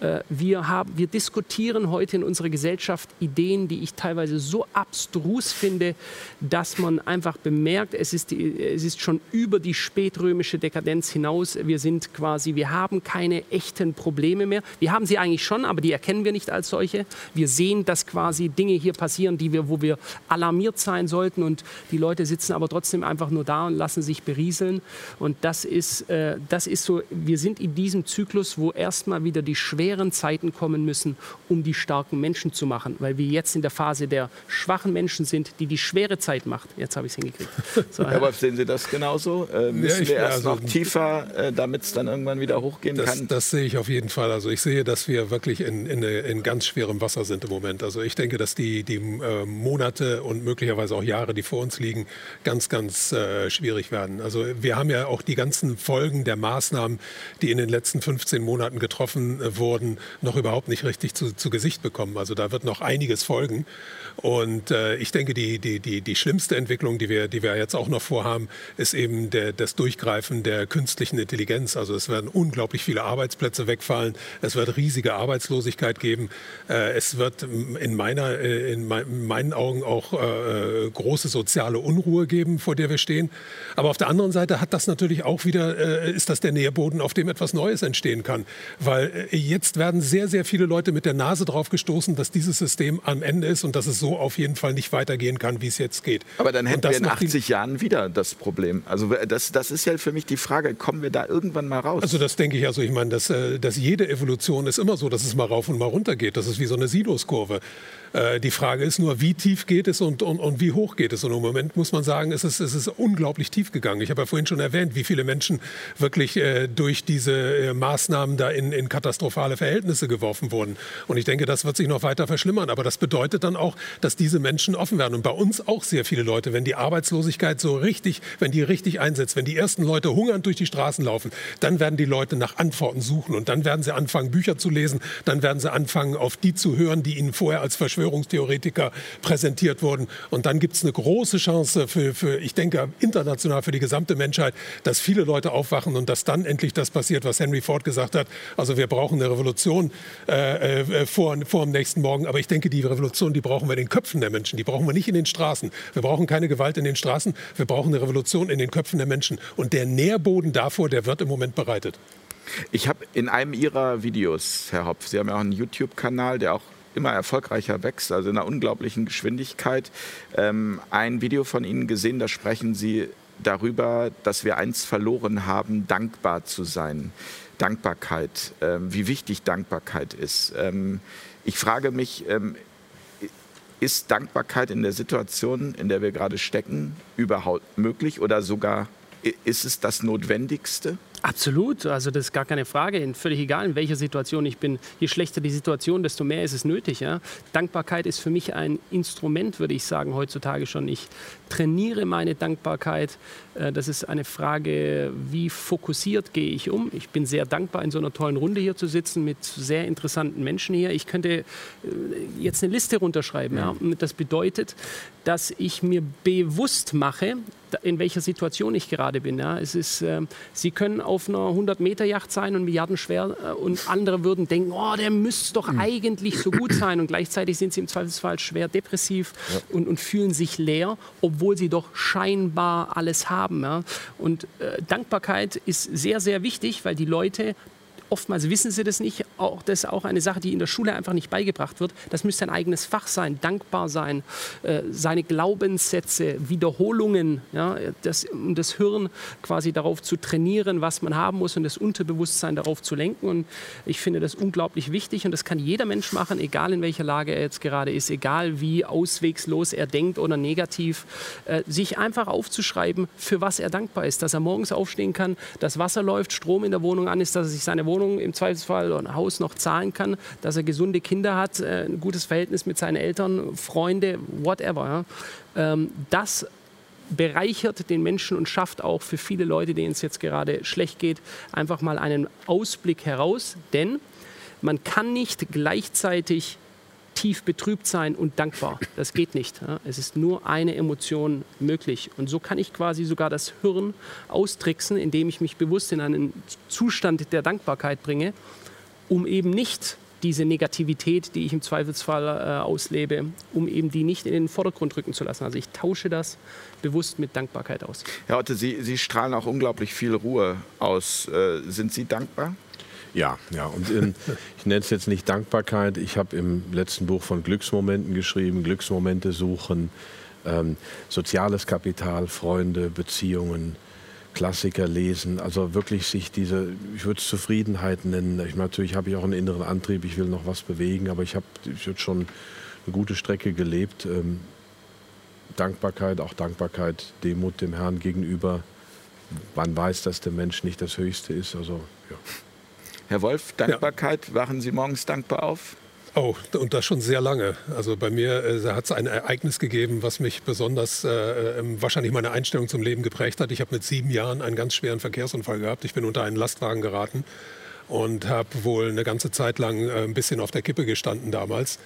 Äh, wir, haben, wir diskutieren heute in unserer Gesellschaft Ideen, die ich teilweise so abstrus finde, dass man einfach bemerkt, es ist, es ist schon über die spätrömische Dekadenz hinaus. Wir sind quasi, wir haben keine echten Probleme mehr. Wir haben sie eigentlich schon, aber die erkennen wir nicht als solche. Wir sehen, dass quasi Dinge hier passieren, die wir, wo wir alarmiert sein sollten und die Leute sitzen aber trotzdem einfach nur da und lassen sich berieseln. Und das ist, äh, das ist so, wir sind in diesem Zyklus, wo erstmal wieder die schwere schweren Zeiten kommen müssen, um die starken Menschen zu machen, weil wir jetzt in der Phase der schwachen Menschen sind, die die schwere Zeit macht. Jetzt habe ich es hingekriegt. *laughs* So, Herr Wolf, sehen Sie das genauso? Äh, müssen ja, wir erst also, noch tiefer, äh, damit es dann irgendwann wieder hochgehen das, kann? Das sehe ich auf jeden Fall. Also ich sehe, dass wir wirklich in, in, in ganz schwerem Wasser sind im Moment. Also ich denke, dass die, die äh, Monate und möglicherweise auch Jahre, die vor uns liegen, ganz, ganz äh, schwierig werden. Also wir haben ja auch die ganzen Folgen der Maßnahmen, die in den letzten 15 Monaten getroffen äh, wurden, wurden, noch überhaupt nicht richtig zu, zu Gesicht bekommen. Also da wird noch einiges folgen. Und äh, ich denke, die, die, die, die schlimmste Entwicklung, die wir, die wir jetzt auch noch vorhaben, ist eben der, das Durchgreifen der künstlichen Intelligenz. Also es werden unglaublich viele Arbeitsplätze wegfallen. Es wird riesige Arbeitslosigkeit geben. Äh, es wird in, meiner, äh, in, mein, in meinen Augen auch äh, große soziale Unruhe geben, vor der wir stehen. Aber auf der anderen Seite hat das natürlich auch wieder, äh, ist das der Nährboden, auf dem etwas Neues entstehen kann. Weil äh, jetzt werden sehr, sehr viele Leute mit der Nase drauf gestoßen, dass dieses System am Ende ist und dass es so auf jeden Fall nicht weitergehen kann, wie es jetzt geht. Aber dann hätten wir in 80 Jahren wieder das Problem. Also das, das ist ja für mich die Frage, kommen wir da irgendwann mal raus? Also das denke ich, also ich meine, dass, äh, dass jede Evolution ist immer so, dass es mal rauf und mal runter geht. Das ist wie so eine Sinuskurve. Äh, die Frage ist nur, wie tief geht es und, und, und wie hoch geht es? Und im Moment muss man sagen, es ist, es ist unglaublich tief gegangen. Ich habe ja vorhin schon erwähnt, wie viele Menschen wirklich äh, durch diese äh, Maßnahmen da in, in katastrophale Verhältnisse geworfen wurden. Und ich denke, das wird sich noch weiter verschlimmern. Aber das bedeutet dann auch, dass diese Menschen offen werden. Und bei uns auch sehr viele Leute, wenn die Arbeitslosigkeit so richtig, wenn die richtig einsetzt, wenn die ersten Leute hungernd durch die Straßen laufen, dann werden die Leute nach Antworten suchen. Und dann werden sie anfangen, Bücher zu lesen. Dann werden sie anfangen, auf die zu hören, die ihnen vorher als Verschwörung Verschwörungstheoretiker präsentiert wurden. Und dann gibt es eine große Chance für, für, ich denke, international für die gesamte Menschheit, dass viele Leute aufwachen und dass dann endlich das passiert, was Henry Ford gesagt hat. Also wir brauchen eine Revolution äh, äh, vor, vor dem nächsten Morgen. Aber ich denke, die Revolution, die brauchen wir in den Köpfen der Menschen. Die brauchen wir nicht in den Straßen. Wir brauchen keine Gewalt in den Straßen. Wir brauchen eine Revolution in den Köpfen der Menschen. Und der Nährboden davor, der wird im Moment bereitet. Ich habe in einem Ihrer Videos, Herr Hopf, Sie haben ja auch einen YouTube-Kanal, der auch immer erfolgreicher wächst, also in einer unglaublichen Geschwindigkeit. Ähm, ein Video von Ihnen gesehen, da sprechen Sie darüber, dass wir eins verloren haben, dankbar zu sein. Dankbarkeit, ähm, wie wichtig Dankbarkeit ist. Ähm, ich frage mich, ähm, ist Dankbarkeit in der Situation, in der wir gerade stecken, überhaupt möglich oder sogar ist es das Notwendigste? Absolut, also das ist gar keine Frage. Völlig egal, in welcher Situation ich bin. Je schlechter die Situation, desto mehr ist es nötig. Ja? Dankbarkeit ist für mich ein Instrument, würde ich sagen, heutzutage schon. Ich trainiere meine Dankbarkeit. Äh, das ist eine Frage, wie fokussiert gehe ich um. Ich bin sehr dankbar, in so einer tollen Runde hier zu sitzen mit sehr interessanten Menschen hier. Ich könnte äh, jetzt eine Liste runterschreiben. Ja. Ja. Das bedeutet, dass ich mir bewusst mache, in welcher Situation ich gerade bin. Ja. Es ist, äh, Sie können auf einer 100-Meter-Yacht sein und milliardenschwer äh, und andere würden denken, oh, der müsste doch mhm. eigentlich so gut sein und gleichzeitig sind sie im Zweifelsfall schwer depressiv ja. und, und, fühlen sich leer, obwohl sie doch scheinbar alles haben. Ja. Und äh, Dankbarkeit ist sehr, sehr wichtig, weil die Leute Oftmals wissen sie das nicht. Auch das ist auch eine Sache, die in der Schule einfach nicht beigebracht wird. Das müsste ein eigenes Fach sein, dankbar sein, äh, seine Glaubenssätze, Wiederholungen, ja, das, um das Hirn quasi darauf zu trainieren, was man haben muss und das Unterbewusstsein darauf zu lenken. Und ich finde das unglaublich wichtig und das kann jeder Mensch machen, egal in welcher Lage er jetzt gerade ist, egal wie auswegslos er denkt oder negativ, äh, sich einfach aufzuschreiben, für was er dankbar ist, dass er morgens aufstehen kann, dass Wasser läuft, Strom in der Wohnung an ist, dass er sich seine Wohnung Wohnung im Zweifelsfall oder ein Haus noch zahlen kann, dass er gesunde Kinder hat, äh, ein gutes Verhältnis mit seinen Eltern, Freunde, whatever. Ähm, das bereichert den Menschen und schafft auch für viele Leute, denen es jetzt gerade schlecht geht, einfach mal einen Ausblick heraus. Denn man kann nicht gleichzeitig tief betrübt sein und dankbar. Das geht nicht. Es ist nur eine Emotion möglich. Und so kann ich quasi sogar das Hirn austricksen, indem ich mich bewusst in einen Zustand der Dankbarkeit bringe, um eben nicht diese Negativität, die ich im Zweifelsfall äh, auslebe, um eben die nicht in den Vordergrund rücken zu lassen. Also ich tausche das bewusst mit Dankbarkeit aus. Herr Otte, Sie, Sie strahlen auch unglaublich viel Ruhe aus. Äh, sind Sie dankbar? Ja, ja. Und in, ich nenne es jetzt nicht Dankbarkeit. Ich habe im letzten Buch von Glücksmomenten geschrieben, Glücksmomente suchen, ähm, soziales Kapital, Freunde, Beziehungen, Klassiker lesen. Also wirklich sich diese, ich würde es Zufriedenheit nennen. Ich, natürlich habe ich auch einen inneren Antrieb, ich will noch was bewegen, aber ich habe ich schon eine gute Strecke gelebt. Ähm, Dankbarkeit, auch Dankbarkeit, Demut dem Herrn gegenüber. Man weiß, dass der Mensch nicht das Höchste ist. Also, ja. Herr Wolf, Dankbarkeit, ja. wachen Sie morgens dankbar auf? Oh, und das schon sehr lange. Also bei mir äh, hat es ein Ereignis gegeben, was mich besonders äh, äh, wahrscheinlich meine Einstellung zum Leben geprägt hat. Ich habe mit sieben Jahren einen ganz schweren Verkehrsunfall gehabt. Ich bin unter einen Lastwagen geraten und habe wohl eine ganze Zeit lang äh, ein bisschen auf der Kippe gestanden damals.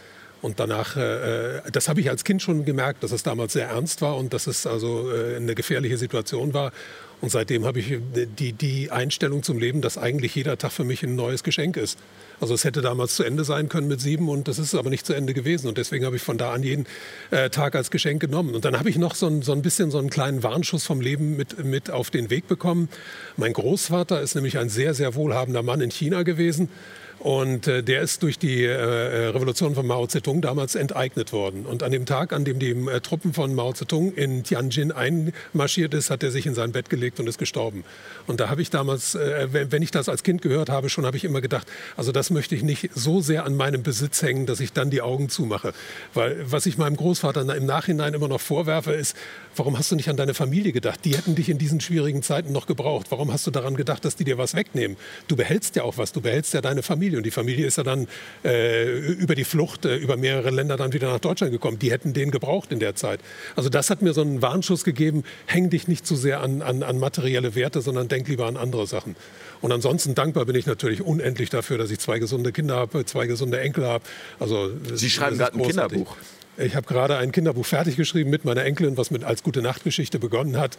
Und danach, äh, äh, das habe ich als Kind schon gemerkt, dass es damals sehr ernst war und dass es also äh, eine gefährliche Situation war. Und seitdem habe ich die, die Einstellung zum Leben, dass eigentlich jeder Tag für mich ein neues Geschenk ist. Also es hätte damals zu Ende sein können mit sieben und das ist aber nicht zu Ende gewesen. Und deswegen habe ich von da an jeden äh, Tag als Geschenk genommen. Und dann habe ich noch so ein, so ein bisschen so einen kleinen Warnschuss vom Leben mit, mit auf den Weg bekommen. Mein Großvater ist nämlich ein sehr, sehr wohlhabender Mann in China gewesen. Und äh, der ist durch die äh, äh, Revolution von Mao Zedong damals enteignet worden. Und an dem Tag, an dem die äh, Truppen von Mao Zedong in Tianjin einmarschiert ist, hat er sich in sein Bett gelegt und ist gestorben. Und da habe ich damals, äh, wenn ich das als Kind gehört habe, schon habe ich immer gedacht, also das möchte ich nicht so sehr an meinem Besitz hängen, dass ich dann die Augen zumache. Weil was ich meinem Großvater im Nachhinein immer noch vorwerfe, ist, warum hast du nicht an deine Familie gedacht? Die hätten dich in diesen schwierigen Zeiten noch gebraucht. Warum hast du daran gedacht, dass die dir was wegnehmen? Du behältst ja auch was, du behältst ja deine Familie. Familie. Und die Familie ist ja dann äh, über die Flucht, äh, über mehrere Länder dann wieder nach Deutschland gekommen. Die hätten den gebraucht in der Zeit. Also das hat mir so einen Warnschuss gegeben, häng dich nicht zu sehr an, an, an materielle Werte, sondern denk lieber an andere Sachen. Und ansonsten dankbar bin ich natürlich unendlich dafür, dass ich zwei gesunde Kinder habe, zwei gesunde Enkel habe. Also, Sie schreiben gerade ein Kinderbuch. Ich habe gerade ein Kinderbuch fertig geschrieben mit meiner Enkelin, was mit als gute Nachtgeschichte begonnen hat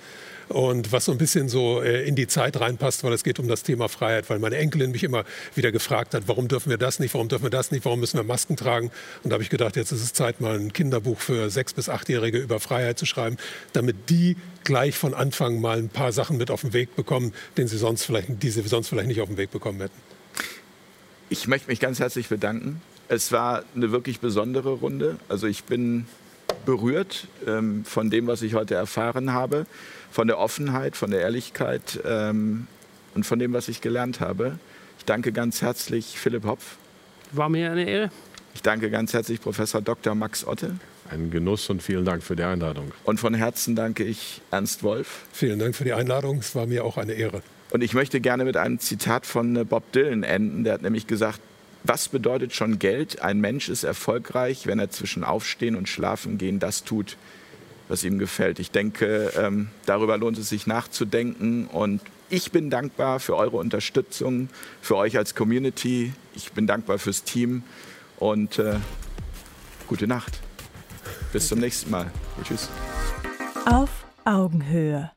und was so ein bisschen so äh, in die Zeit reinpasst, weil es geht um das Thema Freiheit, weil meine Enkelin mich immer wieder gefragt hat, warum dürfen wir das nicht, warum dürfen wir das nicht, warum müssen wir Masken tragen? Und da habe ich gedacht, jetzt ist es Zeit, mal ein Kinderbuch für sechs bis achtjährige über Freiheit zu schreiben, damit die gleich von Anfang mal ein paar Sachen mit auf den Weg bekommen, den sie sonst vielleicht, die sie sonst vielleicht nicht auf den Weg bekommen hätten. Ich möchte mich ganz herzlich bedanken es war eine wirklich besondere Runde. Also ich bin berührt ähm, von dem, was ich heute erfahren habe, von der Offenheit, von der Ehrlichkeit ähm, und von dem, was ich gelernt habe. Ich danke ganz herzlich Philipp Hopf. War mir eine Ehre. Ich danke ganz herzlich Professor Dr. Max Otte. Ein Genuss und vielen Dank für die Einladung. Und von Herzen danke ich Ernst Wolf. Vielen Dank für die Einladung. Es war mir auch eine Ehre. Und ich möchte gerne mit einem Zitat von äh, Bob Dylan enden. Der hat nämlich gesagt, was bedeutet schon Geld? Ein Mensch ist erfolgreich, wenn er zwischen Aufstehen und Schlafen gehen das tut, was ihm gefällt. Ich denke, ähm, darüber lohnt es sich nachzudenken. Und ich bin dankbar für eure Unterstützung, für euch als Community. Ich bin dankbar fürs Team und äh, gute Nacht. Bis zum nächsten Mal. Tschüss. Auf Augenhöhe.